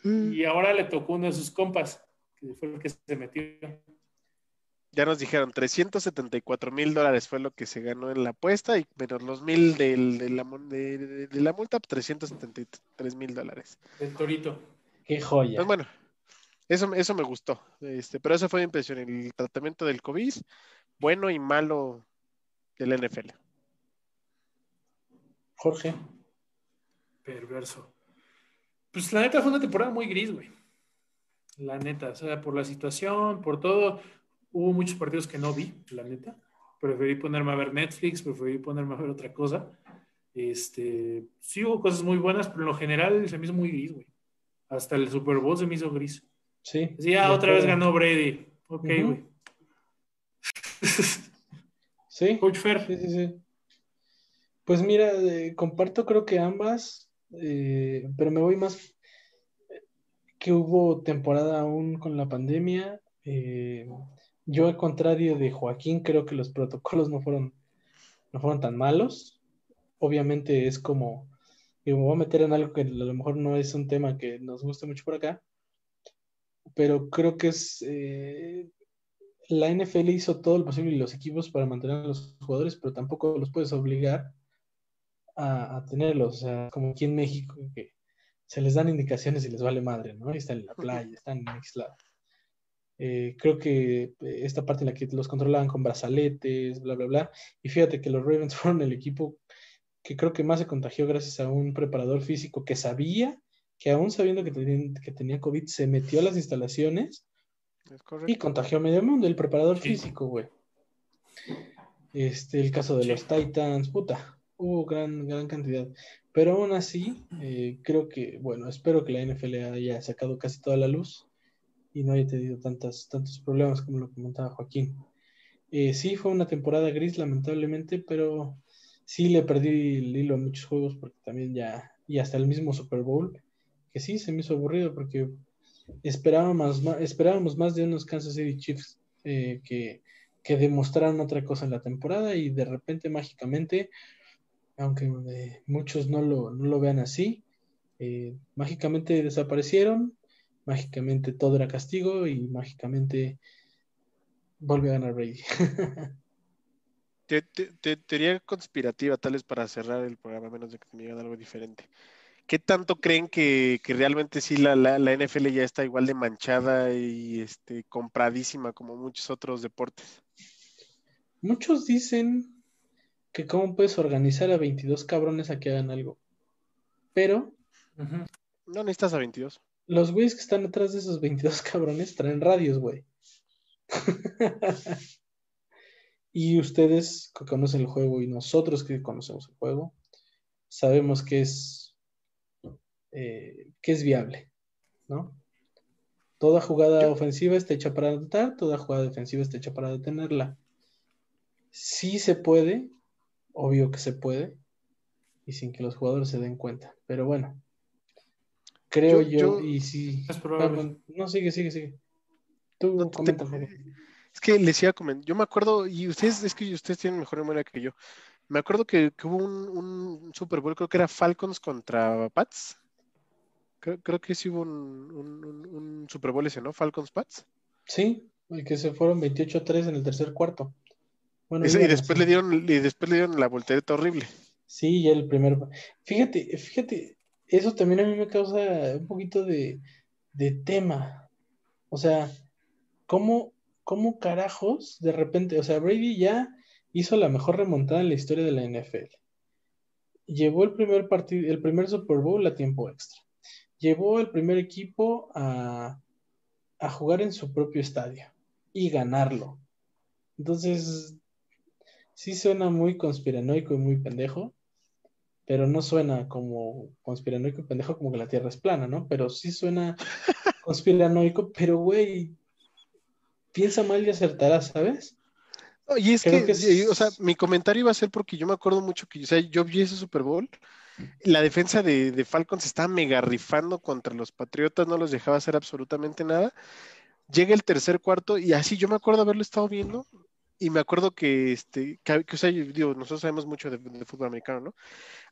Mm. Y ahora le tocó uno de sus compas, que fue el que se metió. Ya nos dijeron, 374 mil dólares fue lo que se ganó en la apuesta y menos los mil de, la, de, la multa, 373 mil dólares. El torito. Qué joya. Pues bueno, eso, eso me gustó, este, pero eso fue mi impresión, el tratamiento del COVID, bueno y malo del NFL. Jorge. Perverso. Pues la neta fue una temporada muy gris, güey. La neta, o sea, por la situación, por todo. Hubo muchos partidos que no vi, la neta. Preferí ponerme a ver Netflix, preferí ponerme a ver otra cosa. Este, sí hubo cosas muy buenas, pero en lo general se me hizo muy gris, güey. Hasta el Super Bowl se me hizo gris. Sí. ya otra vez ganó Brady. Ok, güey. sí. Coach Fair. Sí, sí, sí. Pues mira, eh, comparto creo que ambas, eh, pero me voy más que hubo temporada aún con la pandemia. Eh, yo, al contrario de Joaquín, creo que los protocolos no fueron, no fueron tan malos. Obviamente es como, me voy a meter en algo que a lo mejor no es un tema que nos guste mucho por acá, pero creo que es eh, la NFL hizo todo lo posible y los equipos para mantener a los jugadores, pero tampoco los puedes obligar a, tenerlos. O sea, como aquí en México, que se les dan indicaciones y les vale madre, ¿no? están en la playa, están en X lado. Eh, creo que eh, esta parte en la que los controlaban con brazaletes, bla, bla, bla. Y fíjate que los Ravens fueron el equipo que creo que más se contagió gracias a un preparador físico que sabía que aún sabiendo que, que tenía COVID, se metió a las instalaciones y contagió a medio mundo, el preparador físico, güey. Este, el caso de los Titans, puta, hubo gran, gran cantidad. Pero aún así, eh, creo que, bueno, espero que la NFL haya sacado casi toda la luz y no haya tenido tantas, tantos problemas como lo comentaba Joaquín. Eh, sí, fue una temporada gris, lamentablemente, pero sí le perdí el hilo a muchos juegos porque también ya, y hasta el mismo Super Bowl, que sí se me hizo aburrido porque esperábamos más, esperábamos más de unos Kansas City Chiefs eh, que, que, demostraran otra cosa en la temporada y de repente mágicamente, aunque eh, muchos no lo, no lo, vean así, eh, mágicamente desaparecieron mágicamente todo era castigo y mágicamente volvió a ganar Brady. te, teoría conspirativa, tal vez para cerrar el programa, menos de que me digan algo diferente. ¿Qué tanto creen que, realmente sí la, la, NFL ya está igual de manchada y este, compradísima como muchos otros deportes? Muchos dicen que cómo puedes organizar a 22 cabrones a que hagan algo. Pero... No necesitas a 22. Los güeyes que están detrás de esos 22 cabrones traen radios, güey. y ustedes que conocen el juego y nosotros que conocemos el juego, sabemos que es, eh, que es viable, ¿no? Toda jugada ofensiva está hecha para anotar, toda jugada defensiva está hecha para detenerla. Sí se puede, obvio que se puede, y sin que los jugadores se den cuenta. Pero bueno, creo yo, y si... no, sigue, sigue, sigue. Tú Es que les iba a comentar, yo me acuerdo, y ustedes, es que ustedes tienen mejor memoria que yo. Me acuerdo que, hubo un, Super Bowl, creo que era Falcons contra Pats. Creo, que sí hubo un, Super Bowl ese, ¿no? Falcons Pats. Sí, el que se fueron 28-3 en el tercer cuarto. Bueno, y, después le dieron, y después le dieron la voltereta horrible. Sí, ya el primer. Fíjate, fíjate, eso también a mí me causa un poquito de, tema. O sea, ¿cómo, ¿cómo carajos de repente, o sea, Brady ya hizo la mejor remontada en la historia de la NFL. Llevó el primer partido, el primer Super Bowl a tiempo extra. Llevó el primer equipo a, a jugar en su propio estadio y ganarlo. Entonces, sí suena muy conspiranoico y muy pendejo, pero no suena como conspiranoico y pendejo como que la Tierra es plana, ¿no? Pero sí suena conspiranoico, pero güey, piensa mal y acertará, ¿sabes? y es que, o sea, mi comentario iba a ser porque yo me acuerdo mucho que, o sea, yo vi ese Super Bowl, la defensa de, de Falcons estaba mega rifando contra los Patriotas, no los dejaba hacer absolutamente nada. Llega el tercer cuarto y así yo me acuerdo haberlo estado viendo y me acuerdo que, este, que, o sea, digo, nosotros sabemos mucho de, fútbol americano, ¿no?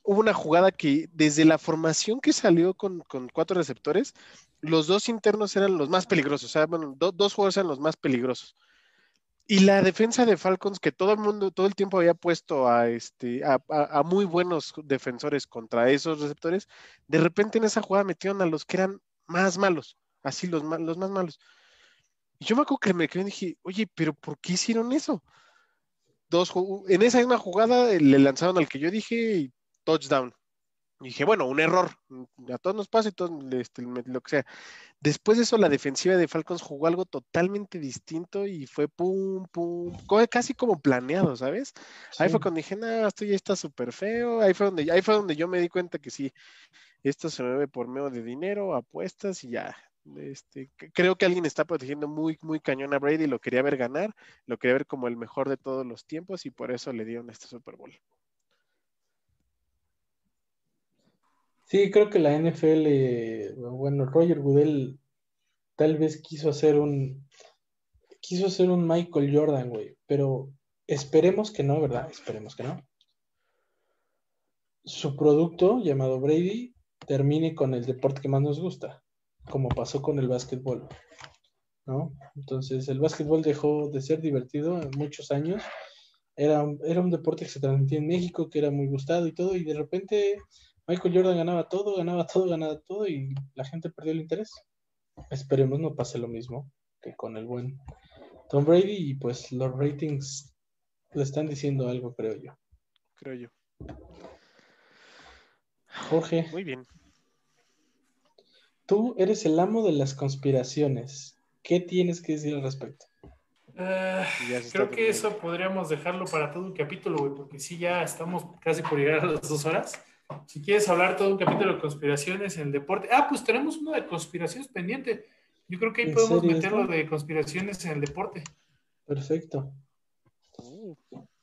Hubo una jugada que desde la formación que salió con, cuatro receptores, los dos internos eran los más peligrosos, o sea, dos jugadores eran los más peligrosos. Y la defensa de Falcons, que todo el mundo, todo el tiempo había puesto a, este, a, muy buenos defensores contra esos receptores, de repente en esa jugada metieron a los que eran más malos, así los, los más malos. Y yo me acuerdo que me quedé y dije, oye, pero ¿por qué hicieron eso? Dos, en esa misma jugada eh, le lanzaron al que yo dije touchdown. Y dije, bueno, un error. A todos nos pasa y todos, este, lo que sea. Después de eso, la defensiva de Falcons jugó algo totalmente distinto y fue pum, pum, casi como planeado, ¿sabes? Ahí fue cuando dije, no, esto ya está súper feo. Ahí fue, donde, ahí fue donde yo me di cuenta que sí, esto se mueve por medio de dinero, apuestas y ya, este, creo que alguien está protegiendo muy, muy cañón a Brady, lo quería ver ganar, lo quería ver como el mejor de todos los tiempos y por eso le dieron este Super Bowl. Sí, creo que la NFL, bueno, Roger Goodell tal vez quiso hacer un, quiso hacer un Michael Jordan, güey, pero esperemos que no, ¿verdad? Esperemos que no. Su producto llamado Brady termine con el deporte que más nos gusta como pasó con el básquetbol, ¿no? Entonces, el básquetbol dejó de ser divertido en muchos años. Era, era un deporte que se transmitía en México, que era muy gustado y todo, y de repente Michael Jordan ganaba todo, ganaba todo, ganaba todo, y la gente perdió el interés. Esperemos no pase lo mismo que con el buen Tom Brady, y pues los ratings le están diciendo algo, creo yo. Creo yo. Jorge. Muy bien. Tú eres el amo de las conspiraciones. ¿Qué tienes que decir al respecto? Eh, creo que eso podríamos dejarlo para todo un capítulo, güey, porque sí, ya estamos casi por llegar a las dos horas. Si quieres hablar todo un capítulo de conspiraciones en el deporte. Ah, pues tenemos uno de conspiraciones pendiente. Yo creo que ahí podemos meterlo de conspiraciones en el deporte. Perfecto. Uh.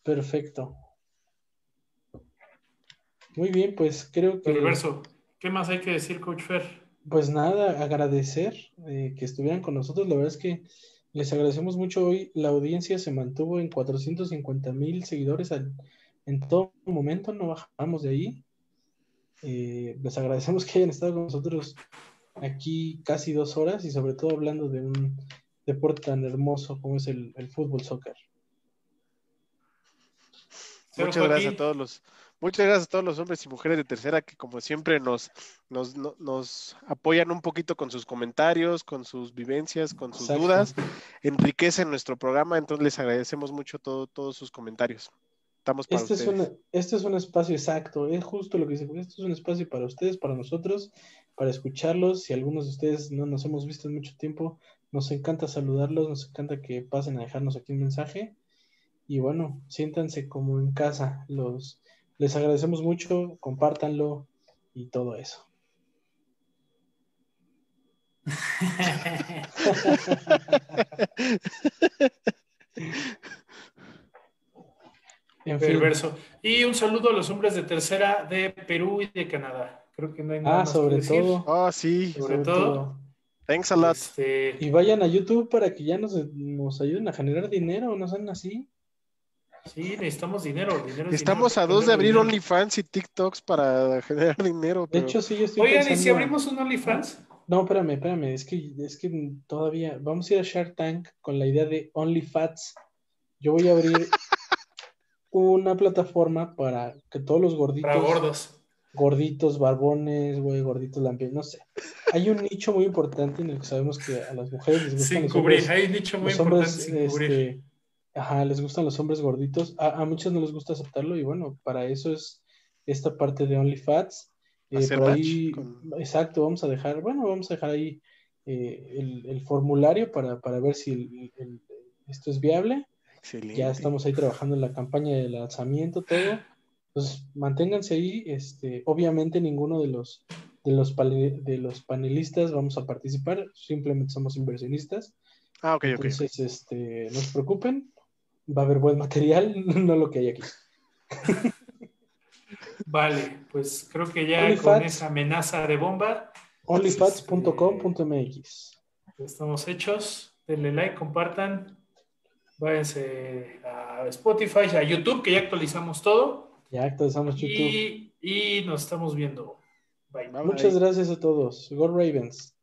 Perfecto. Muy bien, pues creo que. reverso. ¿Qué más hay que decir, Coach Fer? Pues nada, agradecer eh, que estuvieran con nosotros. La verdad es que les agradecemos mucho hoy. La audiencia se mantuvo en 450 mil seguidores en todo momento, no bajamos de ahí. Eh, les agradecemos que hayan estado con nosotros aquí casi dos horas y sobre todo hablando de un deporte tan hermoso como es el, fútbol soccer. Muchas gracias a todos los, muchas gracias a todos los hombres y mujeres de tercera que como siempre nos, nos, nos apoyan un poquito con sus comentarios, con sus vivencias, con sus dudas, enriquecen nuestro programa, entonces les agradecemos mucho todo, todos sus comentarios. Estamos para este, ustedes. Es este es un espacio exacto, es justo lo que dice, este es un espacio para ustedes, para nosotros, para escucharlos. Si algunos de ustedes no nos hemos visto en mucho tiempo, nos encanta saludarlos, nos encanta que pasen a dejarnos aquí un mensaje. Y bueno, siéntanse como en casa. Los, les agradecemos mucho, compártanlo y todo eso. en Perverso. Y un saludo a los hombres de tercera de Perú y de Canadá. Creo que no hay nada ah, sobre todo. Ah, sí. Sobre, todo. Thanks a lot. Este, y vayan a YouTube para que ya nos, nos ayuden a generar dinero, no sean así. Sí, necesitamos dinero. Estamos a dos de abrir OnlyFans y TikToks para generar dinero. De hecho, sí, yo estoy Oigan, ¿y si abrimos un OnlyFans? No, espérame, espérame. Es que, es que todavía vamos a ir a Shark Tank con la idea de OnlyFats. Yo voy a abrir una plataforma para que todos los gorditos. Para gordos gorditos, barbones, güey, gorditos lampiños, no sé. Hay un nicho muy importante en el que sabemos que a las mujeres les gustan los hombres. Hay un nicho muy importante este, ajá, les gustan los hombres gorditos. A, a muchos no les gusta aceptarlo y bueno, para eso es esta parte de OnlyFats. Eh, por ahí, exacto, vamos a dejar, bueno, vamos a dejar ahí eh, el, formulario para, ver si esto es viable. Ya estamos ahí trabajando en la campaña de lanzamiento, todo. Pues manténganse ahí. Este, obviamente ninguno de los de los, de los panelistas vamos a participar, simplemente somos inversionistas. Ah, ok, Entonces, este, no se preocupen, va a haber buen material, no lo que hay aquí. vale, pues creo que ya con esa amenaza de bomba. Onlyfats.com.mx. Estamos hechos. Denle like, compartan. Váyanse a Spotify, a YouTube, que ya actualizamos todo. Ya actualizamos YouTube. Y, nos estamos viendo. Muchas gracias a todos. Go Ravens.